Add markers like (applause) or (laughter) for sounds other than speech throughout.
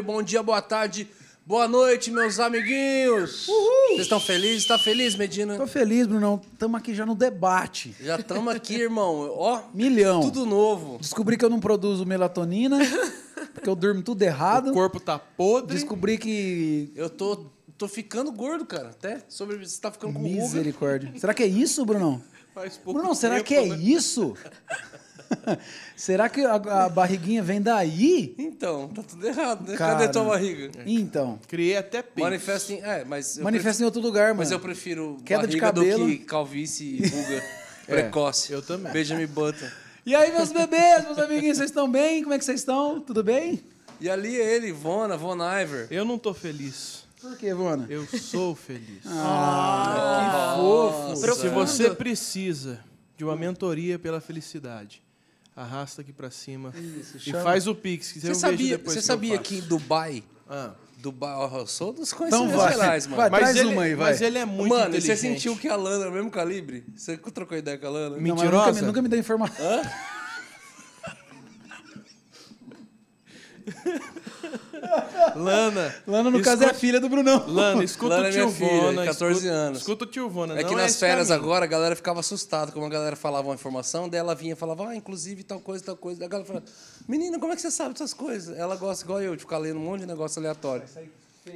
oi, bom dia, boa tarde, boa noite, meus amiguinhos. Vocês estão felizes? Tá feliz, Medina? Tô feliz, Brunão. Estamos aqui já no debate. Já estamos aqui, irmão. Ó, Milhão. tudo novo. Descobri que eu não produzo melatonina, (laughs) porque eu durmo tudo errado. O corpo tá podre. Descobri que. Eu tô, tô ficando gordo, cara. Até sobre você tá ficando com ruga. Misericórdia. Será que é isso, Brunão? Faz pouco Brunão, será tempo, que é né? isso? (laughs) (laughs) será que a, a barriguinha vem daí? Então, tá tudo errado, né? Cara. Cadê tua barriga? Então. Criei até peito. Manifesta em... É, mas... Manifesta em outro lugar, prefiro- Mas mano. eu prefiro Queda de cabelo. do que calvície e ruga (laughs) precoce. eu também. Benjamin Button. E aí, meus bebês, meus amiguinhos, vocês estão bem? Como é que vocês estão? Tudo bem? E ali é ele, Vona, Von Iver. Eu não tô feliz. Por quê, Vona? Eu sou feliz. Ah, que fofo. Se você precisa de uma mentoria pela felicidade, arrasta aqui pra cima e chama- faz o pix. Você sabia, você que sabia que em Dubai... Ah. Dubai, ó, eu sou dos Então conhecimentos vai, gerais, mano. vai, Mas traz ele, uma aí, vai. mas ele é muito mano, e você inteligente. sentiu que a Lana é o mesmo calibre? Você trocou ideia com a Lana? Não, Mentirosa? nunca, me- nunca me deu informação. (laughs) (laughs) Lana. Lana, no escuta- caso, é a filha do Brunão. Lana, escuta Lana é o minha tio filha, Vona. 14 escuta, anos. Escuta o tio Vona. É que não nas esse férias caminho. agora a galera ficava assustada, como a galera falava uma informação, daí ela vinha e falava, ah, inclusive tal coisa, tal coisa. Daí a galera falava, menina, como é que você sabe dessas coisas? Ela gosta igual eu, de ficar lendo um monte de negócio aleatório.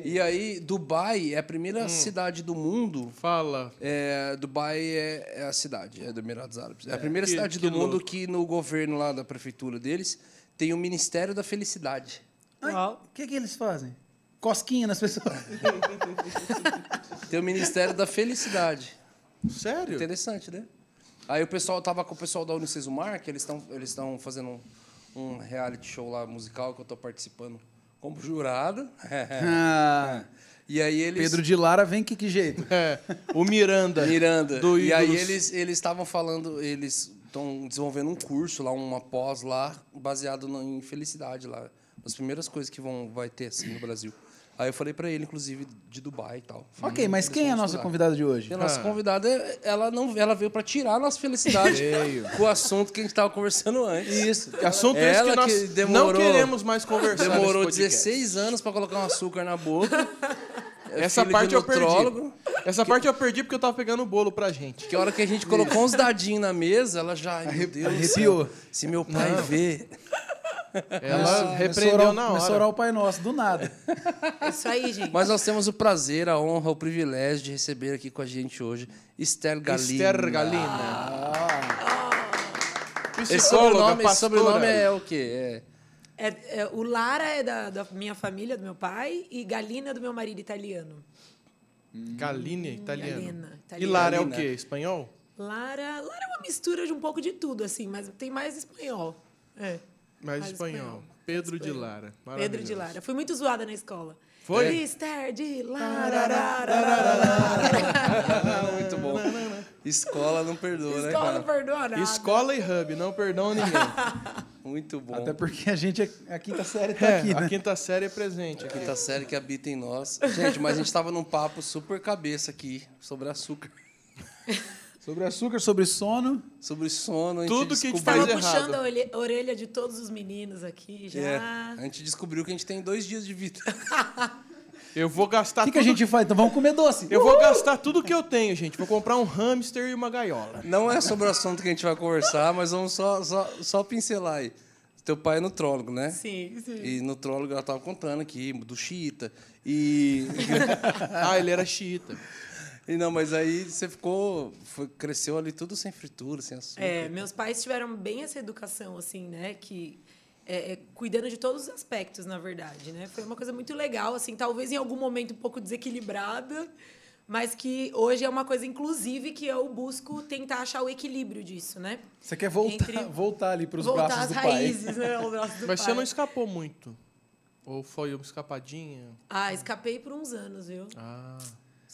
E aí, Dubai é a primeira cidade do mundo. Fala. É, Dubai é, é a cidade, é do Emirados Árabes. É a primeira que- cidade que do mundo louco. que no governo lá da prefeitura deles tem o Ministério da Felicidade. O que, que eles fazem? Cosquinha nas pessoas. (laughs) Tem o Ministério da Felicidade. Sério? Interessante, né? Aí o pessoal tava com o pessoal da Unicesumar, que eles estão eles estão fazendo um, um reality show lá musical que eu tô participando como jurado. (laughs) Ah, e aí eles Pedro de Lara vem que, que jeito? (laughs) É. O Miranda. Miranda. Do e aí eles eles estavam falando, eles estão desenvolvendo um curso lá, uma pós lá baseado no- em felicidade lá, as primeiras coisas que vão vai ter assim no Brasil. Aí eu falei pra ele, inclusive, de Dubai e tal. Ok, mas Eles quem é a nossa convidada de hoje? A nossa Ah. convidada, ela não, ela veio para tirar a nossa felicidade (laughs) com o assunto que a gente estava conversando antes. Isso. Assunto esse Ela que nós que demorou- não queremos mais conversar Demorou nesse podcast. 16 anos para colocar um açúcar na boca. (laughs) Essa parte eu perdi. Essa parte eu perdi porque eu tava pegando o bolo pra gente. Que a hora que a gente colocou uns dadinhos na mesa, ela já, ai, meu Deus, arrepiou. se meu pai ver. Ela Começou a repreendeu orar- na Começou a orar hora. o Pai Nosso, do nada. É isso aí, gente. Mas nós temos o prazer, a honra, o privilégio de receber aqui com a gente hoje Esther Galina. Esther Galina. Esse Psicóloga, sobrenome, esse pastora. sobrenome é o quê? É... É- é, o Lara é da, da minha família, do meu pai, e Galina é do meu marido italiano. Galinha, italiano. Galina, E italiano. Lara é o quê? Espanhol? Lara, Lara é uma mistura de um pouco de tudo, assim, mas tem mais espanhol. É. Mais Mais espanhol. espanhol. Pedro de Espanhol. Lara. Pedro de. Lara. Fui muito zoada na escola. Foi? Esther de Lara. (laughs) Muito bom. Escola não perdoa, né, Escola não perdoa nada. Escola e hub, não perdão ninguém. (laughs) Muito bom. Até porque a gente, é- a quinta série tá É, aqui, a né? quinta série é presente aqui. Quinta série que habita em nós. (laughs) Gente, mas a gente tava num papo super cabeça aqui sobre açúcar, (laughs) Sobre açúcar, sobre sono. sobre sono. A gente Tudo que a gente descobriu- faz Tava errado. puxando a orelha- a orelha de todos os meninos aqui já. É, a gente descobriu que a gente tem dois dias de vida. (laughs) Eu vou gastar O que, que a gente faz? Então vamos comer doce. Eu vou gastar tudo que eu tenho, gente. Vou comprar um hamster e uma gaiola. Não é sobre o assunto que a gente vai conversar, mas vamos só, só, só pincelar aí. Teu pai é nutrólogo, né? Sim, sim. E nutrólogo, ela tava contando aqui, do xiita. E, (laughs) Ah, ele era xiita. e não, mas aí você ficou, foi- cresceu ali tudo sem fritura, sem açúcar. É, meus pais tiveram bem essa educação, assim, né? Que é, é, cuidando de todos os aspectos, na verdade, né? Foi uma coisa muito legal, assim, talvez em algum momento um pouco desequilibrada, mas que hoje é uma coisa, inclusive, que eu busco tentar achar o equilíbrio disso, né? Você quer voltar, Entre- (laughs) voltar ali para os Voltar braços do pai. raízes, né? Aos braços do Mas pai. você não escapou muito. Ou foi uma escapadinha? Ah, escapei por uns anos, viu? Ah.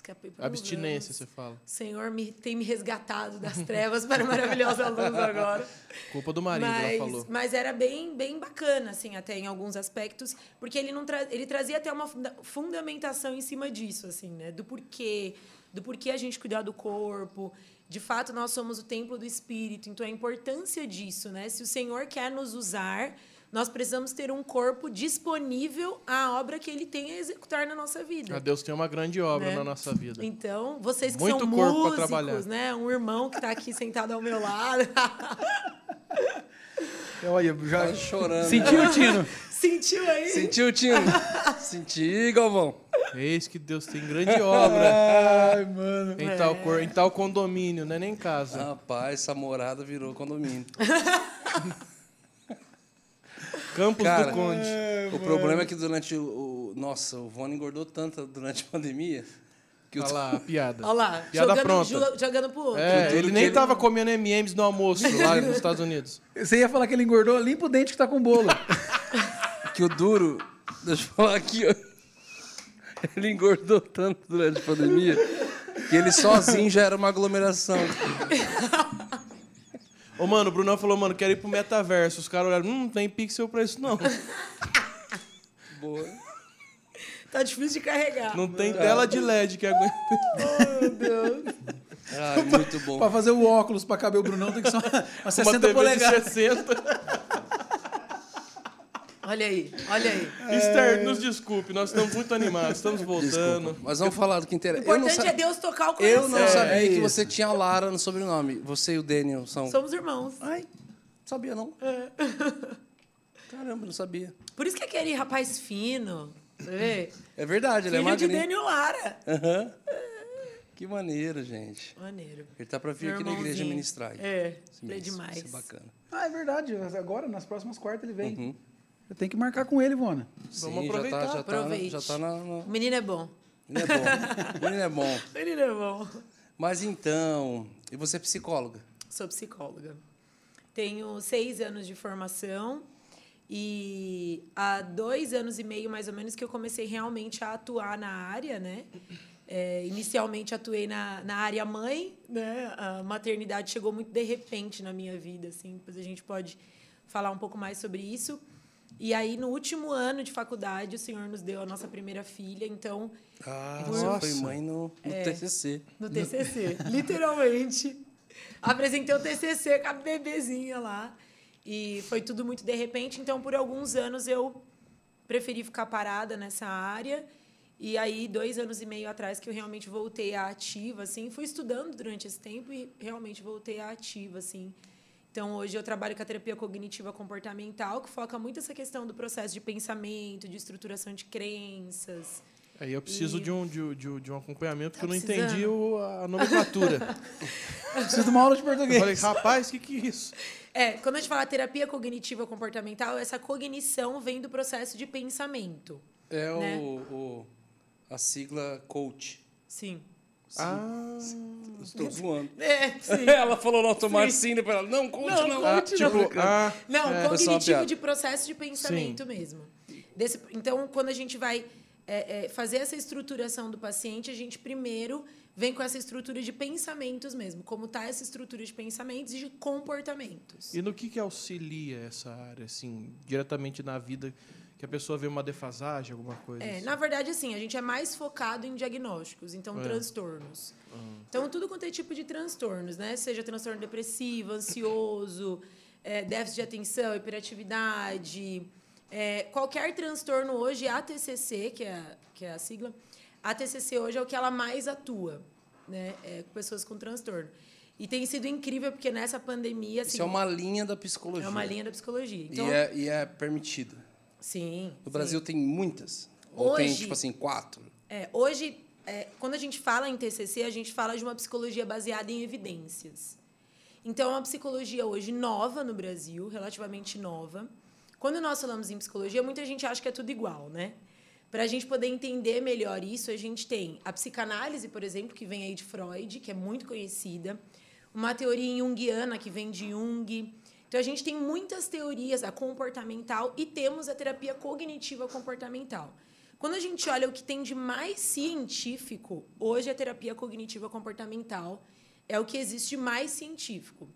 Escapei por Abstinência, você fala. Senhor me, tem me resgatado das trevas para a maravilhosa luz agora. (laughs) Culpa do marido, mas, ela falou. mas era bem, bem bacana, assim, até em alguns aspectos, porque ele não tra ele trazia até uma funda- fundamentação em cima disso, assim, né? Do porquê, do porquê a gente cuidar do corpo. De fato, nós somos o templo do Espírito, então a importância disso, né? Se o Senhor quer nos usar nós precisamos ter um corpo disponível à obra que ele tem a executar na nossa vida. Ah, Deus tem uma grande obra Né? na nossa vida. Então, vocês que Muito são corpo pra trabalhar. músicos, né? Um irmão que está aqui sentado ao meu lado. (laughs) Olha, já Tá chorando. sentiu o tino. (laughs) Sentiu aí? Sentiu, Tino? (laughs) Senti, Galvão. Eis que Deus tem grande obra Ai, mano. em, tal cor, em tal condomínio, não é nem casa. Rapaz, essa morada virou condomínio. Campos Cara, do Conde. O problema é que durante o, o- Nossa, o Vone engordou tanto durante a pandemia que o Olha lá, a (laughs) piada. Olha lá, Piada jogando, pronta. jogando pro outro. É, ele nem ele- tava comendo M&M's no almoço (laughs) lá nos Estados Unidos. Você ia falar que ele engordou? Limpa o dente que tá com bolo. (laughs) que o duro. Deixa eu falar aqui, ó. Ele engordou tanto durante a pandemia que ele sozinho já era uma aglomeração. Ô, mano, o Brunão falou, mano, quero ir pro metaverso. Os caras olharam, hum, não tem pixel pra isso, não. (laughs) Boa. Tá difícil de carregar. Não tem tela de LED que aguenta. Ai, muito bom. pra fazer o óculos pra caber o Brunão tem que ser uma, uma Uma 60 TV polegadas. de 60. Olha aí, olha aí. Esther, nos desculpe, nós estamos muito animados, estamos voltando. Desculpa, mas vamos falar do que O interessa. Eu não, importante sa- é Deus tocar o coração. eu não É, sabia é que você tinha a Lara no sobrenome. Você e o Daniel são. Somos irmãos. Ai, sabia não. Caramba, não sabia. Por isso que é aquele rapaz fino, você vê? É verdade, ele é Filho de magrinho. Daniel Lara. Aham. Que maneiro, gente. Maneiro. Ele tá pra vir Meu aqui na igreja ministrar. É, é demais. Isso é bacana. Ah, é verdade. Agora, nas próximas quartas, ele vem. Uhum. Eu tenho que marcar com ele, Vona. Sim, aproveitar, já tá, já tá, já tá na, na... O menino é bom. Ele é bom. Ele é bom. (laughs) O menino é bom. Mas então, e você é psicóloga? Sou psicóloga. Tenho seis anos de formação e há dois anos e meio, mais ou menos, que eu comecei realmente a atuar na área, né? É, inicialmente atuei na, na área mãe, né? A maternidade chegou muito de repente na minha vida, assim. Depois a gente pode falar um pouco mais sobre isso. E aí, no último ano de faculdade, o senhor nos deu a nossa primeira filha, então Ah, Nossa. você foi mãe no, no TCC. no TCC, (laughs) literalmente. Apresentei o TCC com a bebezinha lá. E foi tudo muito de repente. Então, por alguns anos, eu preferi ficar parada nessa área. E aí, dois anos e meio atrás, que eu realmente voltei à ativa, assim. Fui estudando durante esse tempo e realmente voltei à ativa, assim. Então, hoje eu trabalho com a terapia cognitiva comportamental, que foca muito essa questão do processo de pensamento, de estruturação de crenças. Aí eu preciso E- de, um, de, um- de, de um acompanhamento Tá que eu não precisando? entendi o- a nomenclatura. (laughs) Preciso de uma aula de eu português. falei, rapaz, o que, que é isso? É, quando a gente fala terapia cognitiva comportamental, essa cognição vem do processo de pensamento. É Né? o, o- a sigla coach. Sim. Ah, Estou zoando. É, sim. (laughs) Ela falou no automático sim, depois ela, não, coach Não, não. ah, tipo, brincando. ah, Não, É, foi só uma cognitivo de processo de pensamento mesmo. Desse- então, quando a gente vai é, é, fazer essa estruturação do paciente, a gente primeiro vem com essa estrutura de pensamentos mesmo. Como está essa estrutura de pensamentos e de comportamentos. E no que, que auxilia essa área, assim, diretamente na vida, que a pessoa vê uma defasagem, alguma coisa? É, assim? na verdade, assim, a gente é mais focado em diagnósticos, então É. transtornos. Então, tudo quanto é tipo de transtornos, né? Seja transtorno depressivo, ansioso, (laughs) é, déficit de atenção, hiperatividade. é, qualquer transtorno hoje, a TCC, que é, a- que é a sigla, a TCC hoje é o que ela mais atua, né? É, com pessoas com transtorno. E tem sido incrível, porque nessa pandemia... Assim, Isso é uma linha da psicologia. é uma linha da psicologia. Então, E, é, e é permitida. Sim. No sim. Brasil tem muitas. Ou tem, Hoje- tipo assim, quatro. É, hoje, é, quando a gente fala em TCC, a gente fala de uma psicologia baseada em evidências. Então, é uma psicologia hoje nova no Brasil, relativamente nova. Quando nós falamos em psicologia, muita gente acha que é tudo igual, né? Para a gente poder entender melhor isso, a gente tem a psicanálise, por exemplo, que vem aí de Freud, que é muito conhecida, uma teoria junguiana que vem de Jung. Então a gente tem muitas teorias, a comportamental e temos a terapia cognitiva comportamental. Quando a gente olha o que tem de mais científico, hoje a terapia cognitiva comportamental é o que existe mais científico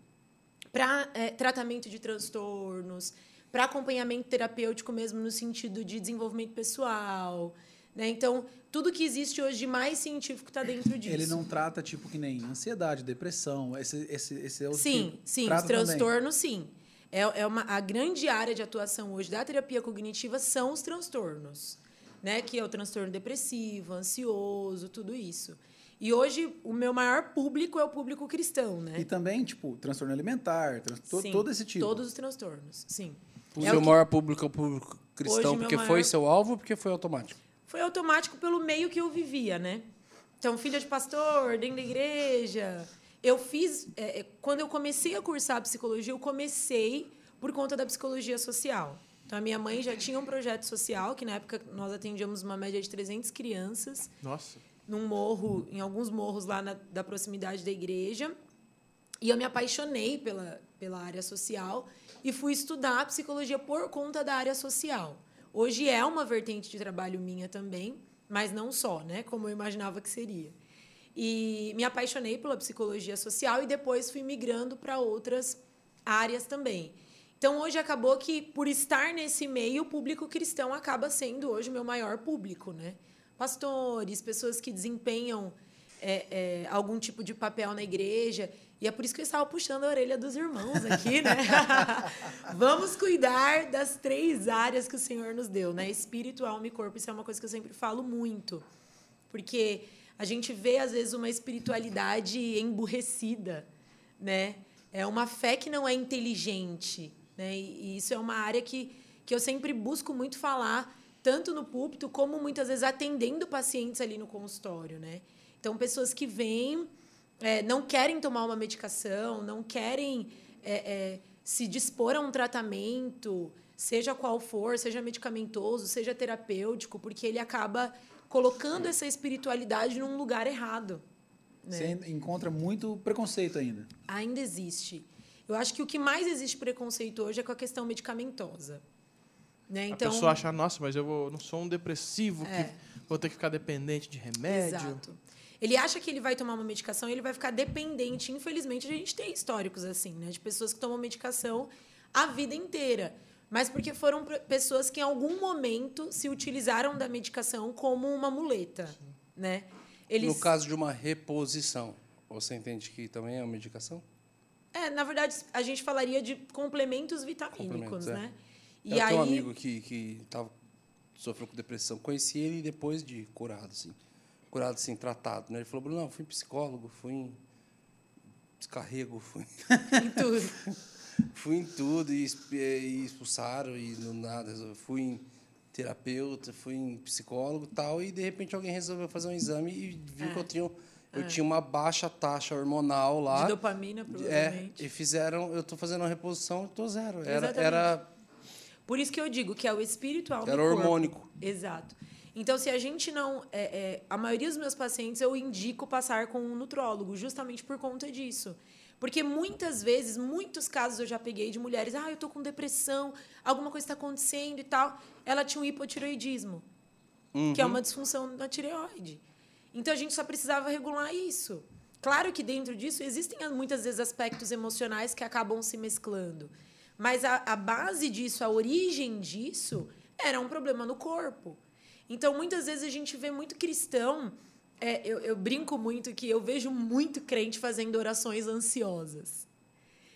para tratamento de transtornos, para acompanhamento terapêutico mesmo no sentido de desenvolvimento pessoal. Né? Então, tudo que existe hoje de mais científico está dentro disso. Ele não trata, tipo, que nem ansiedade, depressão. Esse, esse, esse é o Sim, que sim, os trata transtornos, sim. é, é uma, a grande área de atuação hoje da terapia cognitiva são os transtornos, né? Que é o transtorno depressivo, ansioso, tudo isso. E hoje o meu maior público é o público cristão, né? E também, tipo, transtorno alimentar, trans- Sim, todo esse tipo. Todos os transtornos, sim. O É seu que- maior público é o público cristão Hoje, porque maior- foi seu alvo ou porque foi automático? Foi automático pelo meio que eu vivia, né? Então, filha de pastor, dentro da igreja. Eu fiz. é, é, quando eu comecei a cursar psicologia, eu comecei por conta da psicologia social. Então, a minha mãe já tinha um projeto social, que na época nós atendíamos uma média de 300 crianças, Nossa. num morro, em alguns morros lá na, da proximidade da igreja. E eu me apaixonei pela, pela área social e fui estudar psicologia por conta da área social. Hoje é uma vertente de trabalho minha também, mas não só, né? Como eu imaginava que seria. E me apaixonei pela psicologia social e depois fui migrando para outras áreas também. Então, hoje acabou que, por estar nesse meio, o público cristão acaba sendo hoje o meu maior público, né? Pastores, pessoas que desempenham é, é, algum tipo de papel na igreja. E é por isso que eu estava puxando a orelha dos irmãos aqui, né? (laughs) Vamos cuidar das três áreas que o Senhor nos deu, né? Espírito, alma e corpo. Isso é uma coisa que eu sempre falo muito. Porque a gente vê, às vezes, uma espiritualidade emburrecida, né? É uma fé que não é inteligente, né? E isso é uma área que, que eu sempre busco muito falar, tanto no púlpito, como muitas vezes atendendo pacientes ali no consultório, né? Então, pessoas que vêm, é, não querem tomar uma medicação, não querem é, é, se dispor a um tratamento, seja qual for, seja medicamentoso, seja terapêutico, porque ele acaba colocando essa espiritualidade num lugar errado. Né? Você encontra muito preconceito ainda. Ainda existe. Eu acho que o que mais existe preconceito hoje é com a questão medicamentosa. Né? Então, a pessoa acha, nossa, mas eu vou, não sou um depressivo É. que vou ter que ficar dependente de remédio. Exato. Ele acha que ele vai tomar uma medicação e ele vai ficar dependente. Infelizmente, a gente tem históricos assim, né? De pessoas que tomam medicação a vida inteira. Mas porque foram pessoas que em algum momento se utilizaram da medicação como uma muleta, né? Eles... No caso de uma reposição, você entende que também é uma medicação? É, na verdade, a gente falaria de complementos vitamínicos, Complementos, é. né? eu tenho um amigo que, que tava, sofreu com depressão. Conheci ele depois de curado, assim. Curado, assim, tratado. Né? Ele falou, Bruno, não, fui psicólogo, fui em descarrego, fui, em tudo. (laughs) fui em tudo e, e expulsaram e não nada. resolveu. Fui em terapeuta, fui em psicólogo e tal. E, de repente, alguém resolveu fazer um exame e viu que eu tinha, eu tinha uma baixa taxa hormonal lá. De dopamina, É, provavelmente. e fizeram, eu estou fazendo uma reposição, estou zero. Era, Exatamente. era Por isso que eu digo que é o espiritual Era no corpo. hormônico. Exato. Então, se a gente não. é, é, a maioria dos meus pacientes eu indico passar com um nutrólogo, justamente por conta disso. Porque muitas vezes, muitos casos eu já peguei de mulheres, ah, eu tô com depressão, alguma coisa está acontecendo e tal. Ela tinha um hipotireoidismo, que é uma disfunção da tireoide. Então a gente só precisava regular isso. Claro que dentro disso existem muitas vezes aspectos emocionais que acabam se mesclando. Mas a, a base disso, a origem disso, era um problema no corpo. Então, muitas vezes a gente vê muito cristão. é, eu, eu brinco muito que eu vejo muito crente fazendo orações ansiosas.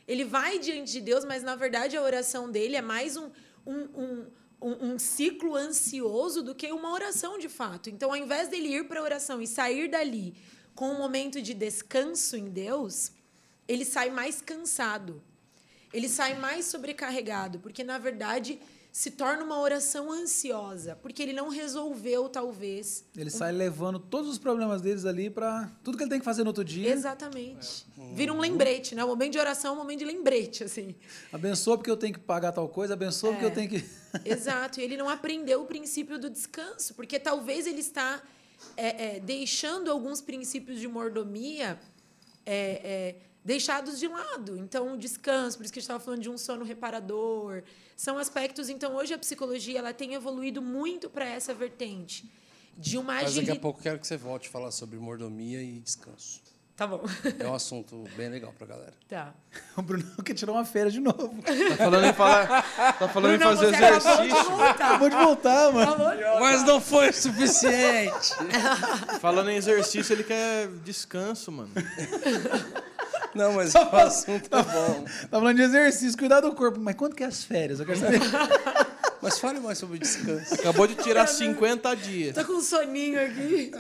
Ele vai diante de Deus, mas na verdade a oração dele é mais um, um, um, um, um ciclo ansioso do que uma oração de fato. Então, ao invés dele ir para a oração e sair dali com um momento de descanso em Deus, ele sai mais cansado. Ele sai mais sobrecarregado, porque na verdade se torna uma oração ansiosa, porque ele não resolveu, talvez. Ele sai levando todos os problemas deles ali pra tudo que ele tem que fazer no outro dia. Exatamente. Vira um lembrete, né? O momento de oração é um momento de lembrete, assim. Abençoa porque eu tenho que pagar tal coisa, abençoa porque eu tenho que. (laughs) Exato. E ele não aprendeu o princípio do descanso, porque talvez ele está é, é, deixando alguns princípios de mordomia é, é, deixados de lado. Então, o descanso, por isso que a gente estava falando de um sono reparador, são aspectos. Então, hoje a psicologia ela tem evoluído muito para essa vertente de uma Mas daqui a pouco eu quero que você volte a falar sobre mordomia e descanso. Tá bom. É um assunto bem legal pra galera. tá. O Bruno (laughs) quer tirar uma feira de novo. Tá falando em falar, tá falando em Bruno, fazer você acabou de exercício. voltar. Acabou de voltar, mano. Mas não foi o suficiente. (laughs) Falando em exercício, ele quer descanso, mano. (laughs) Não, mas (laughs) o assunto é bom. Tá falando de exercício, cuidar do corpo. Mas quanto que é as férias? Eu quero saber. (laughs) Mas fale mais sobre o descanso. Acabou de tirar 50 dias. Tô com um soninho aqui.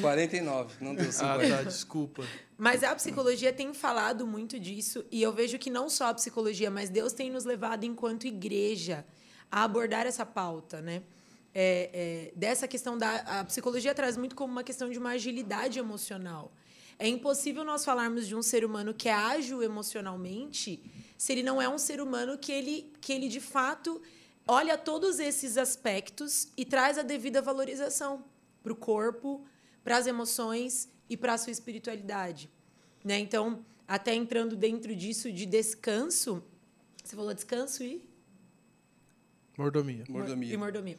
49, (laughs) não deu Ah, 50. tá, desculpa. Mas a psicologia tem falado muito disso, e eu vejo que não só a psicologia, mas Deus tem nos levado, enquanto igreja, a abordar essa pauta, né? É, é, dessa questão da. A psicologia traz muito como uma questão de uma agilidade emocional. É impossível nós falarmos de um ser humano que é ágil emocionalmente se ele não é um ser humano que ele, que ele de fato olha todos esses aspectos e traz a devida valorização para o corpo, para as emoções e para a sua espiritualidade. Né? Então, até entrando dentro disso de descanso, você falou descanso e Mordomia. Mordomia. e mordomia.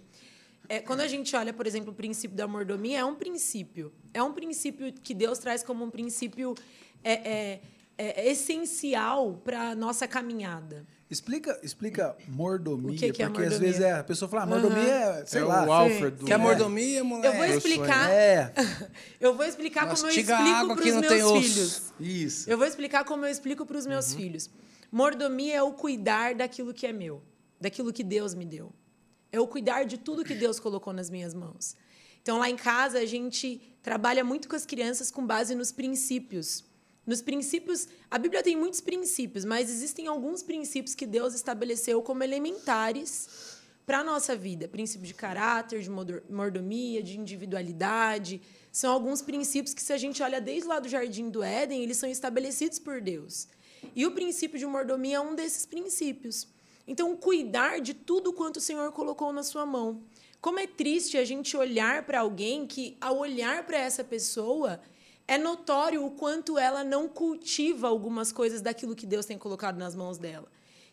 É, quando a gente olha, por exemplo, o princípio da mordomia, é um princípio. É um princípio que Deus traz como um princípio é, é, é essencial para a nossa caminhada. Explica, explica mordomia, O que que é porque às mordomia? vezes é, a pessoa fala, ah, mordomia é, sei é lá. o Alfred do... Quer mordomia, moleque? Eu vou explicar, É, (laughs) eu vou explicar como eu explico para que os meus filhos. isso. Eu vou explicar como eu explico para os meus filhos. Mordomia é o cuidar daquilo que é meu, daquilo que Deus me deu. É o cuidar de tudo que Deus colocou nas minhas mãos. Então, lá em casa, a gente trabalha muito com as crianças com base nos princípios. Nos princípios, a Bíblia tem muitos princípios, mas existem alguns princípios que Deus estabeleceu como elementares para a nossa vida. Princípio de caráter, de mordomia, de individualidade. São alguns princípios que, se a gente olha desde lá do Jardim do Éden, eles são estabelecidos por Deus. E o princípio de mordomia é um desses princípios. Então, cuidar de tudo quanto o Senhor colocou na sua mão. Como é triste a gente olhar para alguém que, ao olhar para essa pessoa, é notório o quanto ela não cultiva algumas coisas daquilo que Deus tem colocado nas mãos dela.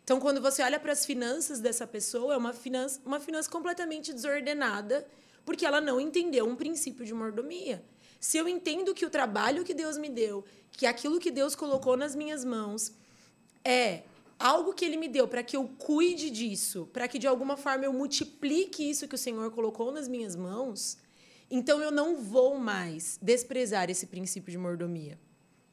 Então, quando você olha para as finanças dessa pessoa, é uma finança, uma finança completamente desordenada, porque ela não entendeu um princípio de mordomia. Se eu entendo que o trabalho que Deus me deu, que aquilo que Deus colocou nas minhas mãos, é algo que ele me deu para que eu cuide disso, para que de alguma forma eu multiplique isso que o Senhor colocou nas minhas mãos, então eu não vou mais desprezar esse princípio de mordomia.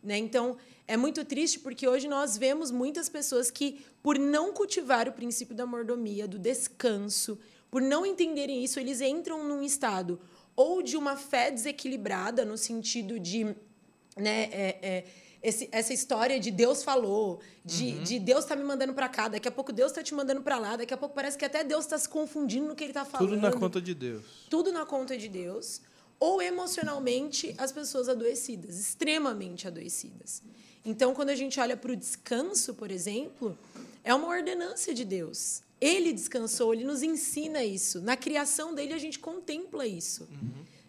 Né? Então, é muito triste porque hoje nós vemos muitas pessoas que, por não cultivar o princípio da mordomia, do descanso, por não entenderem isso, eles entram num estado ou de uma fé desequilibrada, no sentido de né, é, é, esse- essa história de Deus falou, de, de Deus está me mandando para cá, daqui a pouco Deus está te mandando para lá, daqui a pouco parece que até Deus está se confundindo no que ele está falando Tudo na conta de Deus. tudo na conta de Deus, ou emocionalmente as pessoas adoecidas, extremamente adoecidas. Então, quando a gente olha para o descanso, por exemplo, é uma ordenança de Deus. Ele descansou, ele nos ensina isso. Na criação dele, a gente contempla isso.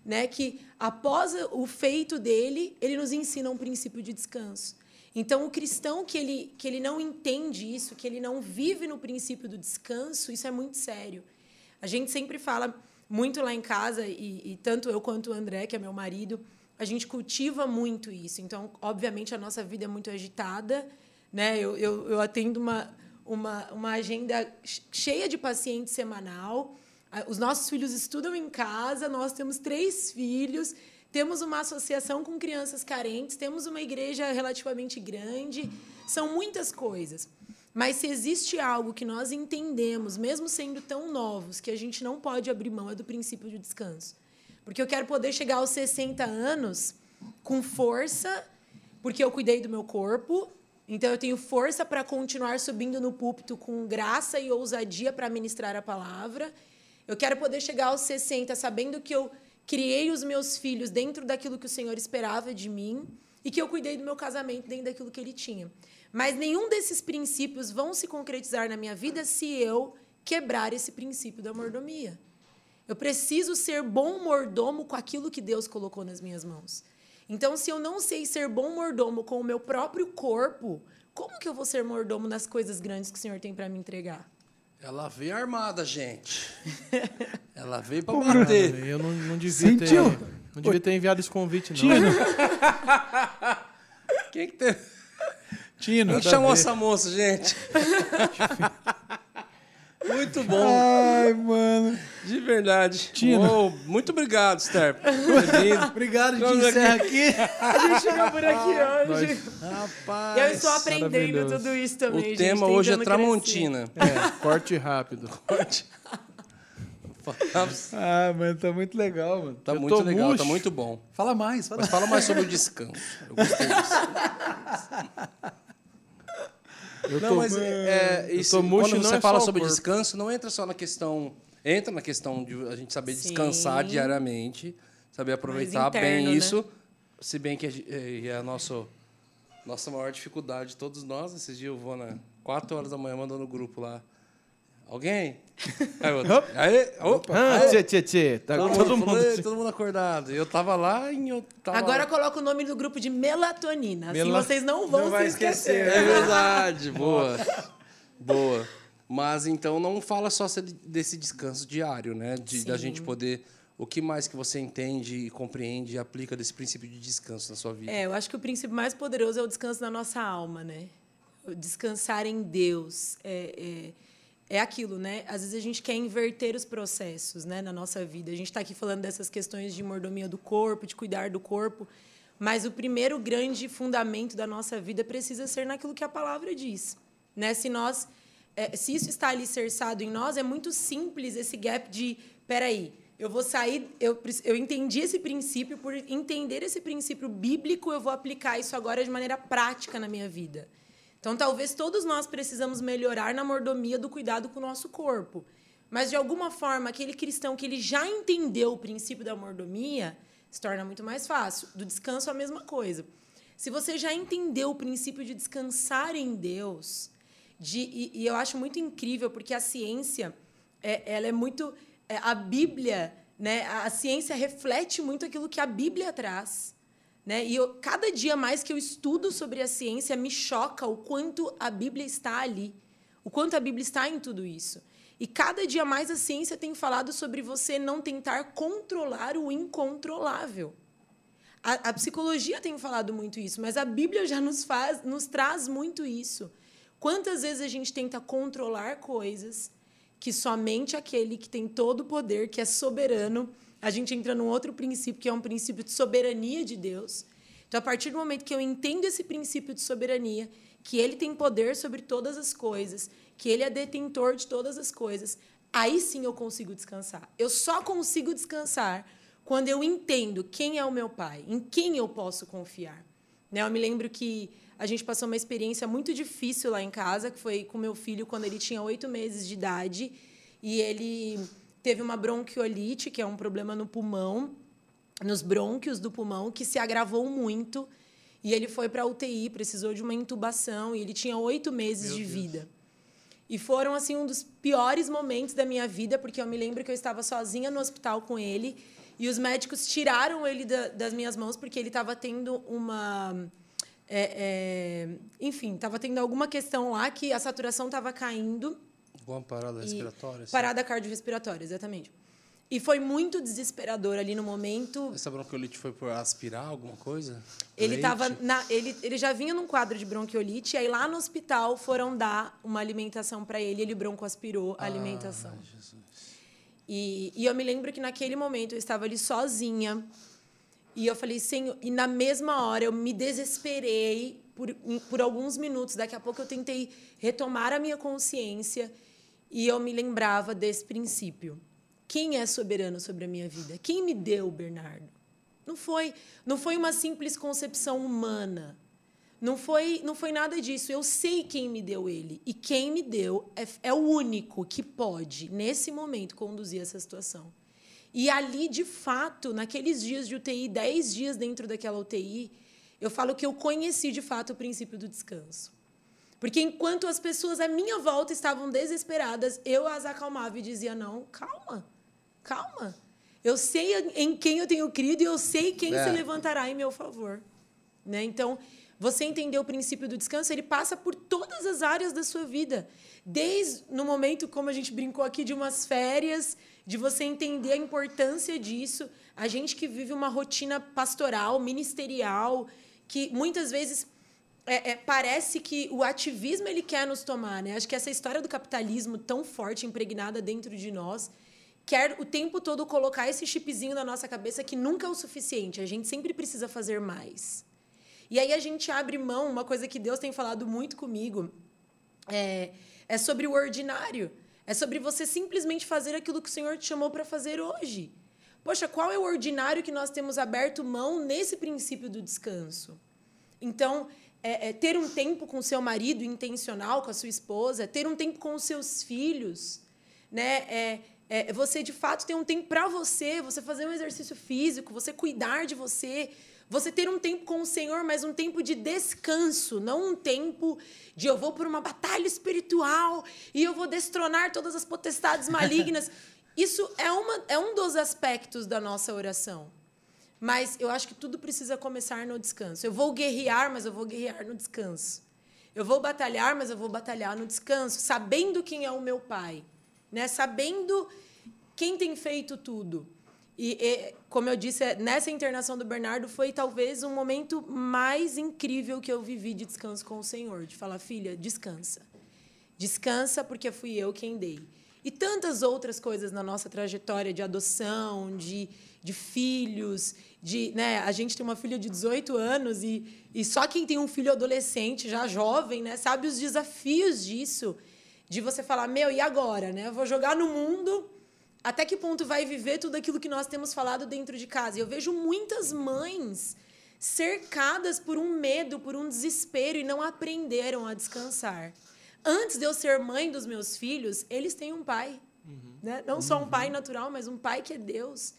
Né? Que após o feito dele, ele nos ensina um princípio de descanso. Então, o cristão que ele, que ele não entende isso, que ele não vive no princípio do descanso, isso é muito sério. A gente sempre fala muito lá em casa, e, e tanto eu quanto o André, que é meu marido, a gente cultiva muito isso. Então, obviamente, a nossa vida é muito agitada. Né? Eu, eu, eu atendo uma, uma, uma agenda cheia de paciente semanal. Os nossos filhos estudam em casa, nós temos três filhos, temos uma associação com crianças carentes, temos uma igreja relativamente grande. São muitas coisas. Mas se existe algo que nós entendemos, mesmo sendo tão novos, que a gente não pode abrir mão, é do princípio de descanso. Porque eu quero poder chegar aos 60 anos com força, porque eu cuidei do meu corpo, então eu tenho força para continuar subindo no púlpito com graça e ousadia para ministrar a palavra. Eu quero poder chegar aos 60 sabendo que eu criei os meus filhos dentro daquilo que o Senhor esperava de mim e que eu cuidei do meu casamento dentro daquilo que ele tinha. Mas nenhum desses princípios vão se concretizar na minha vida se eu quebrar esse princípio da mordomia. Eu preciso ser bom mordomo com aquilo que Deus colocou nas minhas mãos. Então, se eu não sei ser bom mordomo com o meu próprio corpo, como que eu vou ser mordomo nas coisas grandes que o Senhor tem para me entregar? Ela veio armada, gente. (laughs) Ela veio pra bater. Eu não, não devia Sentiu? ter. Não devia ter enviado esse convite, não. Tino, (laughs) Quem que, teve... Tino. Quem que chamou essa moça, gente? (laughs) Muito bom. Ai, mano. De verdade. Tino. Uou, muito obrigado, Ster. (laughs) Obrigado, a gente Vamos encerra aqui. (laughs) A gente chegou por aqui hoje. Rapaz. Eu estou aprendendo tudo isso também. O gente, tema hoje é Tramontina. É, (laughs) corte rápido. Ah, mano, tá muito legal, mano. Tá Eu muito legal, tá murcho. muito bom. Fala mais, fala Mas fala mais sobre o descanso. Eu gostei disso. Eu Não, tô, mas é, eu isso, quando não você é fala sobre corpo. descanso, não entra só na questão. Entra na questão de a gente saber descansar Sim. diariamente, saber aproveitar interno, bem né? isso. Se bem que é, é a nosso, nossa maior dificuldade, todos nós. Esses dias eu vou na 4 horas da manhã mandando no grupo lá. Alguém? (laughs) Aí, outro, aí, opa, Ah, aí. tchê, tchê, tchê. Tá Todo, todo mundo, mundo. falou, "Ei, todo mundo acordado. E eu tava lá e eu tava... Agora coloca o nome do grupo de melatonina. Assim Mela- vocês não vão Não vai se esquecer. É (laughs) verdade, boa. Boa. Mas então não fala só se- desse descanso diário, né? De, da gente poder. O que mais que você entende e compreende e aplica desse princípio de descanso na sua vida? É, eu acho que o princípio mais poderoso é o descanso na nossa alma, né? Descansar em Deus. É, é, é aquilo, né? Às vezes a gente quer inverter os processos né, na nossa vida. A gente está aqui falando dessas questões de mordomia do corpo, de cuidar do corpo. Mas o primeiro grande fundamento da nossa vida precisa ser naquilo que a palavra diz. Né? Se nós. é, se isso está alicerçado em nós, é muito simples esse gap de. Peraí, eu vou sair. Eu, eu entendi esse princípio, por entender esse princípio bíblico, eu vou aplicar isso agora de maneira prática na minha vida. Então, talvez todos nós precisamos melhorar na mordomia do cuidado com o nosso corpo. Mas, de alguma forma, aquele cristão que ele já entendeu o princípio da mordomia, se torna muito mais fácil. Do descanso, a mesma coisa. Se você já entendeu o princípio de descansar em Deus, de, e, e eu acho muito incrível, porque a ciência, é, ela é muito... é, a Bíblia, né, a, ciência reflete muito aquilo que a Bíblia traz. Né? E eu, cada dia mais que eu estudo sobre a ciência, me choca o quanto a Bíblia está ali, o quanto a Bíblia está em tudo isso. E cada dia mais a ciência tem falado sobre você não tentar controlar o incontrolável. A, a psicologia tem falado muito isso, mas a Bíblia já nos faz, nos traz muito isso. Quantas vezes a gente tenta controlar coisas que somente aquele que tem todo o poder, que é soberano, a gente entra num outro princípio que é um princípio de soberania de Deus. Então, a partir do momento que eu entendo esse princípio de soberania, que ele tem poder sobre todas as coisas, que ele é detentor de todas as coisas, aí sim eu consigo descansar. Eu só consigo descansar quando eu entendo quem é o meu pai, em quem eu posso confiar. Né? Eu me lembro que a gente passou uma experiência muito difícil lá em casa, que foi com meu filho quando ele tinha oito meses de idade, e ele teve uma bronquiolite, que é um problema no pulmão, nos brônquios do pulmão, que se agravou muito. E ele foi para a UTI, precisou de uma intubação, e ele tinha oito meses de vida. E foram assim um dos piores momentos da minha vida, porque eu me lembro que eu estava sozinha no hospital com ele e os médicos tiraram ele da- das minhas mãos porque ele estava tendo uma, é, é, enfim, estava tendo alguma questão lá que a saturação estava caindo. Alguma parada e- respiratória? assim? Parada cardiorrespiratória, exatamente. E foi muito desesperador ali no momento. Essa bronquiolite foi por aspirar alguma coisa? Ele Leite? tava na, ele, ele já vinha num quadro de bronquiolite, e aí lá no hospital foram dar uma alimentação para ele, ele broncoaspirou a alimentação. Ai, Jesus. E, e eu me lembro que naquele momento eu estava ali sozinha. E eu falei, Senhor, e na mesma hora eu me desesperei por, por alguns minutos. Daqui a pouco eu tentei retomar a minha consciência e eu me lembrava desse princípio. Quem é soberano sobre a minha vida? Quem me deu, Bernardo? Não foi, não foi uma simples concepção humana. Não foi, não foi nada disso. Eu sei quem me deu ele. E quem me deu é, é o único que pode, nesse momento, conduzir essa situação. E ali, de fato, naqueles dias de UTI, 10 dias dentro daquela UTI, eu falo que eu conheci, de fato, o princípio do descanso. Porque enquanto as pessoas à minha volta estavam desesperadas, eu as acalmava e dizia: não, calma, calma. Eu sei em quem eu tenho crido e eu sei quem É. se levantará em meu favor. Né? Então, você entender o princípio do descanso, ele passa por todas as áreas da sua vida. Desde no momento, como a gente brincou aqui, de umas férias, de você entender a importância disso. A gente que vive uma rotina pastoral, ministerial, que muitas vezes é, é, parece que o ativismo ele quer nos tomar, né? Acho que essa história do capitalismo tão forte, impregnada dentro de nós, quer o tempo todo colocar esse chipzinho na nossa cabeça que nunca é o suficiente. A gente sempre precisa fazer mais. E aí a gente abre mão, uma coisa que Deus tem falado muito comigo, é, é sobre o ordinário. É sobre você simplesmente fazer aquilo que o Senhor te chamou para fazer hoje. Poxa, qual é o ordinário que nós temos aberto mão nesse princípio do descanso? Então, é, é ter um tempo com seu marido intencional, com a sua esposa, ter um tempo com os seus filhos, né? É, é você de fato ter um tempo para você, você fazer um exercício físico, você cuidar de você, você ter um tempo com o Senhor, mas um tempo de descanso, não um tempo de eu vou por uma batalha espiritual e eu vou destronar todas as potestades malignas. (laughs) Isso é, uma, é um dos aspectos da nossa oração. Mas eu acho que tudo precisa começar no descanso. Eu vou guerrear, mas eu vou guerrear no descanso. Eu vou batalhar, mas eu vou batalhar no descanso, sabendo quem é o meu pai, né? Sabendo quem tem feito tudo. E, e, como eu disse, nessa internação do Bernardo foi talvez um momento mais incrível que eu vivi de descanso com o Senhor, de falar, filha, descansa. Descansa porque fui eu quem dei e tantas outras coisas na nossa trajetória de adoção, de, de filhos, de, né, a gente tem uma filha de 18 anos e, e só quem tem um filho adolescente, já jovem, né, sabe os desafios disso, de você falar, meu, e agora, né? Eu vou jogar no mundo, até que ponto vai viver tudo aquilo que nós temos falado dentro de casa? E eu vejo muitas mães cercadas por um medo, por um desespero e não aprenderam a descansar antes de eu ser mãe dos meus filhos, eles têm um pai. Uhum. Né? Não só um pai natural, mas um pai que é Deus.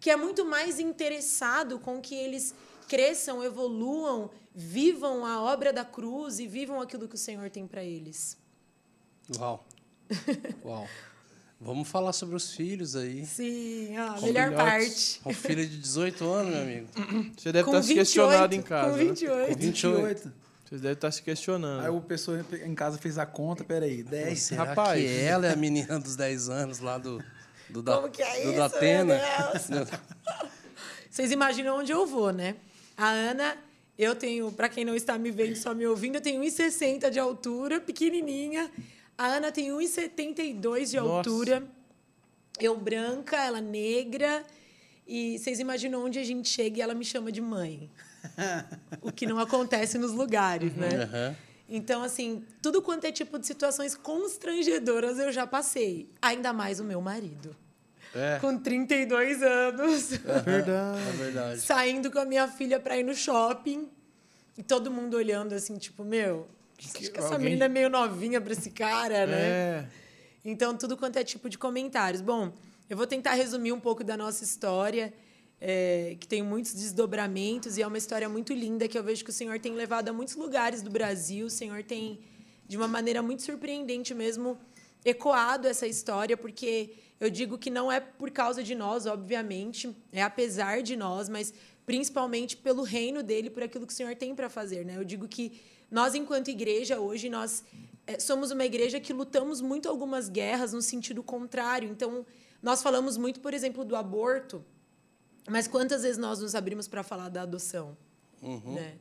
Que é muito mais interessado com que eles cresçam, evoluam, vivam a obra da cruz e vivam aquilo que o Senhor tem para eles. Uau! (laughs) Uau! Vamos falar sobre os filhos aí. Sim, a melhor parte. Um filho de 18 anos, meu amigo. Você deve com estar 28, se questionado em casa. Com 28. Né? Com 28. Vocês devem estar se questionando. Aí o pessoa em casa fez a conta, peraí, 10. Será Rapaz, que ela é a menina dos 10 anos lá do, do, da, Como que é do isso, Datena? (laughs) Vocês imaginam onde eu vou, né? A Ana, eu tenho, para quem não está me vendo, só me ouvindo, eu tenho 1,60 de altura, pequenininha. A Ana tem 1,72 de Nossa. altura. Eu branca, ela negra. E vocês imaginam onde a gente chega e ela me chama de mãe (laughs) o que não acontece nos lugares, né? Uhum. Então, assim, tudo quanto é tipo de situações constrangedoras eu já passei. Ainda mais o meu marido. É. Com 32 anos. É verdade. É verdade. Saindo com a minha filha para ir no shopping. E todo mundo olhando assim, tipo, meu, que, acho que essa alguém... menina é meio novinha para esse cara, né? É. Então, tudo quanto é tipo de comentários. Bom, eu vou tentar resumir um pouco da nossa história é, que tem muitos desdobramentos e é uma história muito linda que eu vejo que o Senhor tem levado a muitos lugares do Brasil. O Senhor tem, de uma maneira muito surpreendente mesmo, ecoado essa história, porque eu digo que não é por causa de nós, obviamente, é apesar de nós, mas principalmente pelo reino dele, por aquilo que o Senhor tem para fazer. Né? Eu digo que nós, enquanto igreja, hoje, nós é, somos uma igreja que lutamos muito algumas guerras no sentido contrário. Então, nós falamos muito, por exemplo, do aborto mas quantas vezes nós nos abrimos para falar da adoção? Uhum. Né?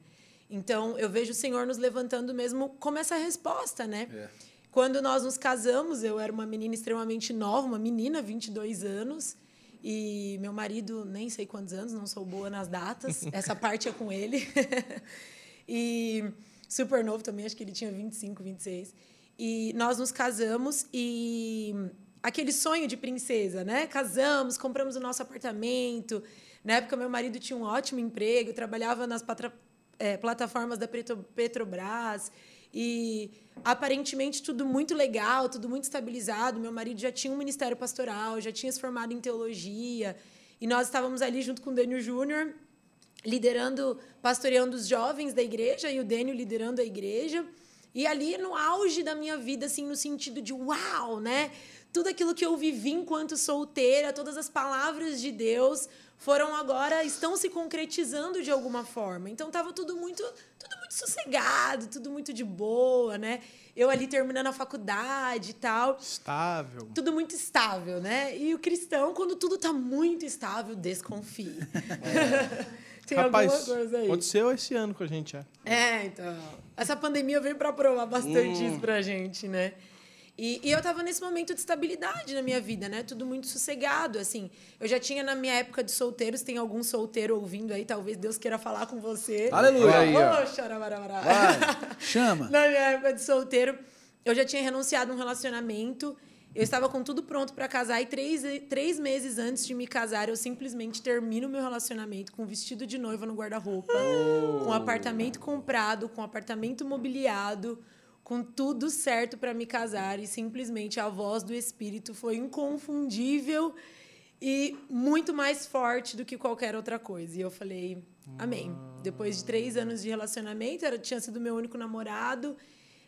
Então, eu vejo o Senhor nos levantando mesmo como essa resposta, né? É. Quando nós nos casamos, eu era uma menina extremamente nova, uma menina, 22 anos, e meu marido, nem sei quantos anos, não sou boa nas datas, (laughs) essa parte é com ele. (laughs) e super novo também, acho que ele tinha 25, 26. E nós nos casamos e aquele sonho de princesa, né? Casamos, compramos o nosso apartamento. Na época, meu marido tinha um ótimo emprego, trabalhava nas patra, é, plataformas da Petrobras. E aparentemente tudo muito legal, tudo muito estabilizado. Meu marido já tinha um ministério pastoral, já tinha se formado em teologia. E nós estávamos ali junto com o Dênio Júnior, liderando, pastoreando os jovens da igreja, e o Dênio liderando a igreja. E ali no auge da minha vida, assim, no sentido de uau, né? Tudo aquilo que eu vivi enquanto solteira, todas as palavras de Deus foram agora estão se concretizando de alguma forma. Então tava tudo muito tudo muito sossegado, tudo muito de boa, né? Eu ali terminando a faculdade e tal. Estável. Tudo muito estável, né? E o cristão, quando tudo tá muito estável, desconfie. (laughs) (laughs) Tem Rapaz, alguma coisa aí. aconteceu esse ano com a gente já. É, então. Essa pandemia veio para provar bastante Hum. isso pra gente, né? E, e eu tava nesse momento de estabilidade na minha vida, né? Tudo muito sossegado, assim. Eu já tinha na minha época de solteiros, tem algum solteiro ouvindo aí, talvez Deus queira falar com você. Aleluia. Aí. Vai, (laughs) chama. Na minha época de solteiro, eu já tinha renunciado a um relacionamento. Eu estava com tudo pronto para casar e três, três meses antes de me casar, eu simplesmente termino meu relacionamento com um vestido de noiva no guarda-roupa, com um apartamento comprado, com um apartamento mobiliado, com tudo certo para me casar e simplesmente a voz do Espírito foi inconfundível e muito mais forte do que qualquer outra coisa. E eu falei, amém. Depois de três anos de relacionamento, era, tinha sido meu único namorado.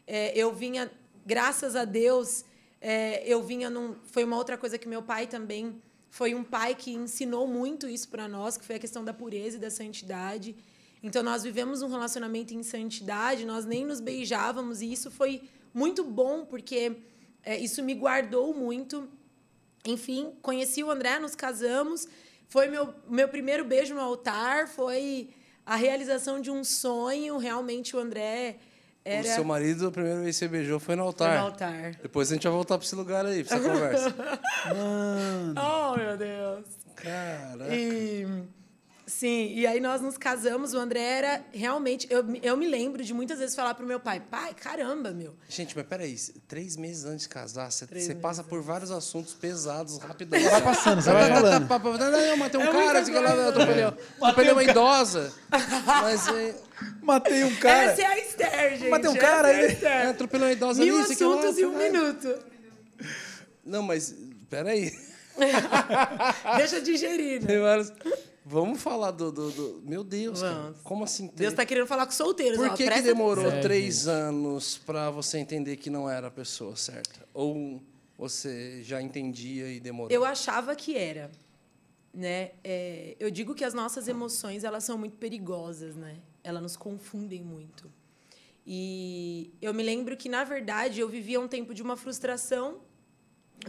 É, eu vinha, graças a Deus, é, eu vinha num. Foi uma outra coisa que meu pai também. Foi um pai que ensinou muito isso para nós, que foi a questão da pureza e da santidade. Então, nós vivemos um relacionamento em santidade, nós nem nos beijávamos, e isso foi muito bom, porque é, isso me guardou muito. Enfim, conheci o André, nos casamos. Foi meu, meu primeiro beijo no altar, foi a realização de um sonho. Realmente, o André era. O seu marido, a primeira vez que você beijou foi no altar. Foi no altar. Depois a gente vai voltar pra esse lugar aí, pra essa conversa. (laughs) (laughs) Mano. Oh, meu Deus. Caraca. E, sim, e aí nós nos casamos. O André era realmente. Eu, eu me lembro de muitas vezes falar pro meu pai: pai, caramba, meu. Gente, mas peraí, três meses antes de casar, você, você passa por vários assuntos pesados rapidão. Vai passando, você vai falando. Não, não, eu matei um É cara, que lá, atropelei, atropelei uma idosa. Mas é, Matei um cara. Essa é a Esther, gente. Mas tem um cara é aí. é, atropelei uma idosa Mil ali, assuntos em um falei, minuto. Não, mas peraí. (laughs) Deixa eu digerir, né? Vamos falar do, do, do- Meu Deus, cara. Como assim? Deus tá querendo falar com solteiros. Por ó, que, que demorou três anos pra você entender que não era a pessoa certa? Ou você já entendia e demorou? Eu achava que era, né? É, eu digo que as nossas emoções elas são muito perigosas, né? Elas nos confundem muito. E eu me lembro que na verdade eu vivia um tempo de uma frustração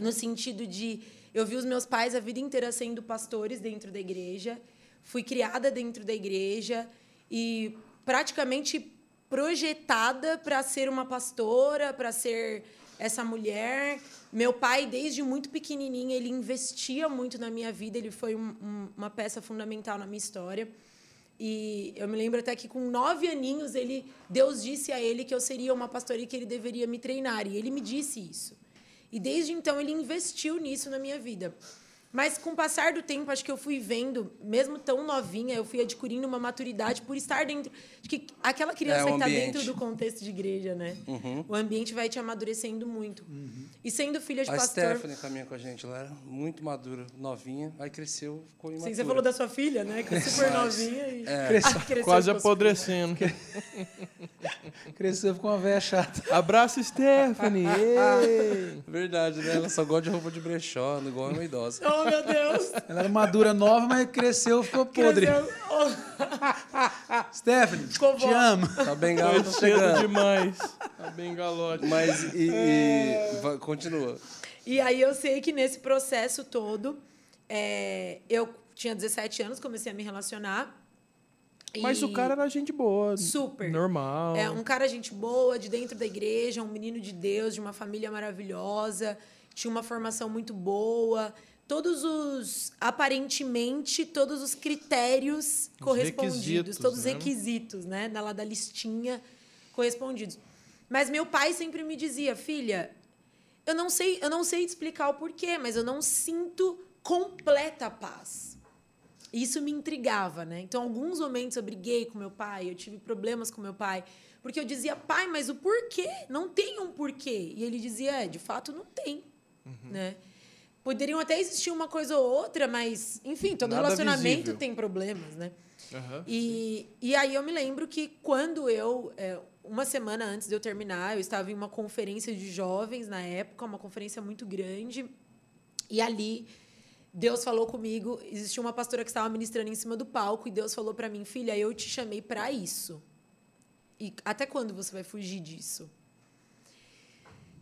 no sentido de eu vi os meus pais a vida inteira sendo pastores dentro da igreja, fui criada dentro da igreja e praticamente projetada para ser uma pastora, para ser essa mulher. Meu pai, desde muito pequenininho, ele investia muito na minha vida, ele foi um- um- uma peça fundamental na minha história. E eu me lembro até que com nove aninhos ele, Deus disse a ele que eu seria uma pastora e que ele deveria me treinar. E ele me disse isso. E desde então ele investiu nisso na minha vida. Mas com o passar do tempo, acho que eu fui vendo, mesmo tão novinha, eu fui adquirindo uma maturidade por estar dentro. Acho que aquela criança É, que está dentro do contexto de igreja, né? O ambiente vai te amadurecendo muito. E sendo filha de A pastor. Stephanie caminha com a gente, ela era muito madura, novinha, aí cresceu, ficou imatura. Sim, você falou da sua filha, né? Que é super novinha e Cresceu. Ah, cresceu Quase (laughs) com as apodrecendo. Cresceu, ficou uma velha chata. Abraço, Stephanie. (laughs) Verdade, né? Ela só gosta de roupa de brechó, igual uma idosa. Oh, meu Deus! Ela era madura nova, mas cresceu, ficou podre. Cresceu. Oh, (laughs) Stephanie, Ficou te bom. amo. Tá bem galo, tá chegando. demais. Tá bem galote. Mas, e, e- vai- continua. E aí eu sei que nesse processo todo, é, eu tinha 17 anos, comecei a me relacionar. Mas E- o cara era gente boa. Super. Normal. É um cara gente boa, de dentro da igreja, um menino de Deus, de uma família maravilhosa, tinha uma formação muito boa. Todos os, aparentemente, todos os critérios Os correspondidos, todos os né? requisitos, né? Da lá da listinha correspondidos. Mas meu pai sempre me dizia, filha, eu não sei, eu não sei explicar o porquê, mas eu não sinto completa paz. Isso me intrigava, né? Então, alguns momentos eu briguei com meu pai, eu tive problemas com meu pai, porque eu dizia, pai, mas o porquê? Não tem um porquê. E ele dizia, é, de fato, não tem, Uhum. né? Poderiam até existir uma coisa ou outra, mas, enfim, todo Nada relacionamento visível. tem problemas, né? Aham. E, e aí eu me lembro que quando eu. é, uma semana antes de eu terminar, eu estava em uma conferência de jovens na época, uma conferência muito grande. E ali Deus falou comigo, existia uma pastora que estava ministrando em cima do palco e Deus falou para mim, filha, eu te chamei para isso. E até quando você vai fugir disso?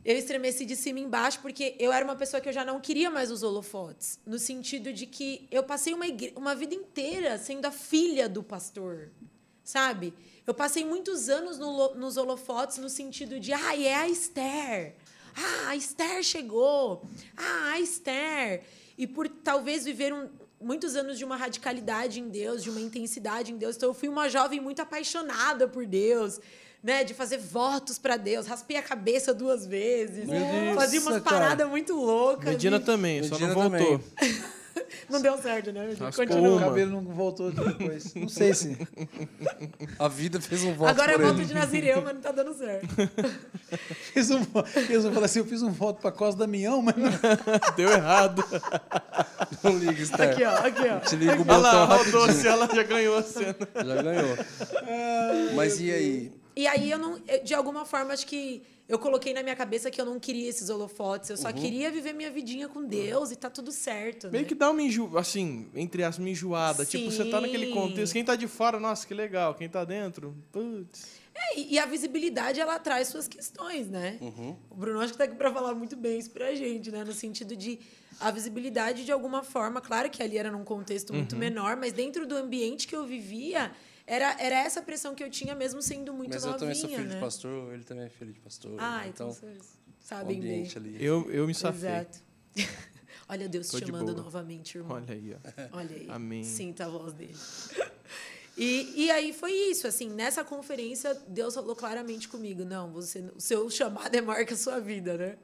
Eu estremeci de cima embaixo porque eu era uma pessoa que eu já não queria mais os holofotes, no sentido de que eu passei uma, uma vida inteira sendo a filha do pastor, sabe? Eu passei muitos anos no nos holofotes no sentido de, ah, é a Esther. Ah, a Esther chegou. Ah, a Esther. E por talvez viver um- muitos anos de uma radicalidade em Deus, de uma intensidade em Deus. Então, eu fui uma jovem muito apaixonada por Deus, né? De fazer votos para Deus. Raspei a cabeça duas vezes. Nossa, Fazia umas paradas muito loucas. Medina e também, só Medina não voltou. (laughs) Não deu certo, né? Continua. O cabelo não voltou depois. Não sei se. (laughs) A vida fez um voto Agora é voto de Nazireu, mas não tá dando certo. (laughs) Fiz um, assim, eu fiz um voto pra Costa Damião, mas não. Deu errado. Não liga, Esther. Aqui, ó, aqui, ó. Te liga o Olha botão lá, ela já ganhou a cena. Já ganhou. Mas e aí? E aí eu não, eu, de alguma forma, acho que eu coloquei na minha cabeça que eu não queria esses holofotes, eu só queria viver minha vidinha com Deus e tá tudo certo. Meio né? que dá uma enjo... assim, entre as uma enjoada. Tipo, você tá naquele Sim. contexto. Quem tá de fora, nossa, que legal. Quem tá dentro, putz. É, e, a visibilidade, ela traz suas questões, né? O Bruno acho que tá aqui para falar muito bem isso pra gente, né? No sentido de a visibilidade, de alguma forma, claro que ali era num contexto muito menor, mas dentro do ambiente que eu vivia, era, era essa pressão que eu tinha mesmo sendo muito Mas eu novinha, também sou filho né? de pastor, ele também é filho de pastor. Ah, então, então vocês o sabem bem. ali. Eu, eu me safei. Exato. (laughs) Olha Deus Tô te chamando boa. novamente, irmão. Olha aí, ó. (laughs) Olha aí. Amém. Sinta a voz dele. (laughs) E, e aí foi isso, assim, nessa conferência, Deus falou claramente comigo, não, você, o seu chamado é maior que a sua vida, né?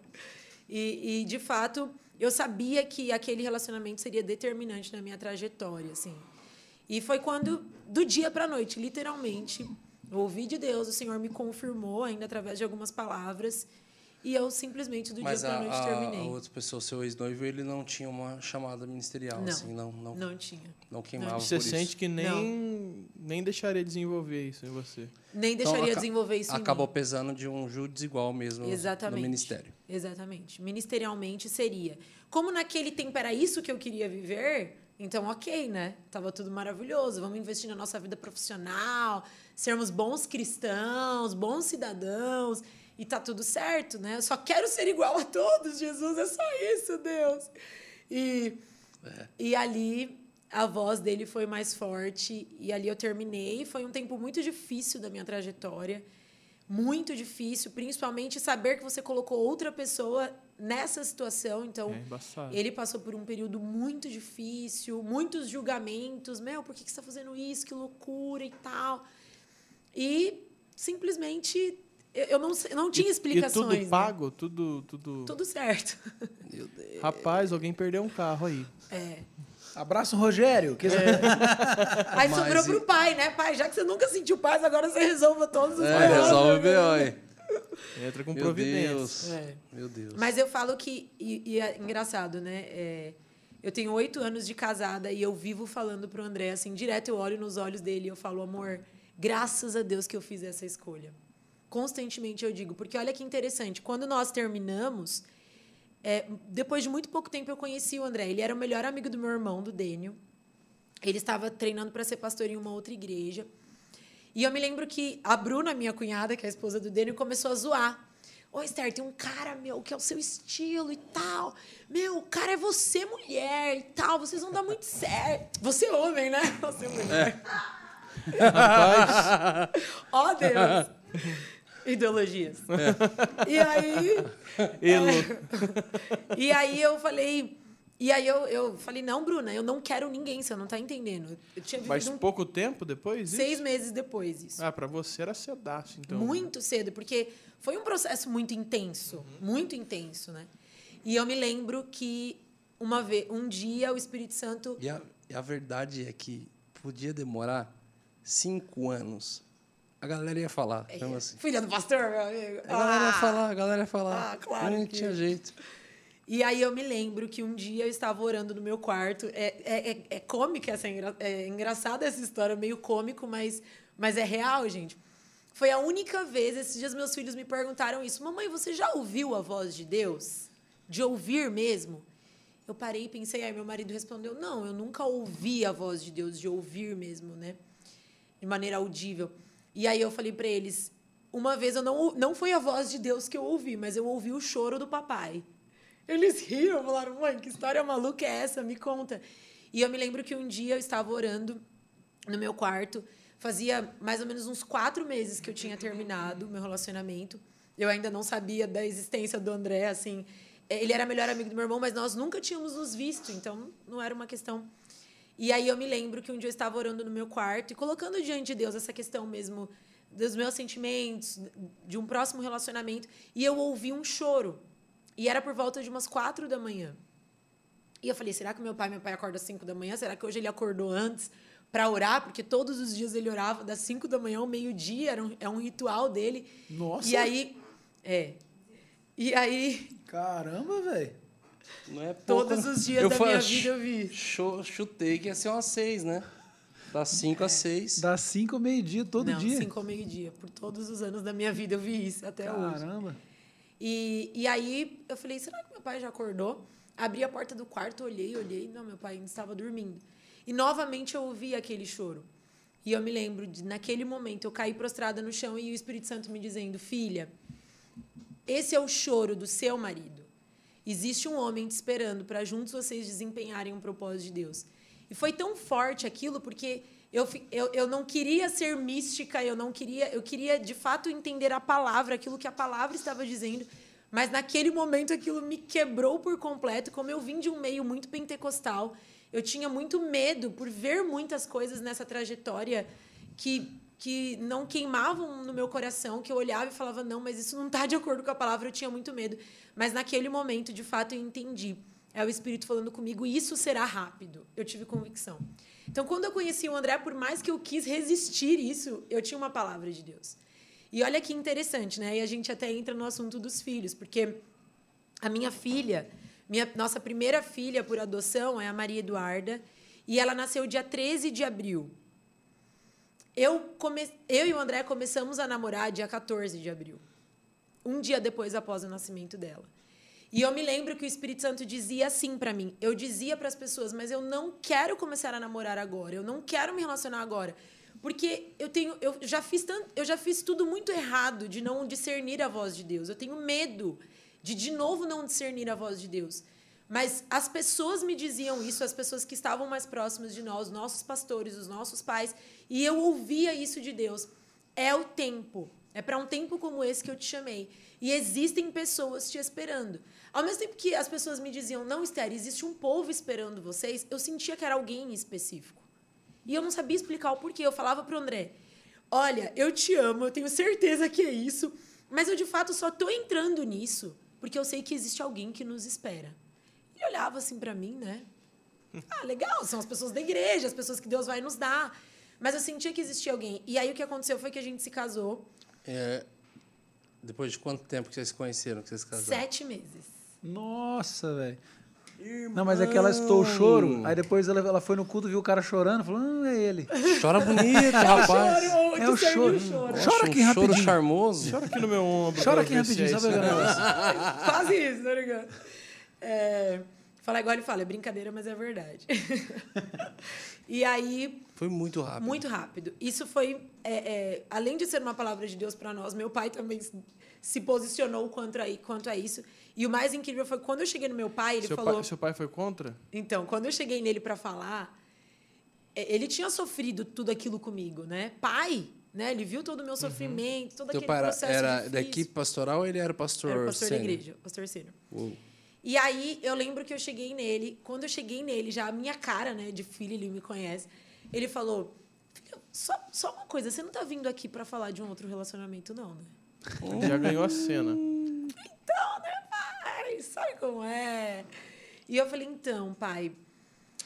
E, e, de fato, eu sabia que aquele relacionamento seria determinante na minha trajetória, assim. E foi quando, do dia para a noite, literalmente, eu ouvi de Deus, o Senhor me confirmou, ainda através de algumas palavras, e eu simplesmente, do Mas dia para noite, a, terminei. a outra pessoa, seu ex-noivo, ele não tinha uma chamada ministerial, Não. assim, não, não, não, Não tinha. queimava Você por sente isso. que nem, nem deixaria desenvolver isso em você. Nem Então, deixaria aca- desenvolver isso em mim. Acabou pesando de um júri desigual mesmo Exatamente. no ministério. Exatamente. Ministerialmente seria. Como naquele tempo era isso que eu queria viver, então ok, né? Tava tudo maravilhoso. Vamos investir na nossa vida profissional, sermos bons cristãos, bons cidadãos, e tá tudo certo, né? Eu só quero ser igual a todos, Jesus, é só isso, Deus. E, e ali a voz dele foi mais forte, e ali eu terminei. Foi um tempo muito difícil da minha trajetória muito difícil, principalmente saber que você colocou outra pessoa nessa situação. Então, É ele passou por um período muito difícil, muitos julgamentos. Meu, por que que você está fazendo isso? Que loucura e tal. E simplesmente eu eu não, sei- não tinha E explicações. tudo né? pago, tudo, tudo... Tudo certo. Meu Deus. Rapaz, alguém perdeu um carro aí. É. Abraço, Rogério. Que (laughs) Aí Mas sobrou e- pro pai, né? Pai, já que você nunca sentiu paz, agora você resolva todos os É, problemas. resolve o B.O. Entra com Meu providência. Deus. É. Meu Deus. Mas eu falo que. E, e é engraçado, né? É, eu tenho oito anos de casada e eu vivo falando pro André, assim, direto eu olho nos olhos dele e eu falo, amor, graças a Deus que eu fiz essa escolha. Constantemente eu digo, porque olha que interessante, quando nós terminamos, é, depois de muito pouco tempo eu conheci o André. Ele era o melhor amigo do meu irmão, do Dênio. Ele estava treinando para ser pastor em uma outra igreja. E eu me lembro que a Bruna, minha cunhada, que é a esposa do Dênio, começou a zoar. Ô, Esther, tem um cara, meu, que é o seu estilo e tal. Meu, o cara é você, mulher e tal. Vocês vão dar muito certo. Você é homem, né? Você é mulher. Ó, Deus. Ideologias. E aí... Elo. (laughs) E aí eu falei... E aí eu, eu falei, não, Bruna, eu não quero ninguém, você não tá entendendo. Eu tinha Mas um pouco tempo depois isso? seis meses depois isso. Ah, pra você era cedaço, então. Muito cedo, porque foi um processo muito intenso, Uhum. muito intenso, né? E eu me lembro que uma vez, um dia o Espírito Santo E a, e a verdade é que podia demorar cinco anos. A galera ia falar, mesmo assim. filha do pastor, meu amigo. A galera ia Ah! falar, a galera ia falar. Ah, claro Não que- tinha jeito. E aí eu me lembro que um dia eu estava orando no meu quarto. É, é, é, é cômica essa engra, é engraçada essa história, meio cômico, mas, mas é real, gente. Foi a única vez, esses dias meus filhos me perguntaram isso. Mamãe, você já ouviu a voz de Deus? De ouvir mesmo? Eu parei e pensei, aí meu marido respondeu: Não, eu nunca ouvi a voz de Deus, de ouvir mesmo, né? De maneira audível. E aí eu falei para eles: Uma vez eu não, não foi a voz de Deus que eu ouvi, mas eu ouvi o choro do papai. Eles riram, falaram: Mãe, que história maluca é essa? Me conta. E eu me lembro que um dia eu estava orando no meu quarto. Fazia mais ou menos uns quatro meses que eu tinha terminado meu relacionamento. Eu ainda não sabia da existência do André, assim. Ele era melhor amigo do meu irmão, mas nós nunca tínhamos nos visto, então não era uma questão. E aí eu me lembro que um dia eu estava orando no meu quarto e colocando diante de Deus essa questão mesmo dos meus sentimentos, de um próximo relacionamento, e eu ouvi um choro. E era por volta de umas quatro da manhã. E eu falei, será que meu pai, meu pai acorda às cinco da manhã? Será que hoje ele acordou antes para orar? Porque todos os dias ele orava das cinco da manhã ao meio-dia, era um, é um ritual dele. Nossa! E aí, é. E aí, Caramba, velho. Não é pouco, Todos né? os dias da fa- minha vida eu vi. chu- Chutei que ia ser umas seis, né? Das cinco às seis. Das 5 ao meio-dia, todo não, dia. cinco ao meio-dia. Por todos os anos da minha vida eu vi isso até hoje. Caramba. E, e aí eu falei, será que meu pai já acordou? Abri a porta do quarto, olhei, olhei. Não, meu pai ainda estava dormindo. E novamente eu ouvi aquele choro. E eu me lembro de, naquele momento, eu caí prostrada no chão e o Espírito Santo me dizendo, filha, esse é o choro do seu marido. Existe um homem te esperando para juntos vocês desempenharem um propósito de Deus. E foi tão forte aquilo porque eu, eu, eu não queria ser mística, eu não queria, eu queria de fato entender a palavra, aquilo que a palavra estava dizendo. Mas naquele momento aquilo me quebrou por completo, como eu vim de um meio muito pentecostal, eu tinha muito medo por ver muitas coisas nessa trajetória que que não queimavam no meu coração, que eu olhava e falava, não, mas isso não está de acordo com a palavra, eu tinha muito medo. Mas naquele momento, de fato, eu entendi. É o Espírito falando comigo, isso será rápido. Eu tive convicção. Então, quando eu conheci o André, por mais que eu quis resistir isso, eu tinha uma palavra de Deus. E olha que interessante, né? E a gente até entra no assunto dos filhos, porque a minha filha, minha, nossa primeira filha por adoção é a Maria Eduarda, e ela nasceu dia 13 de abril. Eu, come... eu e o André começamos a namorar dia 14 de abril. Um dia depois após o nascimento dela. E eu me lembro que o Espírito Santo dizia assim para mim. Eu dizia para as pessoas, mas eu não quero começar a namorar agora. Eu não quero me relacionar agora. Porque eu tenho eu já fiz tanto, eu já fiz tudo muito errado de não discernir a voz de Deus. Eu tenho medo de de novo não discernir a voz de Deus. Mas as pessoas me diziam isso, as pessoas que estavam mais próximas de nós, os nossos pastores, os nossos pais, e eu ouvia isso de Deus. É o tempo. É para um tempo como esse que eu te chamei. E existem pessoas te esperando. Ao mesmo tempo que as pessoas me diziam, não, Esther, existe um povo esperando vocês, eu sentia que era alguém em específico. E eu não sabia explicar o porquê. Eu falava para o André, olha, eu te amo, eu tenho certeza que é isso, mas eu de fato só estou entrando nisso porque eu sei que existe alguém que nos espera. Ele olhava assim para mim, né? Ah, legal, são as pessoas da igreja, as pessoas que Deus vai nos dar. Mas eu sentia que existia alguém. E aí o que aconteceu foi que a gente se casou É, depois de quanto tempo que vocês se conheceram, que vocês se casaram? sete meses. Nossa, velho. Não, mas é que ela estou o choro, aí depois ela, ela foi no culto, viu o cara chorando, falou, ah, é ele. Chora bonito, rapaz. (laughs) É o choro. Nossa, Chora aqui um rapidinho. choro charmoso. Chora aqui no meu ombro. Chora aqui rapidinho, é só isso ver. Quase (laughs) isso, tá ligado? É, falar igual ele fala, é brincadeira, mas é verdade. (laughs) e aí, Foi muito rápido. muito rápido. Isso foi, é, é, além de ser uma palavra de Deus para nós, meu pai também se- posicionou quanto a, quanto a isso. E o mais incrível foi quando eu cheguei no meu pai, ele Seu, falou. pai, seu pai foi contra? Então, quando eu cheguei nele para falar, é, ele tinha sofrido tudo aquilo comigo, né? Pai, né? Ele viu todo o meu sofrimento, todo Teu aquele pai era, processo era difícil. da equipe pastoral ou ele era pastor? Era pastor da sênior? igreja, pastor Sênior. Uou. E aí eu lembro que eu cheguei nele, quando eu cheguei nele, já a minha cara, né, de filho, ele me conhece. Ele falou: "Filha, só, só uma coisa, você não tá vindo aqui para falar de um outro relacionamento, não, né? Ele já ganhou a cena. Então, né, pai? Sabe como é? E eu falei, então, pai,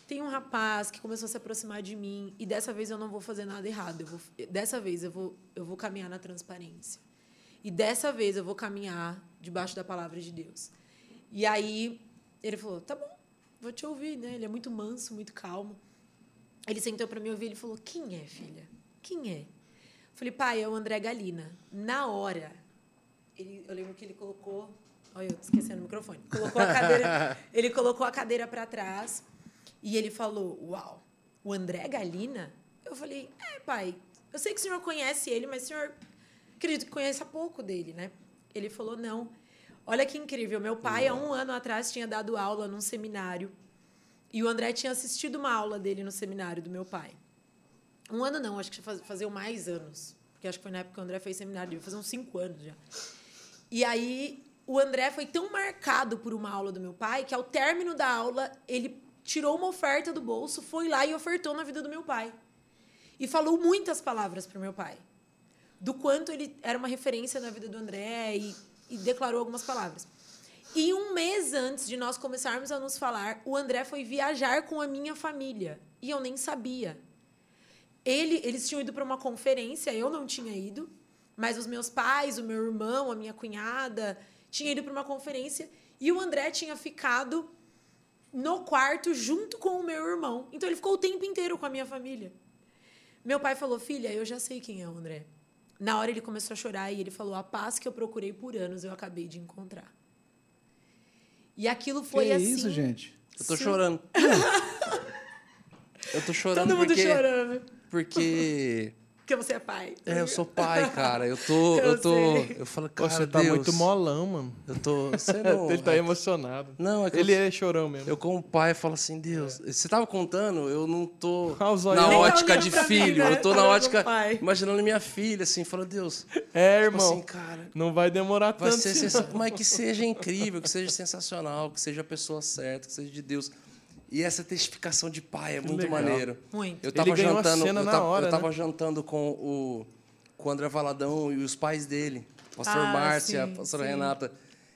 tem um rapaz que começou a se aproximar de mim e dessa vez eu não vou fazer nada errado. Eu vou, dessa vez eu vou, eu vou caminhar na transparência. E dessa vez eu vou caminhar debaixo da palavra de Deus. E aí ele falou, tá bom, vou te ouvir, né? Ele é muito manso, muito calmo. Ele sentou para me ouvir e falou, quem é, filha? Quem é? Falei, pai, é o André Galina. Na hora, ele, eu lembro que ele colocou. Olha, eu esquecendo o microfone. Colocou a cadeira, (laughs) ele colocou a cadeira para trás e ele falou: Uau, o André Galina? Eu falei: É, pai, eu sei que o senhor conhece ele, mas o senhor acredito que conhece pouco dele, né? Ele falou: Não. Olha que incrível. Meu pai, há um ano atrás, tinha dado aula num seminário e o André tinha assistido uma aula dele no seminário do meu pai. Um ano não, acho que fazia mais anos. Porque acho que foi na época que o André fez seminário, devia fazer uns cinco anos já. E aí, o André foi tão marcado por uma aula do meu pai que, ao término da aula, ele tirou uma oferta do bolso, foi lá e ofertou na vida do meu pai. E falou muitas palavras para o meu pai. Do quanto ele era uma referência na vida do André e, e declarou algumas palavras. E um mês antes de nós começarmos a nos falar, o André foi viajar com a minha família. E eu nem sabia. Ele, eles tinham ido para uma conferência, eu não tinha ido, mas os meus pais, o meu irmão, a minha cunhada, tinham ido para uma conferência e o André tinha ficado no quarto junto com o meu irmão. Então ele ficou o tempo inteiro com a minha família. Meu pai falou: "Filha, eu já sei quem é o André". Na hora ele começou a chorar e ele falou: "A paz que eu procurei por anos eu acabei de encontrar". E aquilo foi que assim. isso, gente? Eu tô chorando. (laughs) eu tô chorando Todo mundo porque chorando. porque Porque você é pai. é, eu sou pai, cara. Eu tô (laughs) Eu eu, tô sei. eu falo, cara, Você tá Deus, muito molão, mano. Eu tô, você (laughs) não, Ele tá é- emocionado. Não, é que Ele eu- é chorão mesmo. Eu, como pai, falo assim, Deus, você tava contando, eu não tô (laughs) Ah, na tá ótica de pra mim, filho, né? eu tô Tá na ótica, imaginando minha filha, assim, falo, Deus, É, tipo irmão. assim, cara, Não vai demorar vai tanto. ser assim, sensa... mas que seja incrível, que seja sensacional, que seja a pessoa certa, que seja de Deus. E essa testificação de pai é muito legal. maneiro. Muito. Eu tava Ele ganhou a jantando, cena eu na tava, hora, eu tava né? jantando com o, com o André Valadão e os pais dele, pastor Ah, Márcia, sim, pastora sim. Renata.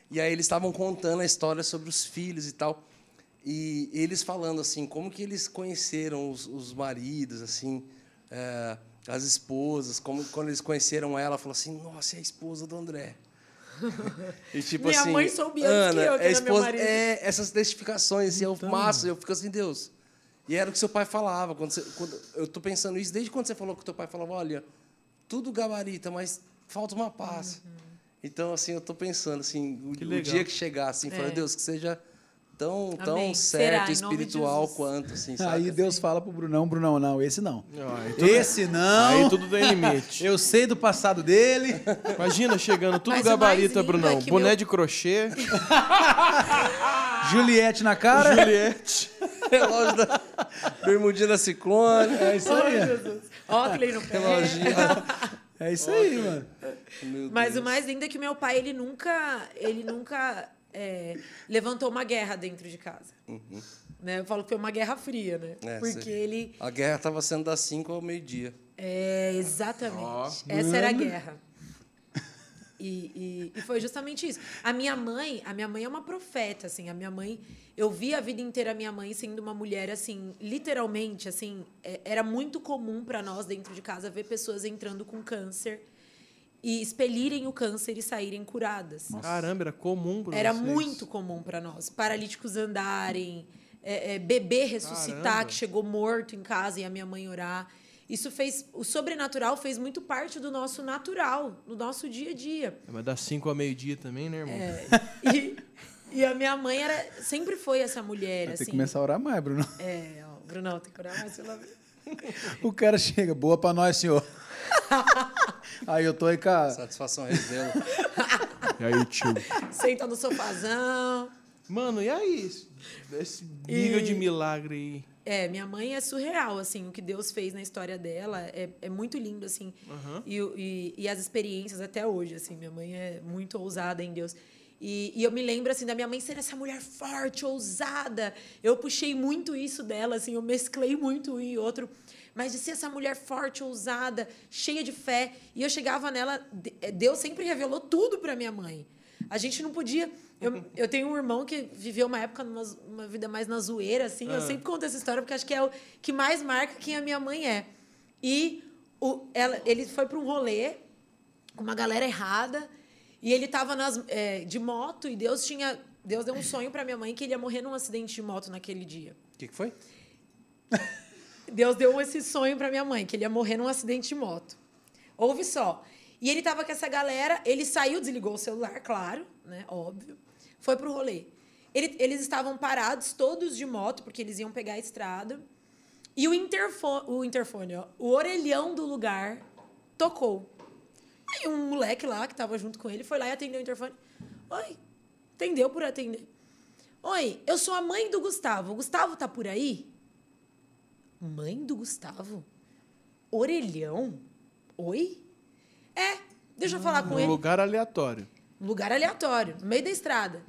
E aí eles estavam contando a história sobre os filhos e tal. E eles falando assim, como que eles conheceram os, os maridos, assim, é, as esposas, como quando eles conheceram ela, falou assim, nossa, é a esposa do André. E (laughs) tipo Minha assim, mãe soube antes que eu que é, era meu esposa, marido. é essas testificações, e eu Então. massa, eu fico assim, Deus. E era o que seu pai falava. Quando você, quando- eu tô pensando isso desde quando você falou que teu pai falava, olha, tudo gabarita, mas falta uma paz. Então, assim, eu tô pensando, assim, o, Que o legal. dia que chegar, assim, É. falar, Deus, que seja tão, tão Amém. Será, certo, de espiritual Jesus. quanto, assim, sabe? Aí Deus fala pro Brunão, Brunão, não, esse não. Tudo- Esse não. Aí tudo tem limite. (laughs) Eu sei do passado dele. Imagina chegando tudo Mas o mais gabarita, Brunão. é Boné meu- de crochê, (laughs) Juliette na cara. Juliette. (laughs) Relógio da bermudinha da Ciclone. É isso aí. Ai, Jesus. Óculos no pé. Reloginho. É isso aí, mano. Mas o mais lindo é que meu pai, ele nunca, ele nunca é, levantou uma guerra dentro de casa. Né? Eu falo que foi uma guerra fria, né? Uhum. É, Porque sei. ele... A guerra estava sendo das 5 ao meio-dia. É, exatamente. Essa era a guerra. E, e, e foi justamente isso. A minha mãe, a minha mãe é uma profeta, assim. A minha mãe, eu vi a vida inteira a minha mãe sendo uma mulher, assim, literalmente, assim, é- era muito comum para nós dentro de casa ver pessoas entrando com câncer e expelirem o câncer e saírem curadas. Caramba, era comum pra Era vocês. muito comum para nós. Paralíticos andarem, é, é, bebê ressuscitar Caramba. que chegou morto em casa e a minha mãe orar. Isso fez. O sobrenatural fez muito parte do nosso natural, do nosso dia a dia. É, Mas das 5 ao meio-dia também, né, irmão? É, (laughs) e, e a minha mãe era, sempre foi essa mulher. Assim. que começar a orar mais, Bruno. É, ó, Brunão, tem que orar mais pela. (laughs) O cara chega, boa pra nós, senhor. (laughs) aí eu tô aí, cara. Satisfação Resdelo. E aí, tio? Senta no sofazão. Mano, e aí? Esse- nível E- de milagre aí. É, minha mãe é surreal, assim, o que Deus fez na história dela é, é muito lindo, assim. E, o- e, e as experiências até hoje, assim, minha mãe é muito ousada em Deus. E, e eu me lembro, assim, da minha mãe ser essa mulher forte, ousada. Eu puxei muito isso dela, assim, eu mesclei muito um e outro. Mas de ser essa mulher forte, ousada, cheia de fé. E eu chegava nela, de- Deus sempre revelou tudo para minha mãe. A gente não podia. Eu, eu tenho um irmão que viveu uma época numa uma vida mais na zoeira, assim. Eu sempre conto essa história porque acho que é o que mais marca quem a minha mãe é. E o, ela, ele foi para um rolê com uma galera errada e ele estava de moto e Deus tinha Deus deu um sonho para minha mãe que ele ia morrer num acidente de moto naquele dia. O que, que foi? (laughs) Deus deu esse sonho para minha mãe que ele ia morrer num acidente de moto. Ouve só. E ele tava com essa galera, ele saiu, desligou o celular, claro, né? Óbvio. Foi pro rolê. Ele- eles estavam parados, todos de moto, porque eles iam pegar a estrada. E o interfone, o interfone, ó, o orelhão do lugar tocou. Aí um moleque lá que tava junto com ele foi lá e atendeu o interfone. Oi, atendeu por atender. Oi, eu sou a mãe do Gustavo. O Gustavo tá por aí? Mãe do Gustavo? Orelhão? Oi? É, deixa eu falar com Num ele. lugar aleatório. Um lugar aleatório, no meio da estrada.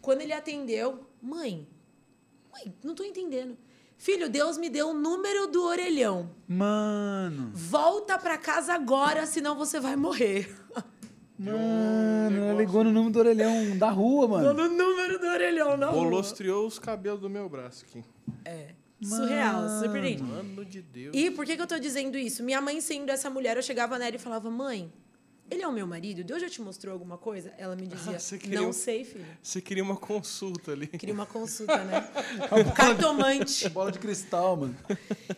Quando ele atendeu, mãe, mãe, não tô entendendo. Filho, Deus me deu o número do orelhão. Mano. Volta pra casa agora, senão você vai morrer. (laughs) Mano, ela ligou no número do orelhão da rua, mano. no número do orelhão, não. Bolostriou os cabelos do meu braço aqui. É. Surreal, surpreendente. Mano de Deus. E por que, que eu tô dizendo isso? Minha mãe, sendo essa mulher, eu chegava nela e falava: Mãe, ele é o meu marido? Deus já te mostrou alguma coisa? Ela me (laughs) dizia: Ah, queria Não sei, filho. Você queria uma consulta ali. Queria uma consulta, né? (laughs) Cartomante. (laughs) Bola de cristal, mano.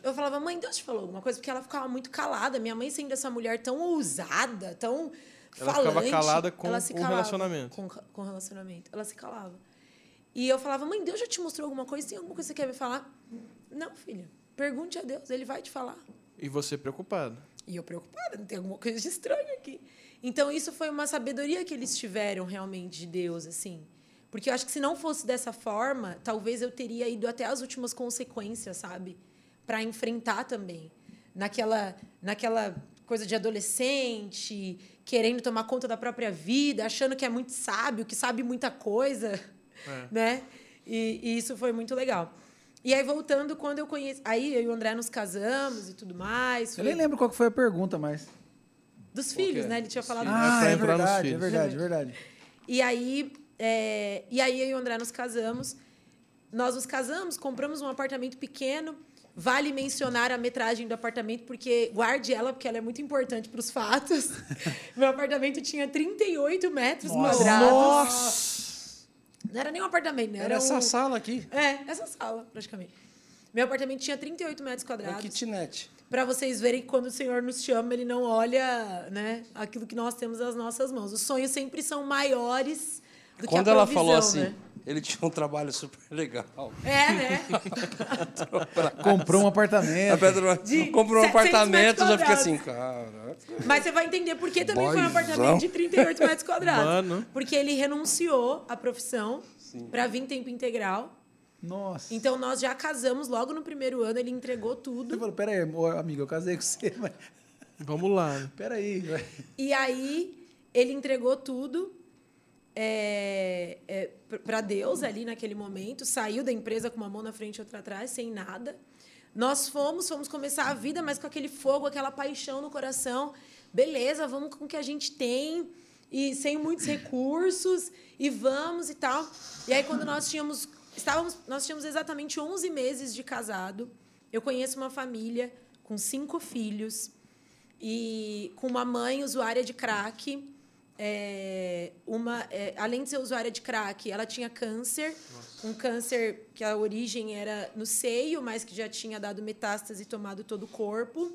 Eu falava, mãe, Deus te falou alguma coisa? Porque ela ficava muito calada. Minha mãe sendo essa mulher tão ousada, tão Ela falante. ficava calada com ela se o calava relacionamento. Com, com o relacionamento. Ela se calava. E eu falava, mãe, Deus já te mostrou alguma coisa? Tem alguma coisa que você quer me falar? Não, filha. Pergunte a Deus, ele vai te falar. E você preocupado. E eu preocupada, não tem alguma coisa de estranho aqui. Então, isso foi uma sabedoria que eles tiveram realmente de Deus, assim. Porque eu acho que se não fosse dessa forma, talvez eu teria ido até as últimas consequências, sabe? Para enfrentar também. Naquela, naquela coisa de adolescente, querendo tomar conta da própria vida, achando que é muito sábio, que sabe muita coisa, É. né? E, e isso foi muito legal. E aí, voltando, quando eu conheci... Aí, eu e o André nos casamos e tudo mais. Eu foi- nem lembro qual que foi a pergunta, mas. dos Qual que filhos, é? né? Ele tinha falado. filhos. Ah, pra é nos verdade, é filhos. verdade, é verdade. E aí, é, e aí eu e o André nos casamos. Nós nos casamos, compramos um apartamento pequeno. Vale mencionar a metragem do apartamento, porque guarde ela, porque ela é muito importante para os fatos. (laughs) Meu apartamento tinha 38 metros Nossa. quadrados. Não era nem um apartamento, né? Era essa um... sala aqui. É, essa sala, praticamente. Meu apartamento tinha 38 metros É quadrados. kitnet. Para vocês verem que quando o Senhor nos chama, ele não olha, né, aquilo que nós temos nas nossas mãos. Os sonhos sempre são maiores do Quando que a ela falou assim, né? ele tinha um trabalho super legal. É, né? (laughs) Comprou um A apartamento. Pedro De comprou um 700 apartamento, já fica assim, cara. Mas você vai entender por que também foi um Boizão. apartamento de 38 metros quadrados. Mano. Porque ele renunciou à profissão para vir tempo integral. Nossa. Então nós já casamos logo no primeiro ano, ele entregou Ele tudo. falou, pera aí, ô, amigo, eu casei com você, mas... Vamos lá. né? Pera aí, vai. E aí ele entregou tudo é, para Deus ali naquele momento, saiu da empresa com uma mão na frente e outra atrás, sem nada. Nós fomos, fomos começar a vida, mas com aquele fogo, aquela paixão no coração. Beleza, vamos com o que a gente tem e sem muitos recursos e vamos e tal. E aí quando nós tínhamos estávamos, nós tínhamos exatamente 11 meses de casado. Eu conheço uma família com cinco filhos e com uma mãe usuária de crack. É, uma, é, além de ser usuária de crack, ela tinha câncer, um câncer que a origem era no seio, mas que já tinha dado metástase e tomado todo o corpo.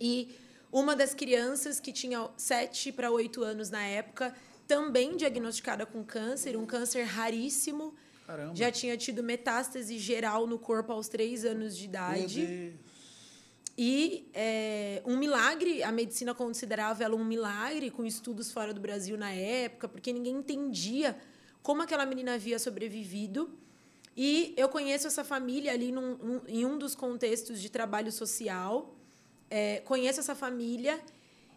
E uma das crianças que tinha 7 para 8 anos na época, também diagnosticada com câncer, um câncer raríssimo. Caramba. Já tinha tido metástase geral no corpo aos 3 anos de idade. E é, um milagre, a medicina considerava ela um milagre, com estudos fora do Brasil na época, porque ninguém entendia como aquela menina havia sobrevivido. E eu conheço essa família ali num- num- em um dos contextos de trabalho social. É, conheço essa família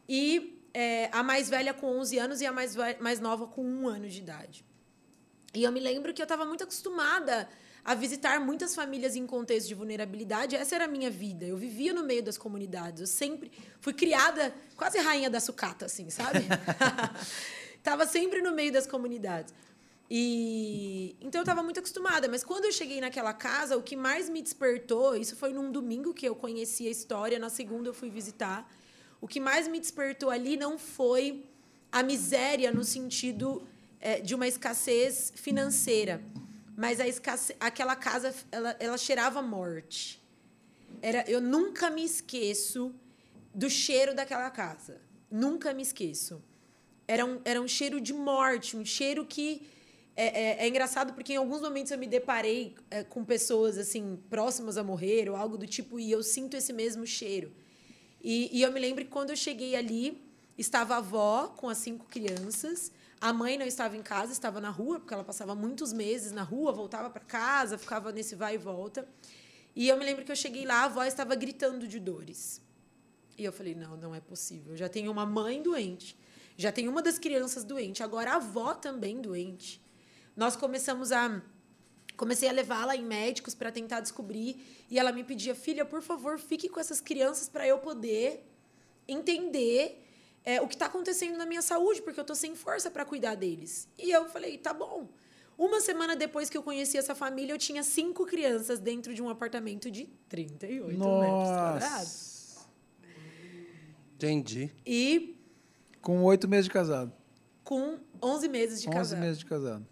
e é, a mais velha com 11 anos e a mais, mais nova com um ano de idade. E eu me lembro que eu estava muito acostumada a visitar muitas famílias em contexto de vulnerabilidade. Essa era a minha vida. Eu vivia no meio das comunidades. Eu sempre fui criada quase rainha da sucata, assim, sabe? (laughs) Tava sempre no meio das comunidades. E então eu estava muito acostumada, mas quando eu cheguei naquela casa, o que mais me despertou, isso foi num domingo que eu conheci a história, na segunda eu fui visitar. O que mais me despertou ali não foi a miséria no sentido eh, de uma escassez financeira, mas a escasse... aquela casa ela, ela cheirava morte. Era, eu nunca me esqueço do cheiro daquela casa. Nunca me esqueço. Era um, era um cheiro de morte, um cheiro que. É, é, é engraçado porque em alguns momentos eu me deparei é, com pessoas assim próximas a morrer ou algo do tipo e eu sinto esse mesmo cheiro. E, e eu me lembro que quando eu cheguei ali, estava a avó com as cinco crianças. A mãe não estava em casa, estava na rua, porque ela passava muitos meses na rua, voltava para casa, ficava nesse vai e volta. E eu me lembro que eu cheguei lá, a avó estava gritando de dores. E eu falei: não, não é possível. Eu já tenho uma mãe doente, já tenho uma das crianças doente, agora a avó também doente. Nós começamos a. Comecei a levá-la em médicos para tentar descobrir. E ela me pedia: filha, por favor, fique com essas crianças para eu poder entender é, o que está acontecendo na minha saúde, porque eu estou sem força para cuidar deles. E eu falei: tá bom. Uma semana depois que eu conheci essa família, eu tinha cinco crianças dentro de um apartamento de 38 Nossa. metros quadrados. Entendi. E Com oito meses de casado. com 11 meses de 11 casado. meses de casado.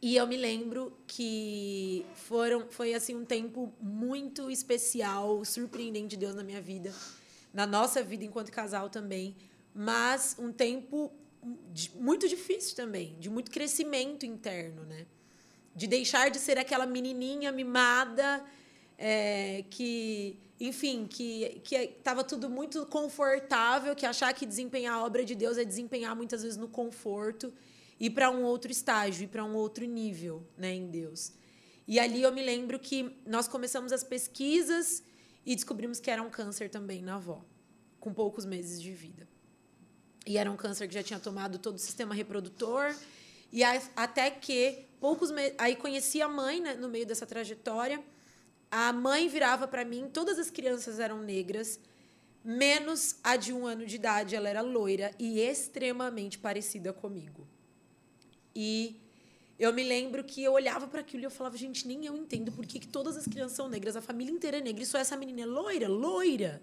E eu me lembro que foram, foi assim um tempo muito especial, surpreendente de Deus na minha vida, na nossa vida enquanto casal também, mas um tempo de- muito difícil também, de muito crescimento interno, né? De deixar de ser aquela menininha mimada é, que, enfim, que estava tudo muito confortável, que achar que desempenhar a obra de Deus é desempenhar muitas vezes no conforto ir para um outro estágio, ir para um outro nível, né, em Deus. E ali eu me lembro que nós começamos as pesquisas e descobrimos que era um câncer também na avó, com poucos meses de vida. E era um câncer que já tinha tomado todo o sistema reprodutor. E a- até que poucos meses. Aí conheci a mãe né, no meio dessa trajetória. A mãe virava para mim, todas as crianças eram negras, menos a de um ano de idade. Ela era loira e extremamente parecida comigo. E eu me lembro que eu olhava para aquilo e eu falava, gente, nem eu entendo por que, que todas as crianças são negras, a família inteira é negra, e só essa menina é loira, loira.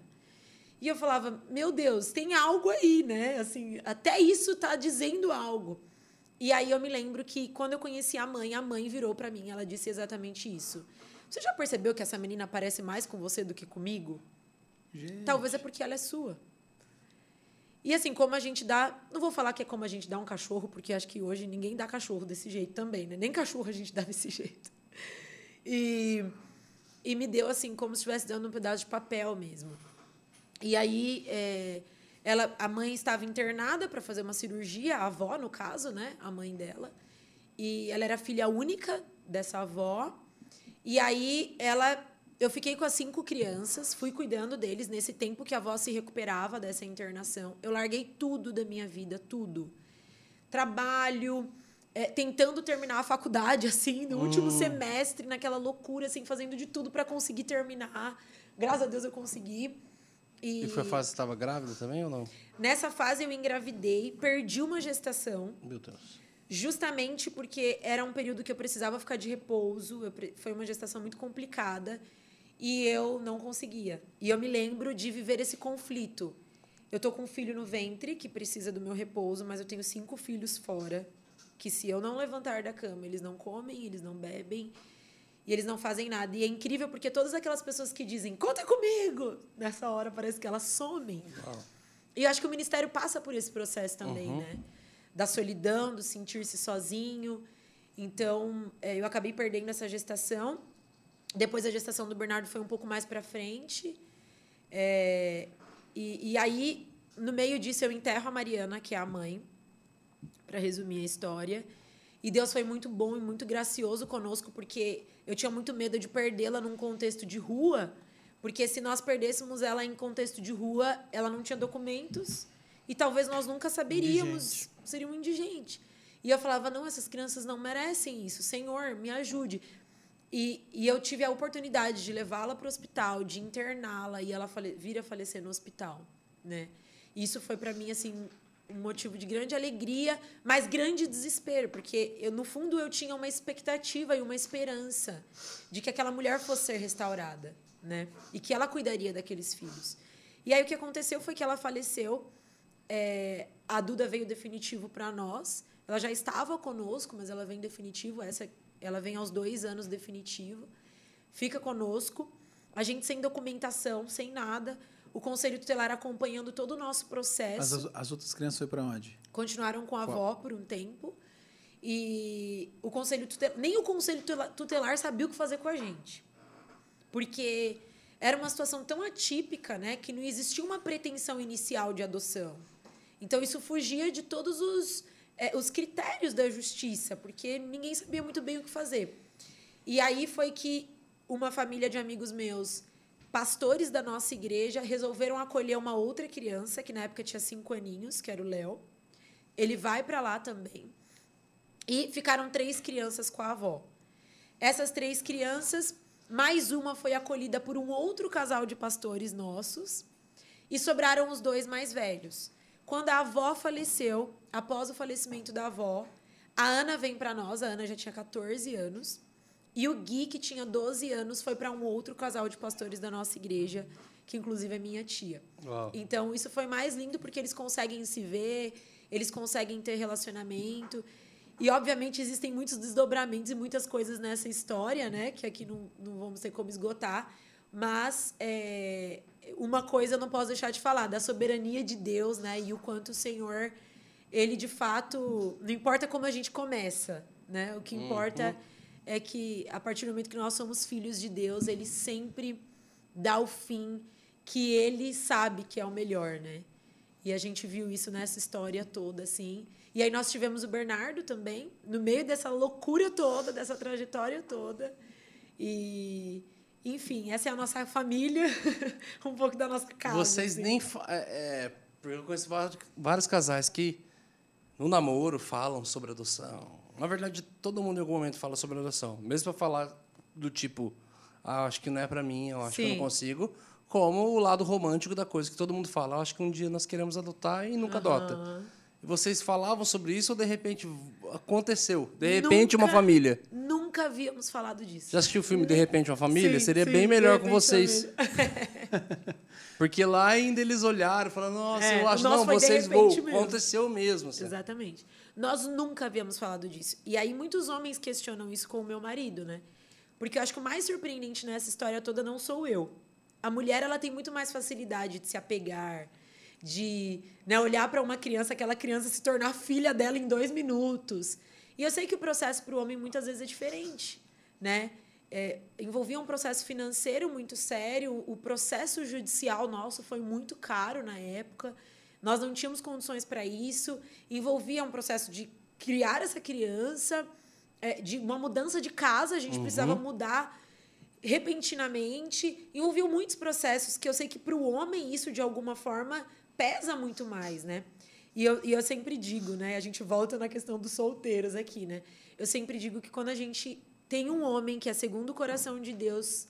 E eu falava, meu Deus, tem algo aí, né? Assim, até isso tá dizendo algo. E aí eu me lembro que quando eu conheci a mãe, a mãe virou para mim, ela disse exatamente isso. Você já percebeu que essa menina parece mais com você do que comigo? Talvez é porque ela é sua. E assim, como a gente dá. Não vou falar que é como a gente dá um cachorro, porque acho que hoje ninguém dá cachorro desse jeito também, né? Nem cachorro a gente dá (laughs) desse jeito. E, e me deu assim, como se estivesse dando um pedaço de papel mesmo. E aí, é, ela, a mãe estava internada para fazer uma cirurgia, a avó, no caso, né? A mãe dela. E ela era filha única dessa avó. E aí, ela eu fiquei com as cinco crianças, fui cuidando deles nesse tempo que a avó se recuperava dessa internação. Eu larguei tudo da minha vida, tudo. Trabalho, é, tentando terminar a faculdade, (laughs) assim, no último semestre, naquela loucura, assim, fazendo de tudo para conseguir terminar. Graças a Deus eu consegui. E, E foi a fase que estava grávida também ou não? nessa fase eu engravidei, perdi uma gestação Meu Deus. justamente porque era um período que eu precisava ficar de repouso, eu foi uma gestação muito complicada e eu não conseguia. E eu me lembro de viver esse conflito. Eu tô com um filho no ventre que precisa do meu repouso, mas eu tenho cinco filhos fora que se eu não levantar da cama, eles não comem, eles não bebem e eles não fazem nada. E é incrível porque todas aquelas pessoas que dizem "Conta comigo", nessa hora parece que elas somem. E eu acho que o ministério passa por esse processo também, né? Da solidão, do sentir-se sozinho. Então, é, eu acabei perdendo essa gestação. Depois a gestação do Bernardo foi um pouco mais para frente. É, e, e aí, no meio disso, eu enterro a Mariana, que é a mãe, para resumir a história. E Deus foi muito bom e muito gracioso conosco, porque eu tinha muito medo de perdê-la num contexto de rua, porque se nós perdêssemos ela em contexto de rua, ela não tinha documentos e talvez nós nunca saberíamos, Indigente. seria um indigente. E eu falava: não, essas crianças não merecem isso, Senhor, me ajude. E, e eu tive a oportunidade de levá-la para o hospital, de interná-la e ela fale, vir a falecer no hospital, né? Isso foi para mim assim um motivo de grande alegria, mas grande desespero, porque eu no fundo eu tinha uma expectativa e uma esperança de que aquela mulher fosse ser restaurada, né? E que ela cuidaria daqueles filhos. E aí o que aconteceu foi que ela faleceu. é, a Duda veio definitivo para nós. Ela já estava conosco, mas ela vem definitivo. Essa, ela vem aos dois anos definitivo. Fica conosco. A gente sem documentação, sem nada. O conselho tutelar acompanhando todo o nosso processo. As, as outras crianças foi para onde? Continuaram com a avó por um tempo. E o conselho tutelar, nem o conselho tutelar sabia o que fazer com a gente. Porque era uma situação tão atípica, né, que não existia uma pretensão inicial de adoção. Então isso fugia de todos os, é, os critérios da justiça, porque ninguém sabia muito bem o que fazer. E aí foi que uma família de amigos meus, pastores da nossa igreja, resolveram acolher uma outra criança, que na época tinha cinco aninhos, que era o Léo. Ele vai para lá também. E ficaram três crianças com a avó. Essas três crianças, mais uma foi acolhida por um outro casal de pastores nossos. E sobraram os dois mais velhos. Quando a avó faleceu, após o falecimento da avó, a Ana vem para nós. A Ana já tinha 14 anos. E o Gui, que tinha 12 anos, foi para um outro casal de pastores da nossa igreja, que inclusive é minha tia. Uau. Então, isso foi mais lindo porque eles conseguem se ver, eles conseguem ter relacionamento. E, obviamente, existem muitos desdobramentos e muitas coisas nessa história, né? Que aqui não, não vamos ter como esgotar. Mas é, uma coisa eu não posso deixar de falar, da soberania de Deus, né? E o quanto o Senhor, ele de fato... Não importa como a gente começa, né? O que importa... Uhum é que a partir do momento que nós somos filhos de Deus, ele sempre dá o fim que ele sabe que é o melhor, né? E a gente viu isso nessa história toda, assim. E aí nós tivemos o Bernardo também, no meio dessa loucura toda, dessa trajetória toda. E, enfim, essa é a nossa família, (laughs) um pouco da nossa casa. Vocês assim. nem. É, é, eu conheço vários casais que no namoro falam sobre adoção, na verdade, todo mundo em algum momento fala sobre adoção. Mesmo para falar do tipo, ah, acho que não é para mim, eu acho Sim. que eu não consigo. Como o lado romântico da coisa, que todo mundo fala, acho que um dia nós queremos adotar e nunca uhum. adota. Vocês falavam sobre isso ou de repente aconteceu? De repente nunca, uma família? Nunca havíamos falado disso. Já assistiu o filme De repente uma família? Sim, Seria sim, bem melhor com vocês. (laughs) Porque lá ainda eles olharam falaram, nossa, é, eu acho não, vocês vão. Aconteceu mesmo. Assim. Exatamente. Nós nunca havíamos falado disso. E aí muitos homens questionam isso com o meu marido, né? Porque eu acho que o mais surpreendente nessa história toda não sou eu. A mulher ela tem muito mais facilidade de se apegar, de né, olhar para uma criança, aquela criança se tornar filha dela em dois minutos. E eu sei que o processo para o homem muitas vezes é diferente, né? É, envolvia um processo financeiro muito sério, o processo judicial nosso foi muito caro na época. Nós não tínhamos condições para isso. Envolvia um processo de criar essa criança, é, de uma mudança de casa, a gente uhum. precisava mudar repentinamente. Envolveu muitos processos que eu sei que para o homem isso, de alguma forma, pesa muito mais, né? E eu, e eu sempre digo, né? A gente volta na questão dos solteiros aqui, né? Eu sempre digo que quando a gente tem um homem que é segundo o coração de Deus,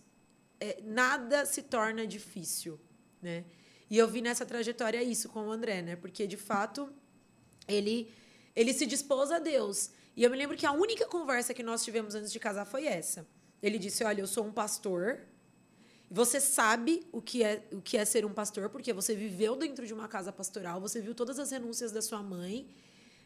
é, nada se torna difícil, né? E eu vi nessa trajetória isso com o André, né? Porque, de fato, ele, ele se dispôs a Deus. E eu me lembro que a única conversa que nós tivemos antes de casar foi essa. Ele disse: Olha, eu sou um pastor. Você sabe o que é o que é ser um pastor, porque você viveu dentro de uma casa pastoral, você viu todas as renúncias da sua mãe.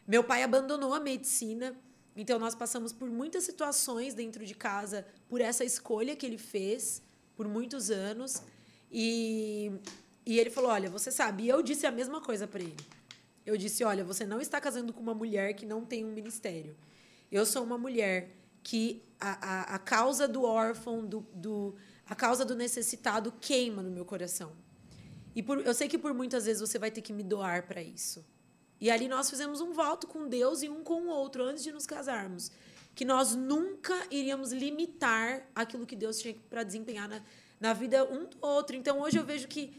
Meu pai abandonou a medicina, então nós passamos por muitas situações dentro de casa por essa escolha que ele fez por muitos anos. E e ele falou: Olha, você sabe. E eu disse a mesma coisa para ele. Eu disse: Olha, você não está casando com uma mulher que não tem um ministério. Eu sou uma mulher que a, a, a causa do órfão, do, do, a causa do necessitado queima no meu coração. E por, eu sei que por muitas vezes você vai ter que me doar para isso. E ali nós fizemos um voto com Deus e um com o outro antes de nos casarmos. Que nós nunca iríamos limitar aquilo que Deus tinha para desempenhar na, na vida um do outro. Então hoje eu vejo que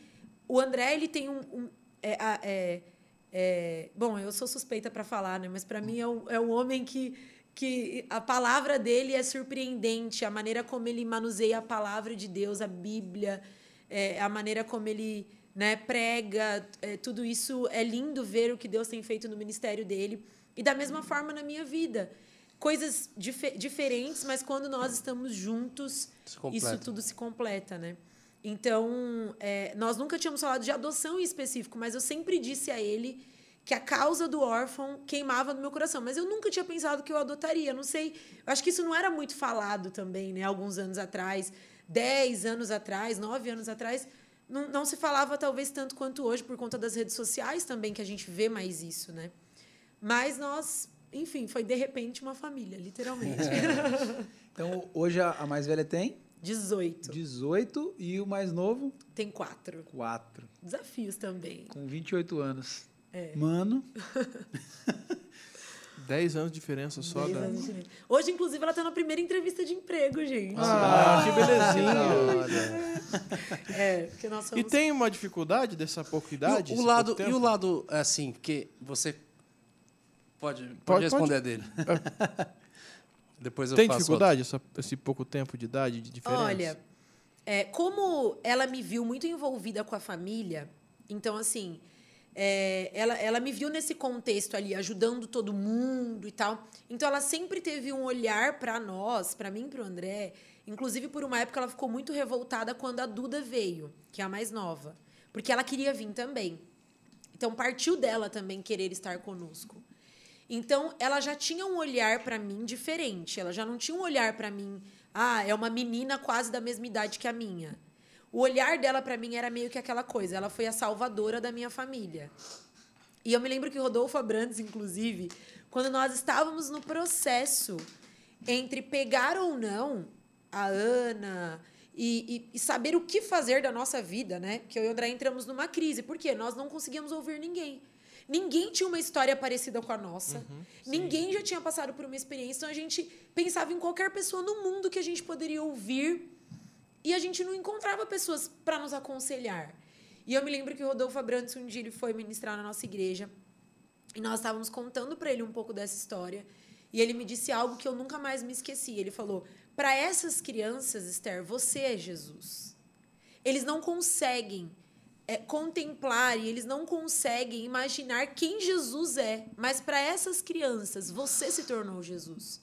o André, ele tem um. um é, é, é, bom, eu sou suspeita para falar, né? Mas para mim é um, é um homem que, que a palavra dele é surpreendente, a maneira como ele manuseia a palavra de Deus, a Bíblia, é, a maneira como ele né, prega, é, tudo isso é lindo ver o que Deus tem feito no ministério dele. E da mesma forma na minha vida. Coisas dif diferentes, mas quando nós estamos juntos, isso tudo se completa, né? Então, é, nós nunca tínhamos falado de adoção em específico, mas eu sempre disse a ele que a causa do órfão queimava no meu coração. Mas eu nunca tinha pensado que eu adotaria. Não sei. Eu acho que isso não era muito falado também, né? Alguns anos atrás, dez anos atrás, nove anos atrás. Não, não se falava talvez tanto quanto hoje por conta das redes sociais também que a gente vê mais isso, né? Mas nós, enfim, foi de repente uma família, literalmente. Então, hoje a, a mais velha tem 18. 18 e o mais novo, Tem quatro. 4. Desafios também. Com 28 anos. É. Mano, (laughs) 10 anos de diferença só da. de diferença. Hoje, inclusive, ela está na primeira entrevista de emprego, gente. Ah, que belezinha. É, porque nós E somos... tem uma dificuldade dessa pouca idade? E o, lado, e o lado, assim, porque você pode, pode, Pode- responder dele. (laughs) Depois eu Tem faço dificuldade essa- esse pouco tempo de idade de diferença? Olha, é, como ela me viu muito envolvida com a família, então, assim, é, ela, ela me viu nesse contexto ali, ajudando todo mundo e tal. Então, ela sempre teve um olhar para nós, para mim para o André. Inclusive, por uma época, ela ficou muito revoltada quando a Duda veio, que é a mais nova. Porque ela queria vir também. Então, partiu dela também querer estar conosco. Então, ela já tinha um olhar para mim diferente. Ela já não tinha um olhar para mim, ah, é uma menina quase da mesma idade que a minha. O olhar dela para mim era meio que aquela coisa. Ela foi a salvadora da minha família. E eu me lembro que Rodolfo Abrantes, inclusive, quando nós estávamos no processo entre pegar ou não a Ana e, e- e saber o que fazer da nossa vida, né? Que eu e o André entramos numa crise. Por quê? Nós não conseguíamos ouvir ninguém. Ninguém tinha uma história parecida com a nossa. ninguém já tinha passado por uma experiência. Então a gente pensava em qualquer pessoa no mundo que a gente poderia ouvir e a gente não encontrava pessoas para nos aconselhar. E eu me lembro que o Rodolfo Abrantes um dia ele foi ministrar na nossa igreja e nós estávamos contando para ele um pouco dessa história e ele me disse algo que eu nunca mais me esqueci. Ele falou: "Para essas crianças, Esther, você é Jesus. Eles não conseguem é, contemplar e eles não conseguem imaginar quem Jesus é, mas para essas crianças, você se tornou Jesus.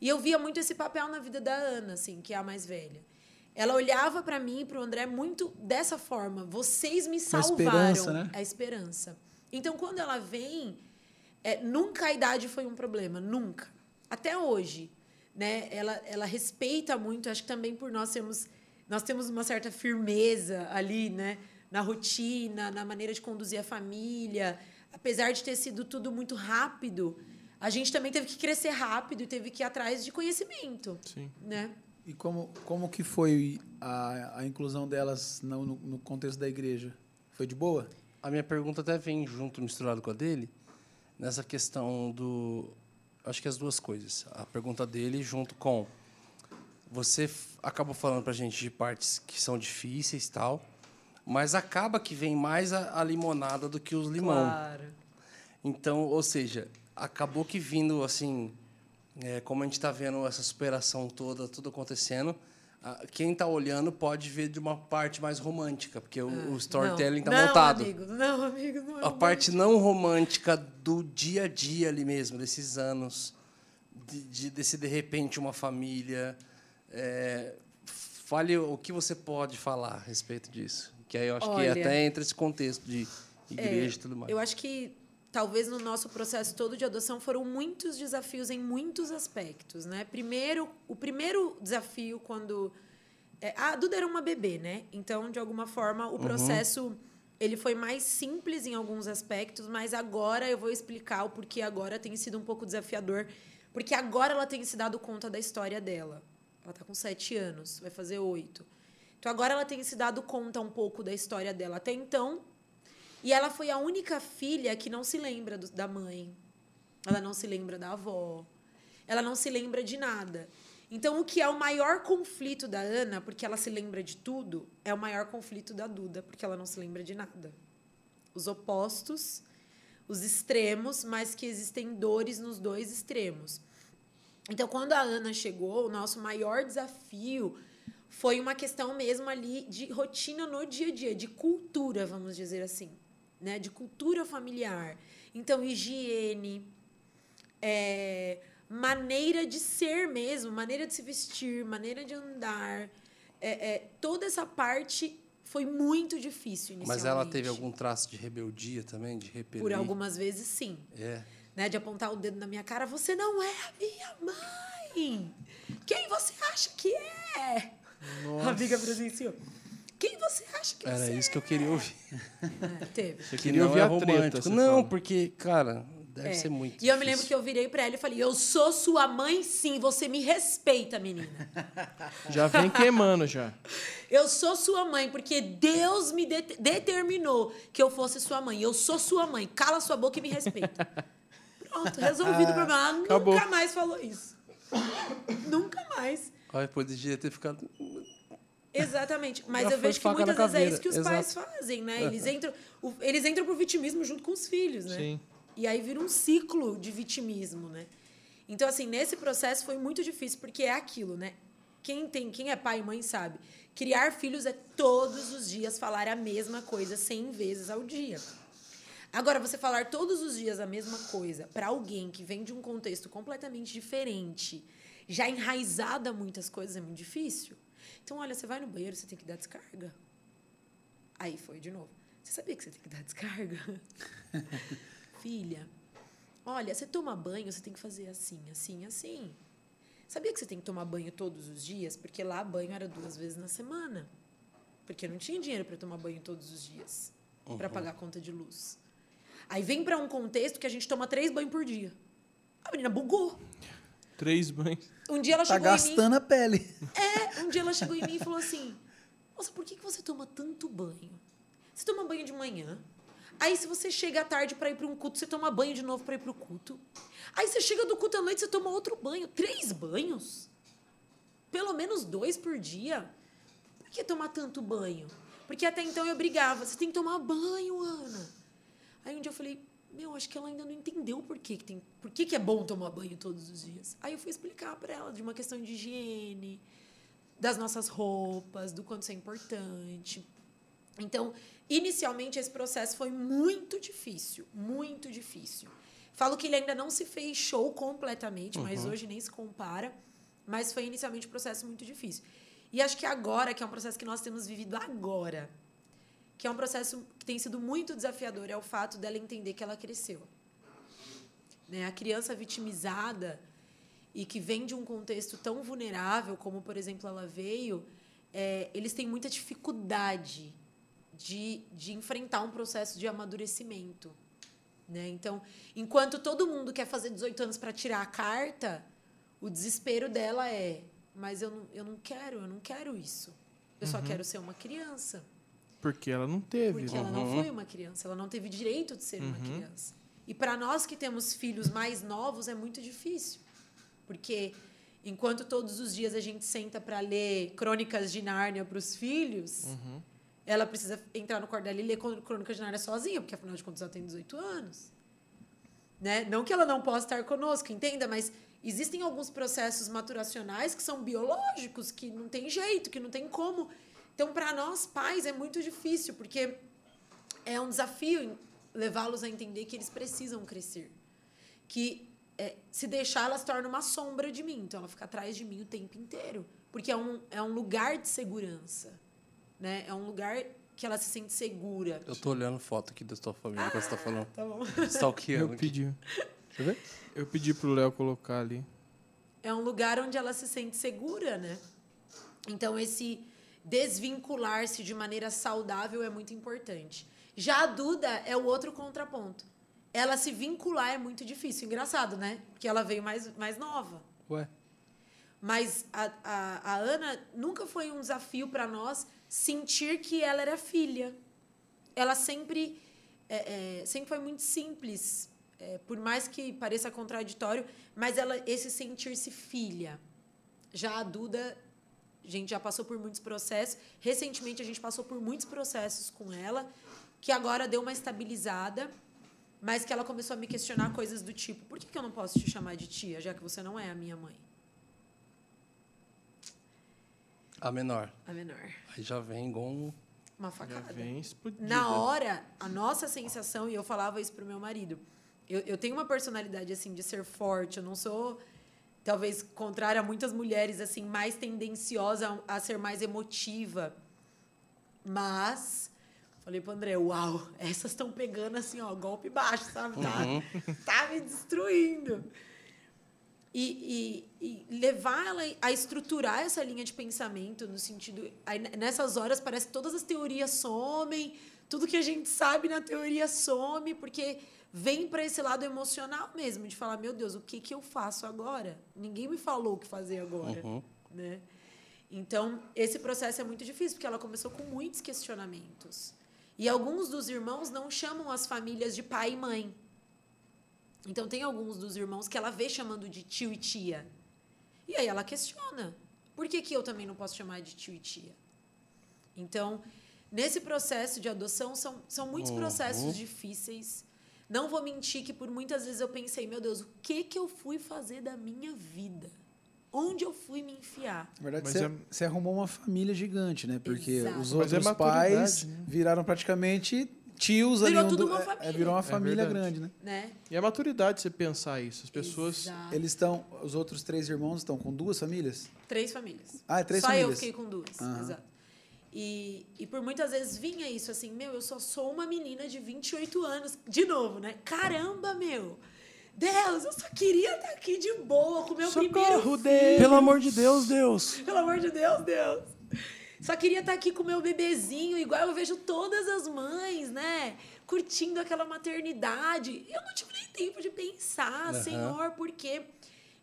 E eu via muito esse papel na vida da Ana, assim, que é a mais velha. Ela olhava para mim e para o André muito dessa forma. Vocês me salvaram. esperança, né? A esperança. Então, quando ela vem, é, nunca a idade foi um problema, nunca. Até hoje, né? Ela, ela respeita muito. Acho que também por nós sermos, nós temos uma certa firmeza ali, né? Na rotina, na maneira de conduzir a família. Apesar de ter sido tudo muito rápido, a gente também teve que crescer rápido e teve que ir atrás de conhecimento, Sim. né? E como, como que foi a, a inclusão delas no, no, contexto da igreja? Foi de boa? A minha pergunta até vem junto, misturado com a dele, nessa questão do. Acho que as duas coisas. A pergunta dele junto com. Você acabou falando pra gente de partes que são difíceis e tal, mas acaba que vem mais a, a limonada do que os limão. Claro. Então, ou seja, acabou que vindo assim, é, como a gente está vendo essa superação toda, tudo acontecendo, quem está olhando pode ver de uma parte mais romântica, porque o, o storytelling está montado. Amigo, não, amigo, não é A parte não romântica do dia a dia ali mesmo, desses anos, de, de- desse de repente uma família. é, fale o que você pode falar a respeito disso. Que aí eu acho Olha, que até entra esse contexto de igreja e tudo mais. Eu acho que talvez no nosso processo todo de adoção foram muitos desafios em muitos aspectos, né? Primeiro, o primeiro desafio quando é, a Duda era uma bebê, né? Então, de alguma forma, o processo ele foi mais simples em alguns aspectos, mas agora eu vou explicar o porquê agora tem sido um pouco desafiador, porque agora ela tem se dado conta da história dela. Ela está com sete anos, vai fazer oito. Então agora ela tem se dado conta um pouco da história dela. Até então, e ela foi a única filha que não se lembra do- da mãe. Ela não se lembra da avó. Ela não se lembra de nada. Então, o que é o maior conflito da Ana, porque ela se lembra de tudo, é o maior conflito da Duda, porque ela não se lembra de nada. Os opostos, os extremos, mas que existem dores nos dois extremos. Então, quando a Ana chegou, o nosso maior desafio foi uma questão mesmo ali de rotina no dia a dia, de cultura, vamos dizer assim, né? De cultura familiar. Então, higiene, é, maneira de ser mesmo, maneira de se vestir, maneira de andar. É, é, toda essa parte foi muito difícil inicialmente. Mas ela teve algum traço de rebeldia também, de repelir? Por algumas vezes, sim. É. Né, de apontar o dedo na minha cara, você não é a minha mãe. Quem você acha que é? A amiga presenciou. Quem você acha que Era você isso que eu queria ouvir. é? Teve. Você Que queria não ouvir é a treta, Não, fala. porque, cara, deve É. ser muito E eu me lembro difícil. que eu virei pra ela e falei: Eu sou sua mãe, sim, você me respeita, menina. (laughs) Já vem queimando já. (laughs) Eu sou sua mãe, porque Deus me det- determinou que eu fosse sua mãe. Eu sou sua mãe. Cala sua boca e me respeita. (laughs) Pronto, resolvido o problema. Ela Acabou. nunca mais falou isso. nunca mais. Ai, podia ter ficado. Exatamente. (laughs) Mas eu vejo que muitas vezes é isso que os exato. pais fazem, né? (laughs) Eles entram, o- eles entram pro vitimismo junto com os filhos, né? Sim. E aí vira um ciclo de vitimismo, né? Então, assim, nesse processo foi muito difícil, porque é aquilo, né? Quem, tem, quem é pai e mãe sabe. Criar filhos é todos os dias falar a mesma coisa 100 vezes ao dia. Agora, você falar todos os dias a mesma coisa para alguém que vem de um contexto completamente diferente, já enraizada muitas coisas, é muito difícil. Então, olha, você vai no banheiro, você tem que dar descarga. Aí foi de novo. Você sabia que você tem que dar descarga? (laughs) Filha, olha, você toma banho, você tem que fazer assim, assim, assim. Sabia que você tem que tomar banho todos os dias? Porque lá banho era duas vezes na semana. Porque não tinha dinheiro para tomar banho todos os dias, para pagar a conta de luz. Aí vem para um contexto que a gente toma três banhos por dia. A menina bugou. Três banhos. Um dia ela Tá chegou em mim. gastando a pele. É, um dia ela chegou em mim e falou assim: Nossa, por que, que você toma tanto banho? Você toma banho de manhã. Aí, se você chega à tarde para ir para um culto, você toma banho de novo para ir para o culto. Aí, você chega do culto à noite, você toma outro banho. Três banhos? Pelo menos dois por dia? Por que tomar tanto banho? Porque até então eu brigava: Você tem que tomar banho, Ana. Aí, um dia eu falei: Meu, acho que ela ainda não entendeu por que, que, tem, por que, que é bom tomar banho todos os dias. Aí, eu fui explicar para ela de uma questão de higiene das nossas roupas, do quanto isso é importante. Então, inicialmente, esse processo foi muito difícil, muito difícil. Falo que ele ainda não se fez show completamente, mas hoje nem se compara. Mas foi inicialmente um processo muito difícil. E acho que agora, que é um processo que nós temos vivido agora, que é um processo que tem sido muito desafiador, é o fato dela entender que ela cresceu. Né? A criança vitimizada e que vem de um contexto tão vulnerável como, por exemplo, ela veio, é, eles têm muita dificuldade de, de enfrentar um processo de amadurecimento. Né? Então, enquanto todo mundo quer fazer 18 anos para tirar a carta, o desespero dela é: mas eu não, eu não quero, eu não quero isso. Eu só quero ser uma criança. Porque ela não teve. Porque né? ela não foi uma criança, ela não teve direito de ser uma criança. E para nós que temos filhos mais novos é muito difícil. Porque enquanto todos os dias a gente senta para ler Crônicas de Nárnia para os filhos, ela precisa entrar no quarto dela e ler Crônicas de Nárnia sozinha, porque afinal de contas ela tem 18 anos. Né? Não que ela não possa estar conosco, entenda, mas existem alguns processos maturacionais que são biológicos, que não tem jeito, que não tem como. Então, para nós pais é muito difícil, porque é um desafio levá-los a entender que eles precisam crescer. Que é, se deixar, ela se torna uma sombra de mim. Então, ela fica atrás de mim o tempo inteiro. Porque é um, é um lugar de segurança. Né? É um lugar que ela se sente segura. Eu tô olhando foto aqui da sua família enquanto você tá falando. Tá bom. Stalkeando Eu aqui. pedi. Deixa eu ver. Eu pedi pro Léo colocar ali. É um lugar onde ela se sente segura, né? Então, esse desvincular-se de maneira saudável é muito importante. Já a Duda é o outro contraponto. Ela se vincular é muito difícil. Engraçado, né? Porque ela veio mais, mais nova. Ué, Mas a, a, a Ana nunca foi um desafio para nós sentir que ela era filha. Ela sempre, é, é, sempre foi muito simples, é, por mais que pareça contraditório, mas ela esse sentir-se filha. Já a Duda, a gente já passou por muitos processos. Recentemente a gente passou por muitos processos com ela, que agora deu uma estabilizada, mas que ela começou a me questionar coisas do tipo: por que, que eu não posso te chamar de tia, já que você não é a minha mãe? a menor. A menor. Aí já vem igual um... Uma Já facada. vem explodida. Na hora, a nossa sensação, e eu falava isso pro meu marido, eu, eu tenho uma personalidade, assim, de ser forte, eu não sou, talvez, contrária a muitas mulheres, assim, mais tendenciosa a, ser mais emotiva. Mas, falei pro André, uau, essas estão pegando, assim, ó, golpe baixo, sabe? Tá, tá me destruindo. e, e, e levar ela a estruturar essa linha de pensamento no sentido. Aí, nessas horas parece que todas as teorias somem, tudo que a gente sabe na teoria some, porque vem para esse lado emocional mesmo, de falar, meu Deus, o que, que eu faço agora? Ninguém me falou o que fazer agora. Uhum. Né? Então, esse processo é muito difícil, porque ela começou com muitos questionamentos. E alguns dos irmãos não chamam as famílias de pai e mãe. Então, tem alguns dos irmãos que ela vê chamando de tio e tia. E aí ela questiona: por que, que eu também não posso chamar de tio e tia? Então, nesse processo de adoção, são, são muitos uhum. processos difíceis. Não vou mentir que por muitas vezes eu pensei, meu Deus, o que, que eu fui fazer da minha vida? Onde eu fui me enfiar? Na verdade, Mas você, é- você arrumou uma família gigante, né? Porque Exato. os é outros maturidade, pais né? viraram praticamente tios Virou ali. um tudo do- uma é- família. É, virou uma É família grande, né? Né? E a maturidade você pensar isso. As pessoas. Exato. Eles estão. Os outros três irmãos estão com duas famílias? Três famílias. Ah, é três Só eu famílias. fiquei com duas. Aham. Exato. E, e por muitas vezes vinha isso assim, meu, eu só sou uma menina de 28 anos. De novo, né? Caramba, meu! Deus, eu só queria estar aqui de boa com meu primeiro Socorro, filho. Deus! Pelo amor de Deus, Deus. Pelo amor de Deus, Deus. Só queria estar aqui com meu bebezinho, igual eu vejo todas as mães, né? Curtindo aquela maternidade. Eu não tive nem tempo de pensar, Aham. Senhor, por quê?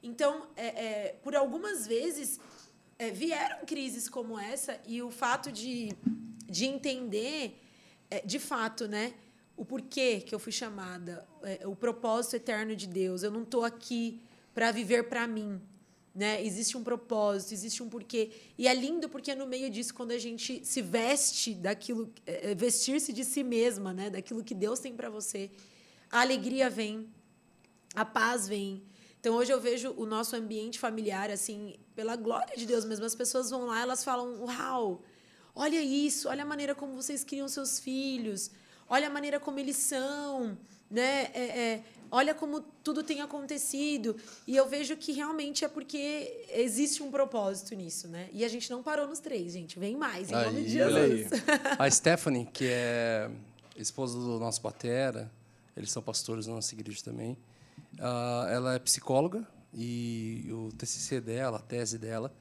Então, é, é, por algumas vezes, é, vieram crises como essa e o fato de, de entender, é, de fato, né? O porquê que eu fui chamada, é, o propósito eterno de Deus. Eu não estou aqui para viver para mim, né? Existe um propósito, existe um porquê. E é lindo porque no meio disso, quando a gente se veste daquilo, é, é, vestir-se de si mesma, né? Daquilo que Deus tem para você, a alegria vem, a paz vem. Então hoje eu vejo o nosso ambiente familiar assim, pela glória de Deus mesmo, as pessoas vão lá, elas falam: "Uau! Olha isso, olha a maneira como vocês criam seus filhos, olha a maneira como eles são, né? É, é, olha como tudo tem acontecido". E eu vejo que realmente é porque existe um propósito nisso, né? E a gente não parou nos três, gente, vem mais em nome de Aí, olha aí. Jesus. (laughs) A Stephanie, que é esposa do nosso batera, eles são pastores na nossa igreja também. ah, ela é psicóloga e o TCC dela, a tese dela,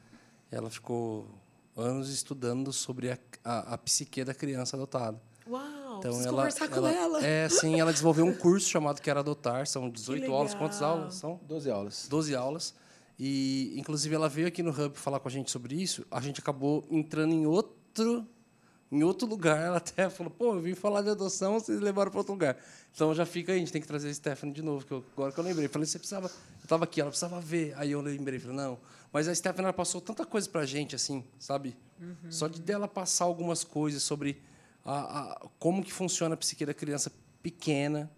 ela ficou anos estudando sobre a, a, a psique da criança adotada. Uau, Então ela, conversar com ela. É, sim, ela desenvolveu um curso chamado Quero Adotar, são 18 aulas. Quantas aulas são? 12 aulas. 12 aulas. E, inclusive, ela veio aqui no Hub falar com a gente sobre isso. A gente acabou entrando em outro, em outro lugar. Ela até (laughs) falou: pô, eu vim falar de adoção, vocês levaram para outro lugar. Então já fica aí, a gente tem que trazer a Stephanie de novo, que eu, agora que eu lembrei. Falei: você precisava. Eu estava aqui, ela precisava ver. Aí eu lembrei, falei: não. Mas a Stephanie ela passou tanta coisa para a gente, assim, sabe? Só de dela passar algumas coisas sobre a, a- como que funciona a psique da criança pequena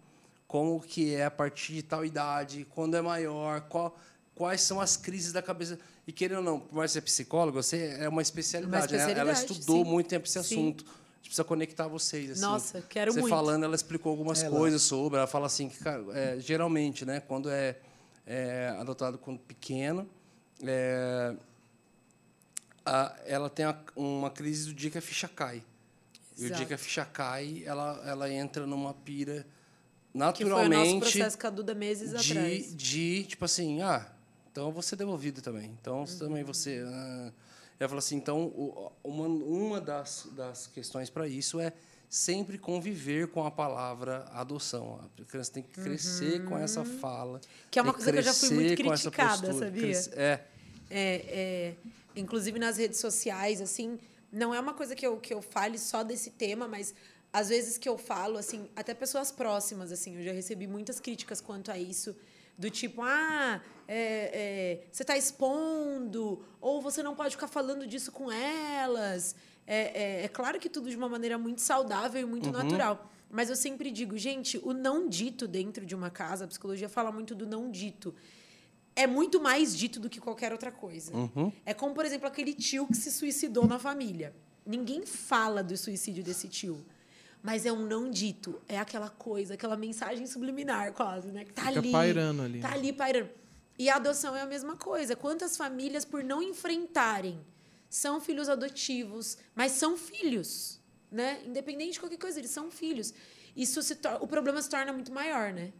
como que é a partir de tal idade, quando é maior, qual- quais são as crises da cabeça. E querendo ou não, por mais ser psicólogo, você é uma especialidade. né? Ela especialidade, estudou sim. muito tempo esse Sim. assunto. A gente precisa conectar vocês. Assim. Nossa, quero você muito. falando, ela explicou algumas Ela- coisas sobre. Ela fala assim que, cara, é, geralmente, né, quando é, é adotado quando pequeno, é, a- ela tem a- uma crise do dia que a ficha cai. E o dia Exato. que a ficha cai, ela, ela entra numa pira Que foi o nosso naturalmente processo com a Duda meses de, atrás. de, tipo assim, ah, então eu vou ser devolvido também. Então você também você. Ah. Ela falou assim, então uma, uma das, das questões para isso é sempre conviver com a palavra adoção. A criança tem que crescer com essa fala. Que é uma coisa que eu já fui muito criticada, sabia? cres- É. É, é, inclusive nas redes sociais, assim, não é uma coisa que eu, que eu fale só desse tema, mas às vezes que eu falo, assim, até pessoas próximas, assim, eu já recebi muitas críticas quanto a isso, do tipo, ah, é, é, você está expondo, ou você não pode ficar falando disso com elas. É, é, é claro que tudo de uma maneira muito saudável e muito natural. Mas eu sempre digo, gente, o não dito dentro de uma casa, a psicologia fala muito do não dito é muito mais dito do que qualquer outra coisa. É como, por exemplo, aquele tio que se suicidou na família. Ninguém fala do suicídio desse tio. Mas é um não dito. É aquela coisa, aquela mensagem subliminar, quase, né? Que tá Fica ali. pairando ali, Tá ali pairando. E a adoção é a mesma coisa. Quantas famílias, por não enfrentarem, são filhos adotivos, mas são filhos, né? Independente de qualquer coisa, eles são filhos. Isso se o problema se torna muito maior, né?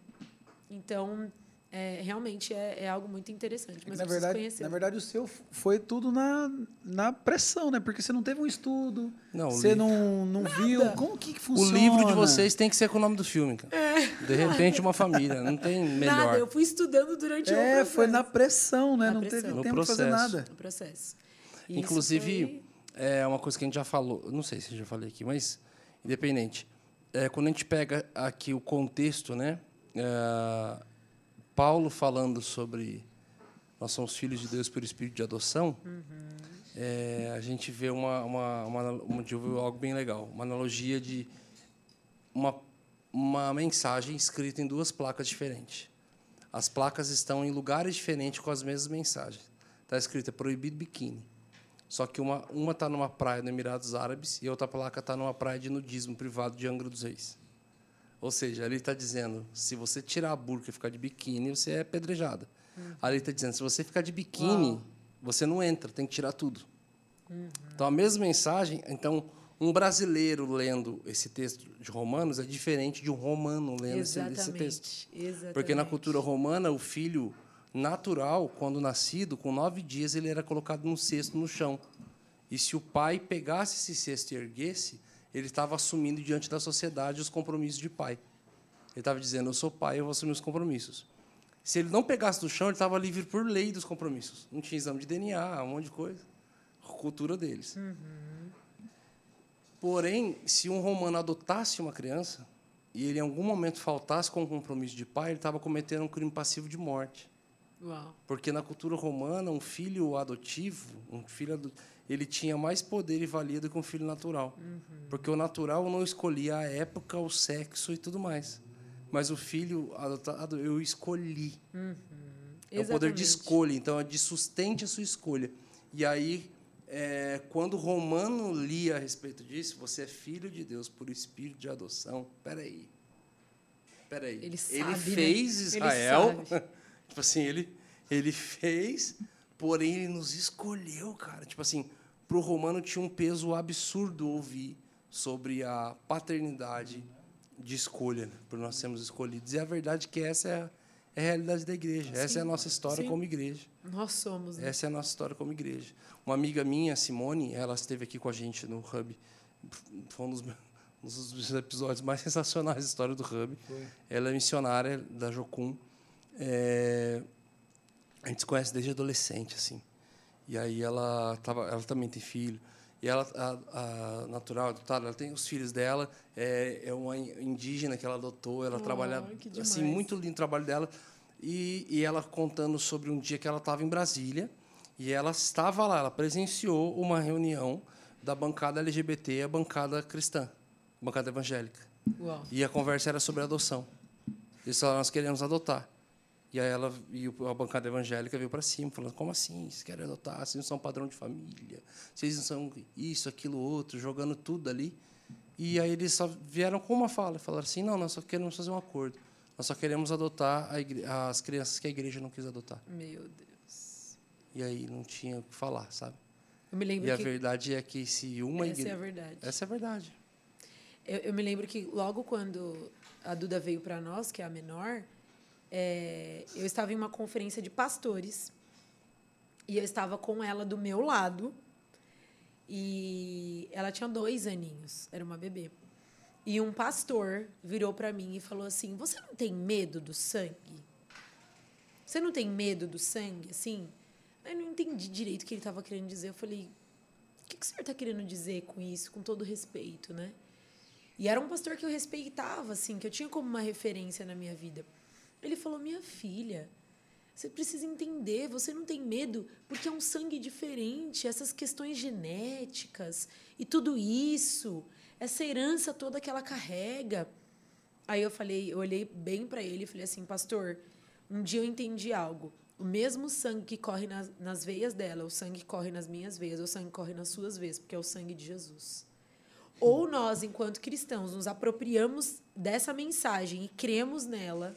Então, é, realmente é, é algo muito interessante. Mas na eu preciso verdade, conhecer. na verdade, o seu foi tudo na, na pressão, né? Porque você não teve um estudo, Não, você livro- não, não viu. Como que, que O funciona? livro de vocês tem que ser com o nome do filme, cara. De repente, uma família. Não tem melhor. Nada, eu fui estudando durante o É, processo. foi na pressão, né? Na não pressão. teve No tempo de fazer processo. nada. no processo. E isso Inclusive, foi- é uma coisa que a gente já falou, não sei se eu já falei aqui, mas independente. É, quando a gente pega aqui o contexto, né? é, Paulo falando sobre nós somos filhos de Deus por espírito de adoção, é, a gente vê uma, uma, uma, uma, algo bem legal, uma analogia de uma, uma mensagem escrita em duas placas diferentes. As placas estão em lugares diferentes com as mesmas mensagens. Está escrito é proibido biquíni. Só que uma uma está numa praia no Emirados Árabes e a outra placa está numa praia de nudismo privado de Angra dos Reis. Ou seja, ali está dizendo, se você tirar a burca e ficar de biquíni, você é apedrejada. Ali está dizendo, se você ficar de biquíni, você não entra, tem que tirar tudo. Então, a mesma mensagem, então, um brasileiro lendo esse texto de Romanos é diferente de um romano lendo esse, esse Exatamente. texto. Exatamente. Porque na cultura romana, o filho natural, quando nascido, com nove dias, ele era colocado num cesto no chão. E se o pai pegasse esse cesto e erguesse, ele estava assumindo diante da sociedade os compromissos de pai. Ele estava dizendo: Eu sou pai, eu vou assumir os compromissos. Se ele não pegasse do chão, ele estava livre por lei dos compromissos. Não tinha exame de DNA, um monte de coisa. Cultura deles. Porém, se um romano adotasse uma criança e ele em algum momento faltasse com o compromisso de pai, ele estava cometendo um crime passivo de morte. Uau. Porque na cultura romana, um filho adotivo, um filho ado- ele tinha mais poder e valia do que um filho natural. Porque o natural não escolhia a época, o sexo e tudo mais. Mas o filho adotado, eu escolhi. É o poder de Exatamente. escolha, então é de sustente a sua escolha. E aí, é, quando o Romano lia a respeito disso, você é filho de Deus por espírito de adoção. Peraí. Peraí. Ele sabe, né? fez Ele Israel. sabe. (laughs) tipo assim, ele, ele fez, porém ele nos escolheu, cara. Tipo assim, para o romano tinha um peso absurdo ouvir sobre a paternidade de escolha, né? por nós sermos escolhidos. E a verdade é que essa é a, é a realidade da igreja. essa é a nossa história sim. como igreja. Nós somos, né? Essa é a nossa história como igreja. Uma amiga minha, Simone, ela esteve aqui com a gente no Hub. Foi um dos, um dos episódios mais (laughs) sensacionais da história do Hub. Ela é missionária da Jocum. É, a gente se conhece desde adolescente, assim. E aí ela tava, ela também tem filho. E ela, a, a natural, adotada, ela tem os filhos dela. É, é uma indígena que ela adotou. Ela trabalha que assim muito lindo o trabalho dela. E, e ela contando sobre um dia que ela estava em Brasília e ela estava lá, ela presenciou uma reunião da bancada LGBT a bancada cristã, bancada evangélica. Uau. E a conversa era sobre adoção. Eles falaram, nós queremos adotar. E aí ela e a bancada evangélica veio para cima, falando, como assim? Vocês querem adotar? Vocês não são padrão de família. Vocês não são isso, aquilo, outro, jogando tudo ali. E aí eles só vieram com uma fala, falaram assim, não, nós só queremos fazer um acordo. Nós só queremos adotar as crianças que a igreja não quis adotar. Meu Deus. E aí não tinha o que falar, sabe? Eu me lembro E a verdade é que se uma essa é igreja... a verdade. Essa é a verdade. Eu, eu me lembro que logo quando a Duda veio para nós, que é a menor, é, eu estava em uma conferência de pastores e eu estava com ela do meu lado e ela tinha dois aninhos, era uma bebê. E um pastor virou para mim e falou assim: Você não tem medo do sangue? Você não tem medo do sangue? Assim, eu não entendi direito o que ele estava querendo dizer. Eu falei: O que, que o senhor está querendo dizer com isso, com todo respeito, né? E era um pastor que eu respeitava, assim, que eu tinha como uma referência na minha vida. Ele falou: Minha filha, você precisa entender, você não tem medo, porque é um sangue diferente, essas questões genéticas e tudo isso, essa herança toda que ela carrega. Aí eu falei, eu olhei bem para ele e falei assim, pastor, um dia eu entendi algo. O mesmo sangue que corre nas, nas veias dela, o sangue que corre nas minhas veias, o sangue que corre nas suas veias, porque é o sangue de Jesus. Ou nós, enquanto cristãos, nos apropriamos dessa mensagem e cremos nela,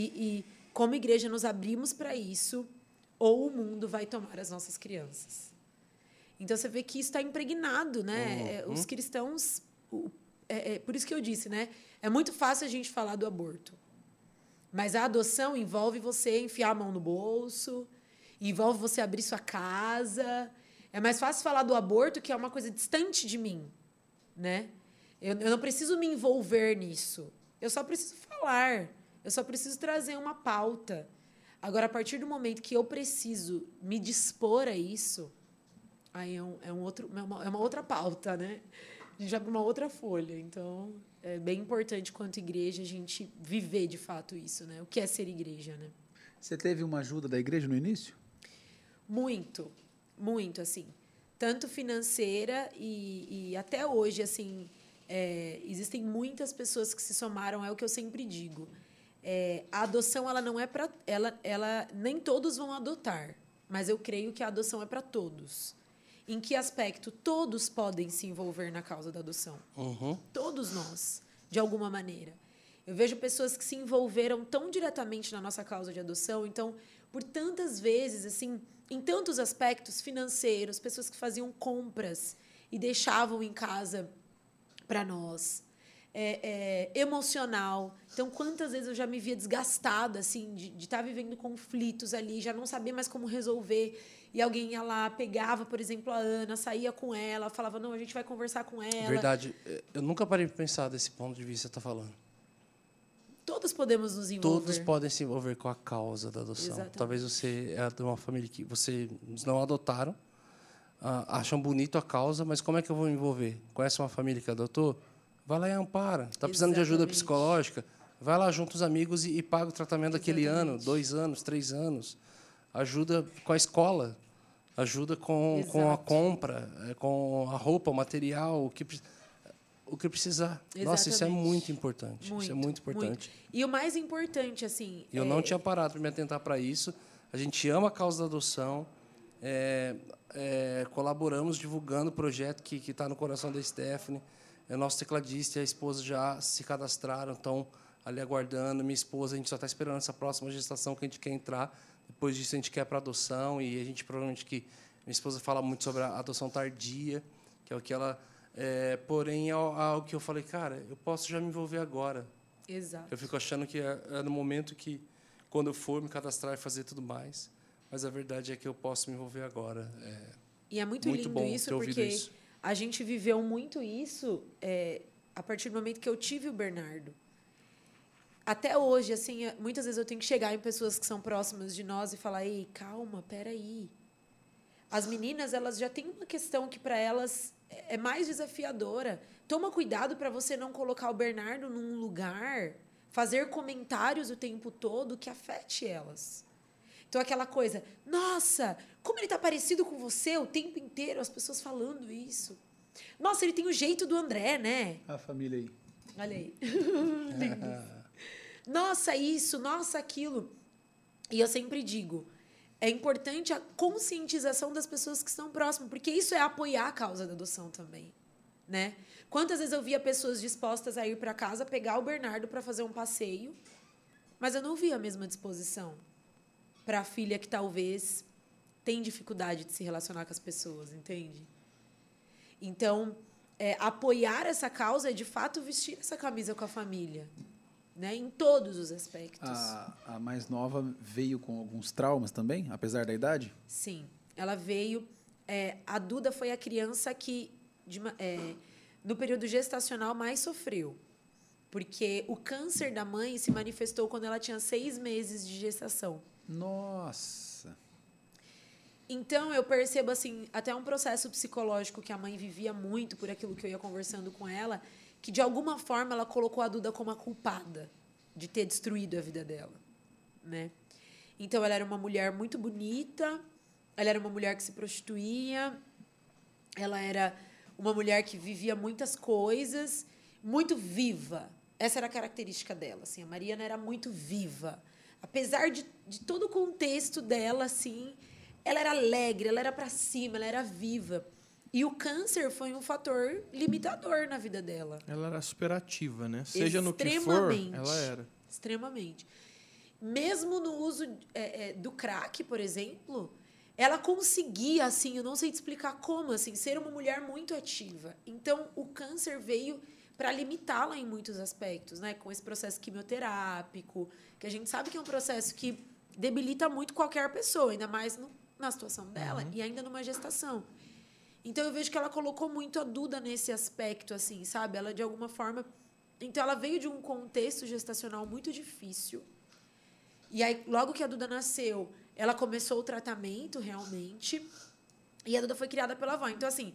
e, e como igreja nos abrimos para isso, ou o mundo vai tomar as nossas crianças. Então você vê que isso está impregnado, né? É, Os cristãos. o- é, é por isso que eu disse, né? É muito fácil a gente falar do aborto. Mas a adoção envolve você enfiar a mão no bolso, envolve você abrir sua casa. É mais fácil falar do aborto, que é uma coisa distante de mim, né? Eu, eu não preciso me envolver nisso. Eu só preciso falar. Eu só preciso trazer uma pauta. Agora, a partir do momento que eu preciso me dispor a isso, aí é, um, é, um outro, é, uma, é uma outra pauta, né? A gente abre uma outra folha. Então, é bem importante, quanto igreja, a gente viver de fato isso, né? O que é ser igreja, né? Você teve uma ajuda da igreja no início? Muito, muito, assim. Tanto financeira e, e até hoje, assim, é, existem muitas pessoas que se somaram, é o que eu sempre digo. É, a adoção, ela não é para... Ela, ela, nem todos vão adotar, mas eu creio que a adoção é para todos. Em que aspecto todos podem se envolver na causa da adoção? Uhum. Todos nós, de alguma maneira. Eu vejo pessoas que se envolveram tão diretamente na nossa causa de adoção, então, por tantas vezes, assim, em tantos aspectos financeiros, pessoas que faziam compras e deixavam em casa para nós. É, é, emocional. Então, quantas vezes eu já me via desgastada, assim, de estar tá vivendo conflitos ali, já não saber mais como resolver. E alguém ia lá, pegava, por exemplo, a Ana, saía com ela, falava, não, a gente vai conversar com ela. Verdade. Eu nunca parei para pensar desse ponto de vista que você está falando. Todos podemos nos envolver. Todos podem se envolver com a causa da adoção. Exatamente. Talvez você é de uma família que vocês não adotaram, ah, acham bonito a causa, mas como é que eu vou me envolver? Conhece uma família que adotou? Vai lá e ampara. Está precisando de ajuda Exatamente. psicológica? Vai lá junto os amigos e, e paga o tratamento daquele ano, Exatamente. dois anos, três anos. Ajuda com a escola. Ajuda com, com a compra, eh, com a roupa, o material, o que, o que precisar. Nossa, isso é Exatamente. muito importante. isso é muito importante. E o mais importante, assim. Eu é- não tinha parado para me atentar para isso. A gente ama a causa da adoção. é, é, colaboramos divulgando o projeto que está no coração da Stephanie. É, nosso tecladista e a esposa já se cadastraram, estão ali aguardando. Minha esposa, a gente só está esperando essa próxima gestação que a gente quer entrar. Depois disso, a gente quer para adoção. E a gente provavelmente que. Minha esposa fala muito sobre a adoção tardia, que é o que ela. é, porém, é algo que eu falei, cara, eu posso já me envolver agora. Exato. Eu fico achando que é, é no momento que, quando eu for me cadastrar e fazer tudo mais. Mas a verdade é que eu posso me envolver agora. É, E é muito, Muito lindo bom isso, ter ouvido porque isso. A gente viveu muito isso é, a partir do momento que eu tive o Bernardo. Até hoje, assim, muitas vezes eu tenho que chegar em pessoas que são próximas de nós e falar: ei, calma, peraí. As meninas, elas já têm uma questão que para elas é é mais desafiadora. Toma cuidado para você não colocar o Bernardo num lugar, fazer comentários o tempo todo que afete elas. Então, aquela coisa, nossa, como ele tá parecido com você o tempo inteiro, as pessoas falando isso. Nossa, ele tem o jeito do André, né? A família aí. Olha aí. (laughs) Nossa, isso, nossa, aquilo. E eu sempre digo, é importante a conscientização das pessoas que estão próximas, porque isso é apoiar a causa da adoção também, né? Quantas vezes eu via pessoas dispostas a ir para casa pegar o Bernardo para fazer um passeio, mas eu não via a mesma disposição para a filha que talvez tem dificuldade de se relacionar com as pessoas, entende? Então, é, apoiar essa causa é de fato vestir essa camisa com a família, né? Em todos os aspectos. A, a mais nova veio com alguns traumas também, apesar da idade? Sim, ela veio. é, a Duda foi a criança que, de é, no período gestacional, mais sofreu. Porque o câncer da mãe se manifestou quando ela tinha seis meses de gestação. Nossa. Então eu percebo assim, até um processo psicológico que a mãe vivia muito por aquilo que eu ia conversando com ela, que de alguma forma ela colocou a Duda como a culpada de ter destruído a vida dela, né? Então ela era uma mulher muito bonita, ela era uma mulher que se prostituía, ela era uma mulher que vivia muitas coisas, muito viva. Essa era a característica dela, assim, a Mariana era muito viva. Apesar de, de todo o contexto dela, assim, ela era alegre, ela era para cima, ela era viva. E o câncer foi um fator limitador na vida dela. Ela era superativa, né? Seja no que for, ela era. Extremamente. Mesmo no uso é, é, do crack, por exemplo, ela conseguia, assim, eu não sei te explicar como, assim, ser uma mulher muito ativa. Então, o câncer veio para limitá-la em muitos aspectos, né? Com esse processo quimioterápico, que a gente sabe que é um processo que debilita muito qualquer pessoa, ainda mais no, na situação dela Uhum. e ainda numa gestação. Então eu vejo que ela colocou muito a Duda nesse aspecto, assim, sabe? Ela de alguma forma. Então ela veio de um contexto gestacional muito difícil. E aí, logo que a Duda nasceu, ela começou o tratamento realmente. E a Duda foi criada pela avó. Então, assim,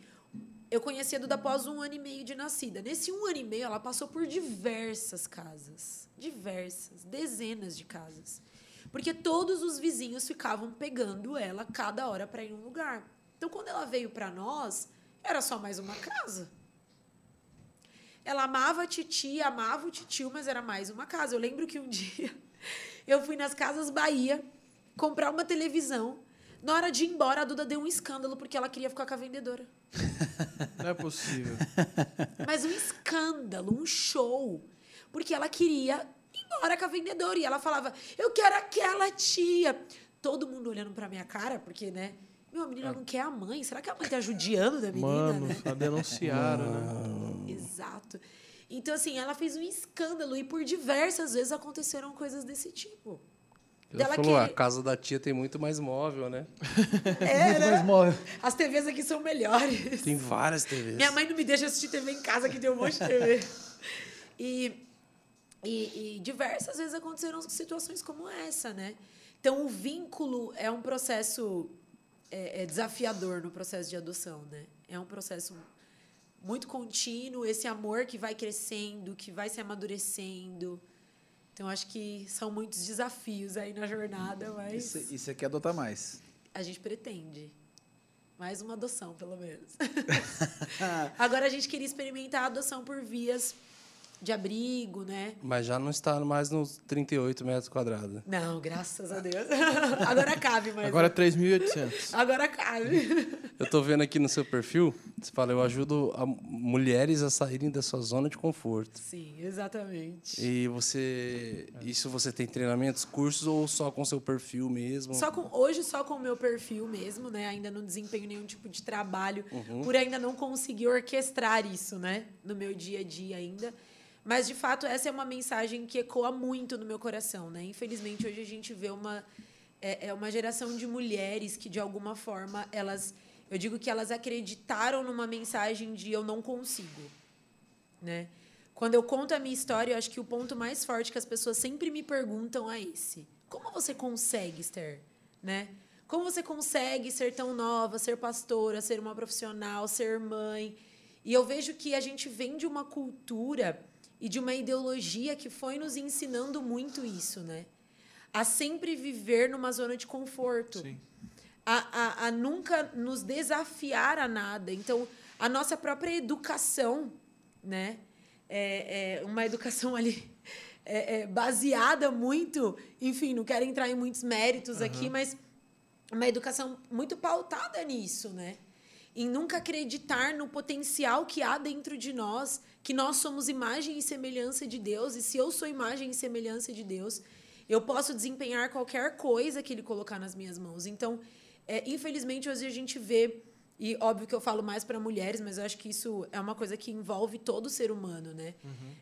eu conheci a Duda após um ano e meio de nascida. Nesse um ano e meio, ela passou por diversas casas. Diversas, dezenas de casas. Porque todos os vizinhos ficavam pegando ela cada hora para ir em um lugar. Então, quando ela veio para nós, era só mais uma casa. Ela amava a titia, amava o titio, mas era mais uma casa. Eu lembro que um (laughs) dia eu fui nas Casas Bahia comprar uma televisão. Na hora de ir embora, a Duda deu um escândalo porque ela queria ficar com a vendedora. Não é possível. (laughs) Mas um escândalo, um show. Porque ela queria ir embora com a vendedora. E ela falava, eu quero aquela tia. Todo mundo olhando pra minha cara, porque, né? Meu, a menina não quer a mãe. Será que a mãe tá judiando da menina, Mano, né? só denunciaram, né? (laughs) Exato. Então, assim, ela fez um escândalo e por diversas vezes aconteceram coisas desse tipo. Ela Dela falou, "Ah, querer- a casa da tia tem muito mais móvel, né? (laughs) É, Muito né? mais móvel. As TVs aqui são melhores. Tem várias TVs. Minha mãe não me deixa assistir TV em casa, que tem um monte de TV. (laughs) E, e, e diversas vezes aconteceram situações como essa, né? Então, o vínculo é um processo é, é desafiador no processo de adoção, né? É um processo muito contínuo, esse amor que vai crescendo, que vai se amadurecendo. Então, acho que são muitos desafios aí na jornada, mas E você quer adotar mais? a gente pretende. Mais uma adoção, pelo menos. (laughs) Agora a gente queria experimentar a adoção por vias de abrigo, né? Mas já não está mais nos 38 metros quadrados. Não, graças a Deus. (laughs) Agora cabe, mas. Agora é 3.800. Agora cabe. Eu tô vendo aqui no seu perfil, você fala, eu ajudo a mulheres a saírem da sua zona de conforto. Sim, exatamente. E você. Isso você tem treinamentos, cursos ou só com seu perfil mesmo? Só com, hoje só com o meu perfil mesmo, né? Ainda não desempenho nenhum tipo de trabalho, por ainda não conseguir orquestrar isso, né? No meu dia a dia ainda. Mas, de fato, essa é uma mensagem que ecoa muito no meu coração, né? Infelizmente, hoje a gente vê uma, é, é uma geração de mulheres que, de alguma forma, elas... Eu digo que elas acreditaram numa mensagem de eu não consigo, né? Quando eu conto a minha história, eu acho que o ponto mais forte que as pessoas sempre me perguntam é esse: como você consegue, Esther, né? Como você consegue ser tão nova, ser pastora, ser uma profissional, ser mãe? E eu vejo que a gente vem de uma cultura e de uma ideologia que foi nos ensinando muito isso, né? A sempre viver numa zona de conforto Sim. A, a, a nunca nos desafiar a nada. Então, a nossa própria educação, né? É, é uma educação ali é, é baseada muito, enfim, não quero entrar em muitos méritos aqui, mas uma educação muito pautada nisso, né? Em nunca acreditar no potencial que há dentro de nós, que nós somos imagem e semelhança de Deus, e se eu sou imagem e semelhança de Deus, eu posso desempenhar qualquer coisa que Ele colocar nas minhas mãos. Então, é, infelizmente, hoje a gente vê, e óbvio que eu falo mais para mulheres, mas eu acho que isso é uma coisa que envolve todo ser humano, né?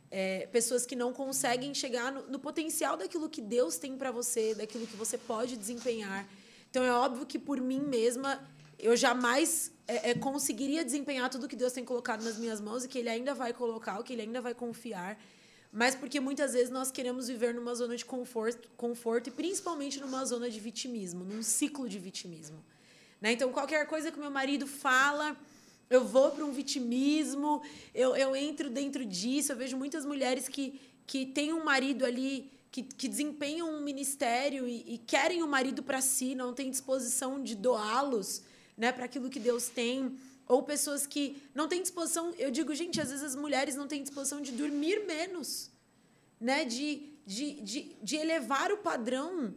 É, pessoas que não conseguem chegar no, no potencial daquilo que Deus tem para você, daquilo que você pode desempenhar. Então, é óbvio que por mim mesma, eu jamais é, é, conseguiria desempenhar tudo que Deus tem colocado nas minhas mãos e que Ele ainda vai colocar, o que Ele ainda vai confiar. Mas porque muitas vezes nós queremos viver numa zona de conforto, conforto e principalmente numa zona de vitimismo, num ciclo de vitimismo. Né? Então, qualquer coisa que meu marido fala, eu vou para um vitimismo, eu, eu entro dentro disso. Eu vejo muitas mulheres que, que têm um marido ali, que, que desempenham um ministério e, e querem o marido para si, não têm disposição de doá-los né, para aquilo que Deus tem. Ou pessoas que não têm disposição. Eu digo, gente, às vezes as mulheres não têm disposição de dormir menos, né? de, de, de, de elevar o padrão,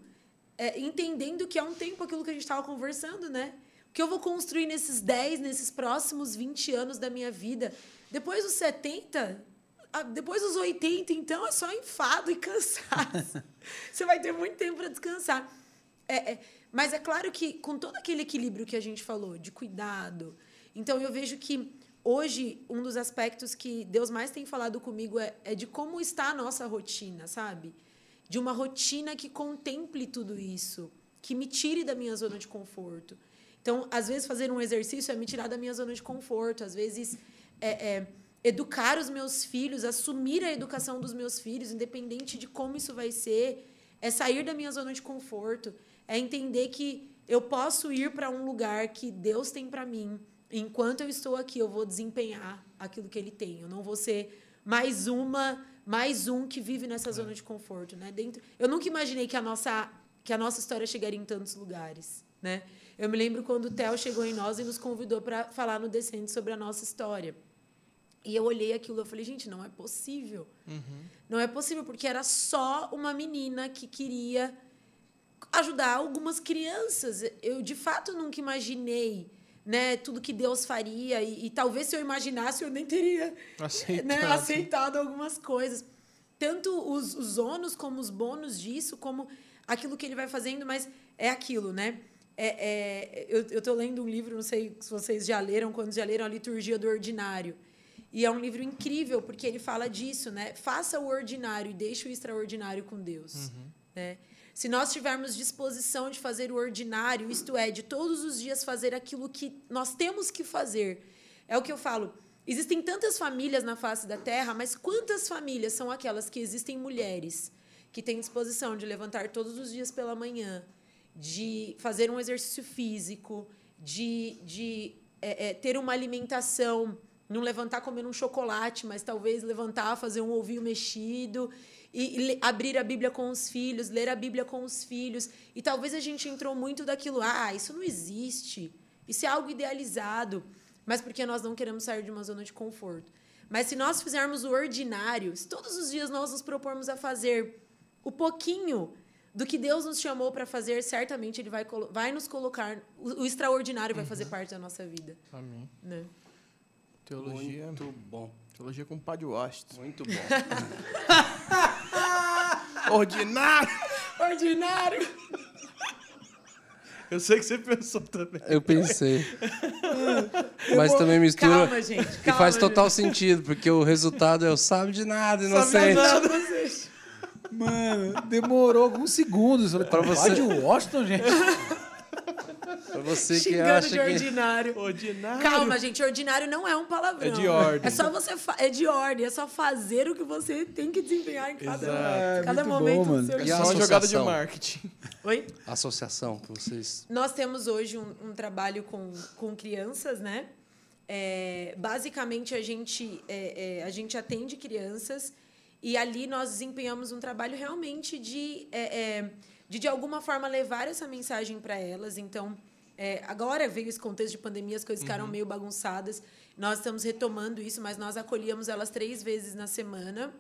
é, entendendo que há um tempo aquilo que a gente estava conversando, né? O que eu vou construir nesses 10, nesses próximos 20 anos da minha vida. Depois dos 70, ah, depois dos 80, então, é só enfado e cansaço. (laughs) Você vai ter muito tempo para descansar. É, é, mas é claro que, com todo aquele equilíbrio que a gente falou, de cuidado. Então, eu vejo que hoje, um dos aspectos que Deus mais tem falado comigo é, é de como está a nossa rotina, sabe? De uma rotina que contemple tudo isso, que me tire da minha zona de conforto. Então, às vezes, fazer um exercício é me tirar da minha zona de conforto. Às vezes, é, é educar os meus filhos, assumir a educação dos meus filhos, independente de como isso vai ser, é sair da minha zona de conforto, é entender que eu posso ir para um lugar que Deus tem para mim. Enquanto eu estou aqui, eu vou desempenhar aquilo que Ele tem. Eu não vou ser mais uma, mais um que vive nessa é. zona de conforto, né? Dentro, eu nunca imaginei que a nossa que a nossa história chegaria em tantos lugares, né? Eu me lembro quando o Theo chegou em nós e nos convidou para falar no Descende sobre a nossa história. E eu olhei aquilo e falei, gente, não é possível. Uhum. Não é possível, porque era só uma menina que queria ajudar algumas crianças. Eu, de fato, nunca imaginei né, tudo que Deus faria. E, e talvez, se eu imaginasse, eu nem teria aceitado, né, aceitado algumas coisas. Tanto os, os ônus como os bônus disso, como aquilo que ele vai fazendo, mas é aquilo, né? É, é, eu estou lendo um livro, não sei se vocês já leram, quando já leram A Liturgia do Ordinário. E é um livro incrível, porque ele fala disso, né? Faça o ordinário e deixe o extraordinário com Deus. Uhum. Né? Se nós tivermos disposição de fazer o ordinário, isto é, de todos os dias fazer aquilo que nós temos que fazer, é o que eu falo. Existem tantas famílias na face da terra, mas quantas famílias são aquelas que existem mulheres que têm disposição de levantar todos os dias pela manhã, de fazer um exercício físico, de, de é, é, ter uma alimentação não levantar comendo um chocolate, mas talvez levantar, fazer um ovinho mexido e, e abrir a Bíblia com os filhos, ler a Bíblia com os filhos. E talvez a gente entrou muito daquilo, ah, isso não existe. Isso é algo idealizado, mas porque nós não queremos sair de uma zona de conforto. Mas se nós fizermos o ordinário, se todos os dias nós nos propormos a fazer o pouquinho do que Deus nos chamou para fazer, certamente Ele vai, vai nos colocar. O, o extraordinário vai fazer uhum. parte da nossa vida. Amém. Né? Teologia. Muito bom. Teologia com o Padre Washington. Muito bom. (laughs) (laughs) Ordinário! Ordinário! Eu sei que você pensou também. Eu pensei. Mas também mistura. Calma, gente. Calma, e faz total gente. sentido, porque o resultado é o sabe de nada, inocente. Sabe de nada. (laughs) Mano, demorou alguns segundos. Para você. Padre Washington, gente. Pra (laughs) você que acha de ordinário. Que... Ordinário. Calma, gente, ordinário não é um palavrão. É de ordem. É só você fa... é de ordem, é só fazer o que você tem que desempenhar em cada, Exato. cada é momento bom, do seu dia. É só uma jogada de marketing. Oi? Associação que vocês. Nós temos hoje um, um trabalho com, com crianças, né? É, basicamente a gente é, é, a gente atende crianças e ali nós desempenhamos um trabalho realmente de é, é, de, de alguma forma levar essa mensagem para elas. Então, é, agora veio esse contexto de pandemia, as coisas ficaram uhum. meio bagunçadas. Nós estamos retomando isso, mas nós acolhíamos elas três vezes na semana.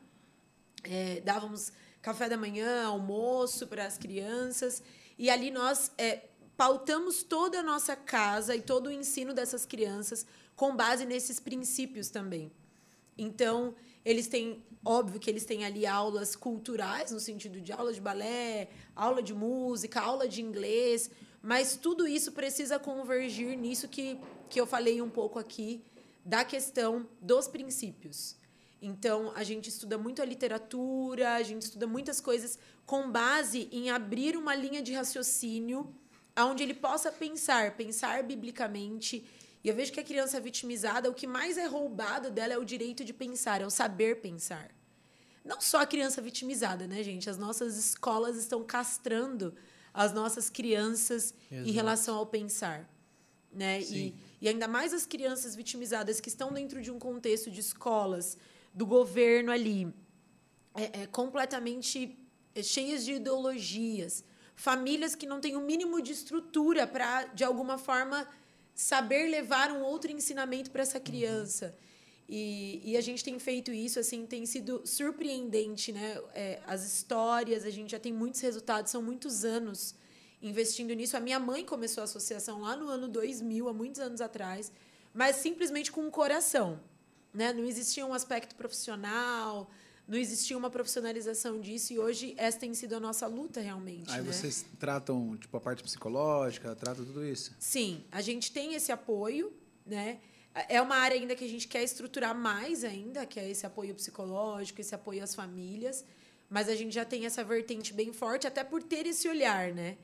É, dávamos café da manhã, almoço para as crianças. E ali nós é, pautamos toda a nossa casa e todo o ensino dessas crianças com base nesses princípios também. Então, eles têm, óbvio que eles têm ali aulas culturais, no sentido de aula de balé, aula de música, aula de inglês, mas tudo isso precisa convergir nisso que, que eu falei um pouco aqui, da questão dos princípios. Então, a gente estuda muito a literatura, a gente estuda muitas coisas com base em abrir uma linha de raciocínio onde ele possa pensar, pensar biblicamente. E eu vejo que a criança vitimizada, o que mais é roubado dela é o direito de pensar, é o saber pensar. Não só a criança vitimizada, né, gente? As nossas escolas estão castrando as nossas crianças Exato. em relação ao pensar. Né? E, e ainda mais as crianças vitimizadas que estão dentro de um contexto de escolas, do governo ali, é, é, completamente é, cheias de ideologias, famílias que não têm o mínimo de estrutura para, de alguma forma, saber levar um outro ensinamento para essa criança. Uhum. E, e, a gente tem feito isso, assim, tem sido surpreendente, né? É, as histórias, a gente já tem muitos resultados, são muitos anos investindo nisso. A minha mãe começou a associação lá no ano 2000, há muitos anos atrás, mas simplesmente com um coração, né? Não existia um aspecto profissional, não existia uma profissionalização disso e hoje essa tem sido a nossa luta realmente. Aí né? vocês tratam tipo a parte psicológica, tratam tudo isso? Sim, a gente tem esse apoio, né? É uma área ainda que a gente quer estruturar mais ainda, que é esse apoio psicológico, esse apoio às famílias. Mas a gente já tem essa vertente bem forte, até por ter esse olhar, né?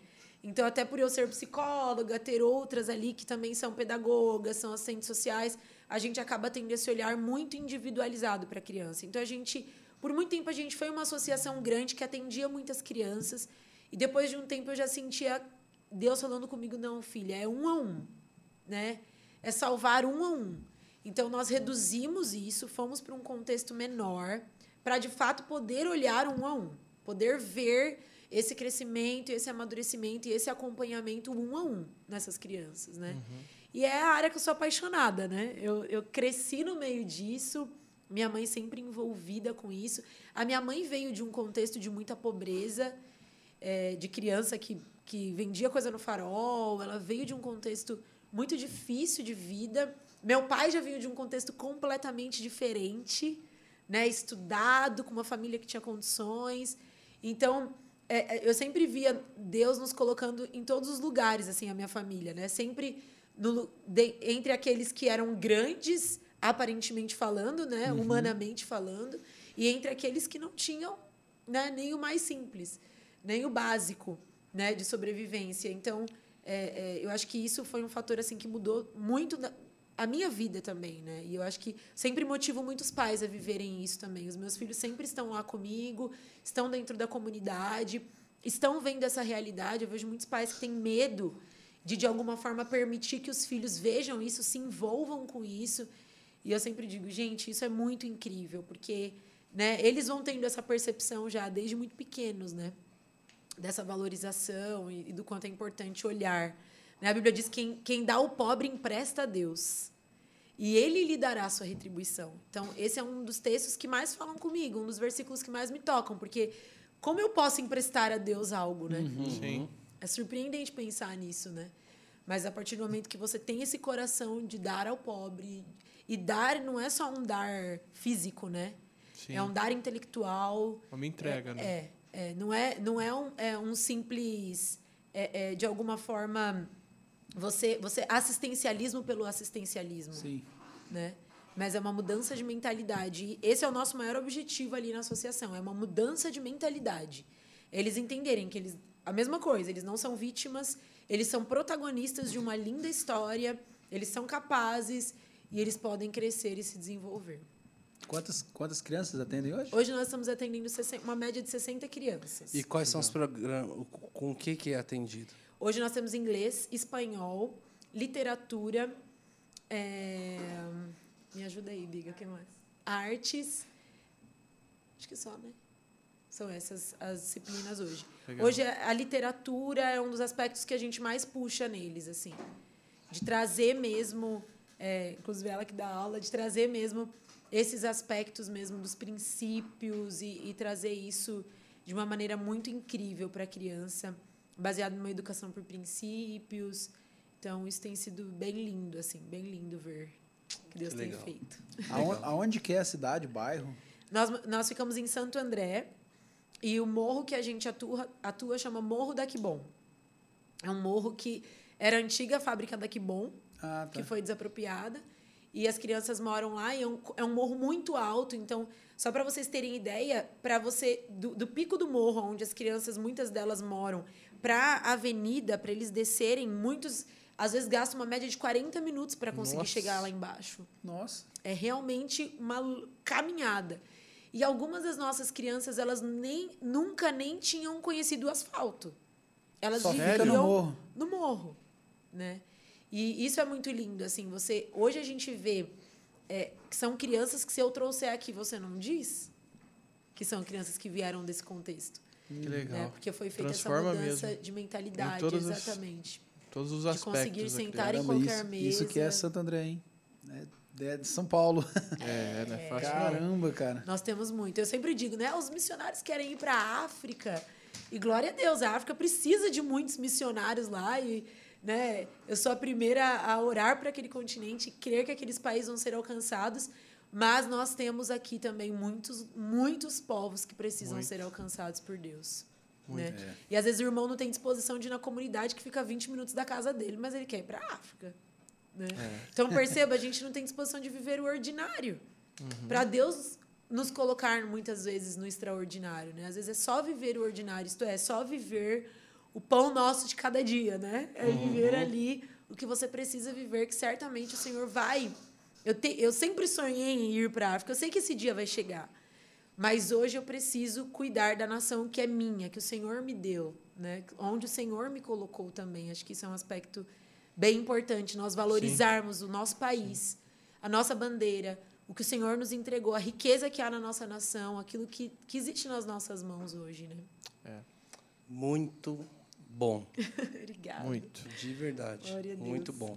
Então, até por eu ser psicóloga, ter outras ali que também são pedagogas, são assistentes sociais, a gente acaba tendo esse olhar muito individualizado para a criança. Então, a gente, por muito tempo, a gente foi uma associação grande que atendia muitas crianças. E depois de um tempo, eu já sentia Deus falando comigo: não, filha, é um a um. Né? É salvar um a um. Então, nós reduzimos isso, fomos para um contexto menor, para de fato poder olhar um a um, poder ver esse crescimento, esse amadurecimento e esse acompanhamento um a um nessas crianças, né? Uhum. E é a área que eu sou apaixonada, né? Eu, eu cresci no meio disso, minha mãe sempre envolvida com isso. A minha mãe veio de um contexto de muita pobreza, é, de criança que, que vendia coisa no farol, ela veio de um contexto muito difícil de vida. Meu pai já veio de um contexto completamente diferente, né? Estudado, com uma família que tinha condições. Então, é, é, eu sempre via Deus nos colocando em todos os lugares, assim, a minha família, né? Sempre no, de, entre aqueles que eram grandes, aparentemente falando, né? Uhum. Humanamente falando, e entre aqueles que não tinham né? nem o mais simples, nem o básico, né? De sobrevivência. Então, é, é, eu acho que isso foi um fator assim que mudou muito da, a minha vida também, né? E eu acho que sempre motivo muitos pais a viverem isso também. Os meus filhos sempre estão lá comigo, estão dentro da comunidade, estão vendo essa realidade. Eu vejo muitos pais que têm medo de de alguma forma permitir que os filhos vejam isso, se envolvam com isso. E eu sempre digo, gente, isso é muito incrível, porque, né, eles vão tendo essa percepção já desde muito pequenos, né? Dessa valorização e, e do quanto é importante olhar né? A Bíblia diz que quem, quem dá ao pobre empresta a Deus. E ele lhe dará a sua retribuição. Então, esse é um dos textos que mais falam comigo, um dos versículos que mais me tocam, porque como eu posso emprestar a Deus algo, né? Uhum. Sim. É surpreendente pensar nisso, né? Mas a partir do momento que você tem esse coração de dar ao pobre, e dar não é só um dar físico, né? Sim. É um dar intelectual. Uma entrega, é, né? É, é, não é, não é um, é um simples, é, é, de alguma forma, você, você assistencialismo pelo assistencialismo. Sim. Né? Mas é uma mudança de mentalidade. E esse é o nosso maior objetivo ali na associação, é uma mudança de mentalidade. Eles entenderem que eles a mesma coisa, eles não são vítimas, eles são protagonistas de uma linda história, eles são capazes e eles podem crescer e se desenvolver. Quantas, quantas crianças atendem hoje? Hoje nós estamos atendendo uma média de 60 crianças. E quais são os programas? Com o que, que é atendido? Hoje nós temos inglês, espanhol, literatura. É... Me ajuda aí, Biga, o que mais? Artes. Acho que só, né? São essas as disciplinas hoje. Legal. Hoje a literatura é um dos aspectos que a gente mais puxa neles, assim. De trazer mesmo, é, inclusive ela que dá aula, de trazer mesmo esses aspectos mesmo dos princípios e, e trazer isso de uma maneira muito incrível para a criança baseado numa educação por princípios. Então, isso tem sido bem lindo, assim, bem lindo ver que Deus que tem feito. (laughs) Aonde, aonde que é a cidade, bairro? Nós, nós ficamos em Santo André e o morro que a gente atua, atua chama Morro da Quibon. É um morro que era a antiga fábrica da Quibon, ah, tá. que foi desapropriada. E as crianças moram lá e é um, é um morro muito alto, então só para vocês terem ideia, para você do, do, pico do morro, onde as crianças muitas delas moram, para a avenida, para eles descerem, muitos às vezes gastam uma média de 40 minutos para conseguir Nossa. chegar lá embaixo. Nossa. É realmente uma caminhada. E algumas das nossas crianças, elas nem nunca nem tinham conhecido o asfalto. Elas Só viviam no morro. no morro, né? E isso é muito lindo, assim, você hoje a gente vê é, que são crianças que se eu trouxer aqui você não diz que são crianças que vieram desse contexto. Que legal. Né? Porque foi feita Transforma essa mudança mesmo. de mentalidade, exatamente. Os, todos os aspectos. De conseguir sentar em qualquer isso, mesa. Isso que é Santo André, hein? É de São Paulo. (laughs) É, não é fácil. Caramba, cara. Nós temos muito. Eu sempre digo, né? Os missionários querem ir para a África. E glória a Deus, a África precisa de muitos missionários lá. E né, eu sou a primeira a orar para aquele continente, crer que aqueles países vão ser alcançados. Mas nós temos aqui também muitos, muitos povos que precisam Muito. ser alcançados por Deus. Né? É. E às vezes o irmão não tem disposição de ir na comunidade que fica 20 minutos da casa dele, mas ele quer ir para a África. Né? Então perceba, a gente não tem disposição de viver o ordinário. Para Deus nos colocar muitas vezes no extraordinário, né? Às vezes é só viver o ordinário, isto é, só viver o pão nosso de cada dia, né? É viver ali o que você precisa viver, que certamente o Senhor vai. Eu, te, eu sempre sonhei em ir para a África, eu sei que esse dia vai chegar. Mas hoje eu preciso cuidar da nação que é minha, que o Senhor me deu, né? Onde o Senhor me colocou também. Acho que isso é um aspecto bem importante, nós valorizarmos o nosso país, a nossa bandeira, o que o Senhor nos entregou, a riqueza que há na nossa nação, aquilo que, que existe nas nossas mãos hoje, né? Muito bom. (laughs) Obrigada. Muito. De verdade. Glória a Deus. Muito bom.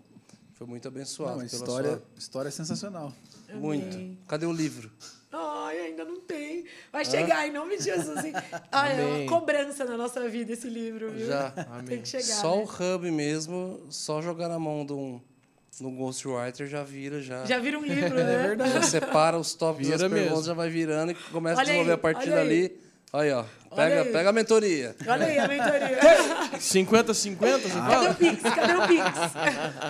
Foi muito abençoado. Não, história, sua- história é sensacional. Muito. Amém. Cadê o livro? Ai, ainda não tem. Vai chegar em nome de Jesus. (laughs) Ai, é Amém. uma cobrança na nossa vida esse livro, viu? Já. Tem que chegar. só né? o hub mesmo, só jogar na mão de um, um Ghostwriter já vira, já. Já vira um livro, (laughs) né? Já separa os tópicos Vira das perguntas, mesmo. já vai virando e começa Olha a desenvolver aí, a partir olha aí. Aí, ó. Pega, aí. pega a mentoria. Olha aí a mentoria. (laughs) 50-50, você Cadê fala? o Pix? Cadê o Pix?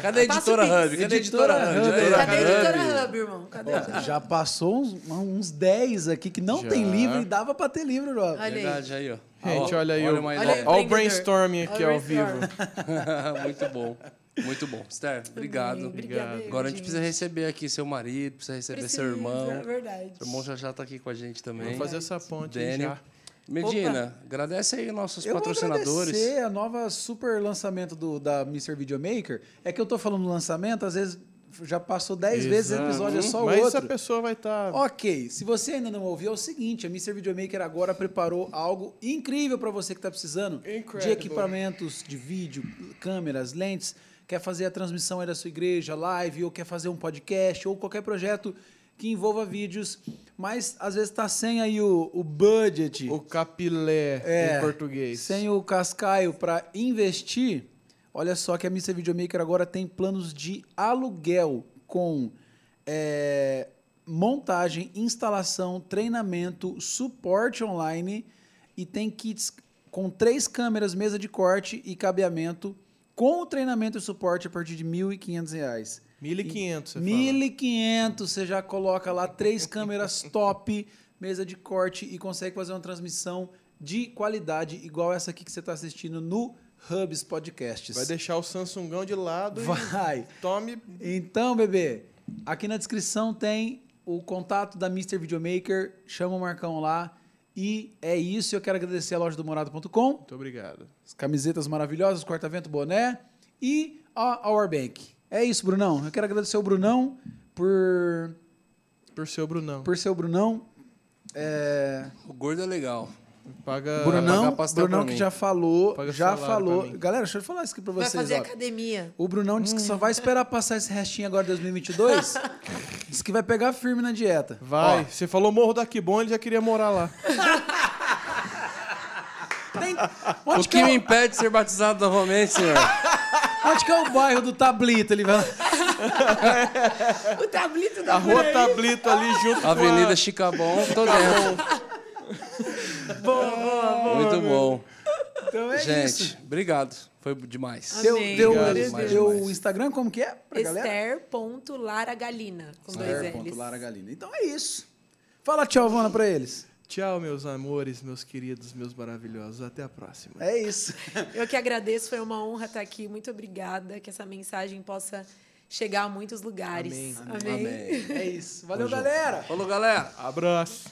Cadê a editora. Hub? Cadê a editora Editora Hub? Cadê a editora Hub. Irmão? Cadê a editora Já passou uns, uns 10 aqui que não Já. tem livro e dava pra ter livro, Rob. Olha aí. Verdade, aí, ó. Gente, olha aí, olha o, uma Olha ideia. ó o empreendedor. brainstorming aqui Olha o ao vivo. (laughs) Muito bom. Muito bom. Esther, obrigado. Obrigada, Agora a gente precisa receber aqui seu marido, precisa receber seu Precisa, irmão. É verdade. Seu irmão já já tá aqui com a gente também. Vamos fazer essa ponte aí Daniel. já. Medina, agradece aí nossos Eu vou patrocinadores. agradecer a nova super lançamento do, da Mr. Videomaker. É que eu tô falando lançamento, às vezes já passou 10 vezes o episódio, é só o Mas outro. a pessoa vai tá estar... Ok, se você ainda não ouviu, é o seguinte: a Mr. Videomaker agora preparou algo incrível para você que está precisando de Incredible. equipamentos de vídeo, câmeras, lentes. Quer fazer a transmissão aí da sua igreja, live, ou quer fazer um podcast, ou qualquer projeto que envolva vídeos, mas às vezes está sem aí o, o budget, O capilé É, em português. sem o cascaio para investir. Olha só que a Mr. Videomaker agora tem planos de aluguel com é, montagem, instalação, treinamento, suporte online e tem kits com três câmeras, mesa de corte e cabeamento com o treinamento e suporte a partir de 1.500 reais. 1.500, você fala. 1.500, você já coloca lá três câmeras top, mesa de corte e consegue fazer uma transmissão de qualidade igual essa aqui que você está assistindo no Hubs Podcasts. Vai deixar o Samsungão de lado Vai. tome... Então, bebê, aqui na descrição tem o contato da Mr. Videomaker, chama o Marcão lá. E é isso, eu quero agradecer a loja do morado.com, Muito obrigado. as camisetas maravilhosas, corta-vento, boné e a Our Bank. É isso, Brunão. Eu quero agradecer o Brunão por, Por seu Brunão. por ser o Brunão. É, O gordo é legal. Paga... Brunão, Brunão que já falou, Paga já falou. Galera, deixa eu falar isso aqui pra Vai vocês. fazer ó. academia. O Brunão disse que só vai esperar passar esse restinho agora de 2022. disse que vai pegar firme na dieta. Vai. Ó, Você falou Morro da Bom, ele já queria morar lá. (laughs) tem- O que que me é, impede de ser batizado novamente, senhor? (laughs) onde que é o bairro do Tablito? Ele vai... O tablito da A Rua Tablito ali junto Avenida com a... Chicabon, tô dentro. Boa, boa, boa. Muito bom. Então é Gente, isso. obrigado. Foi demais. Teu, Amém. Obrigado, demais, teu demais. Instagram como que é? Esther.laragalina, com dois L's. Esther.laragalina. Então é isso. Fala tchau, Vana, pra eles. Tchau, meus amores, meus queridos, meus maravilhosos. Até a próxima. É isso. (laughs) Eu que agradeço, foi uma honra estar aqui. Muito obrigada. Que essa mensagem possa chegar a muitos lugares. Amém. Amém. Amém. É isso. Valeu, junto. galera. Falou, galera. Abraço.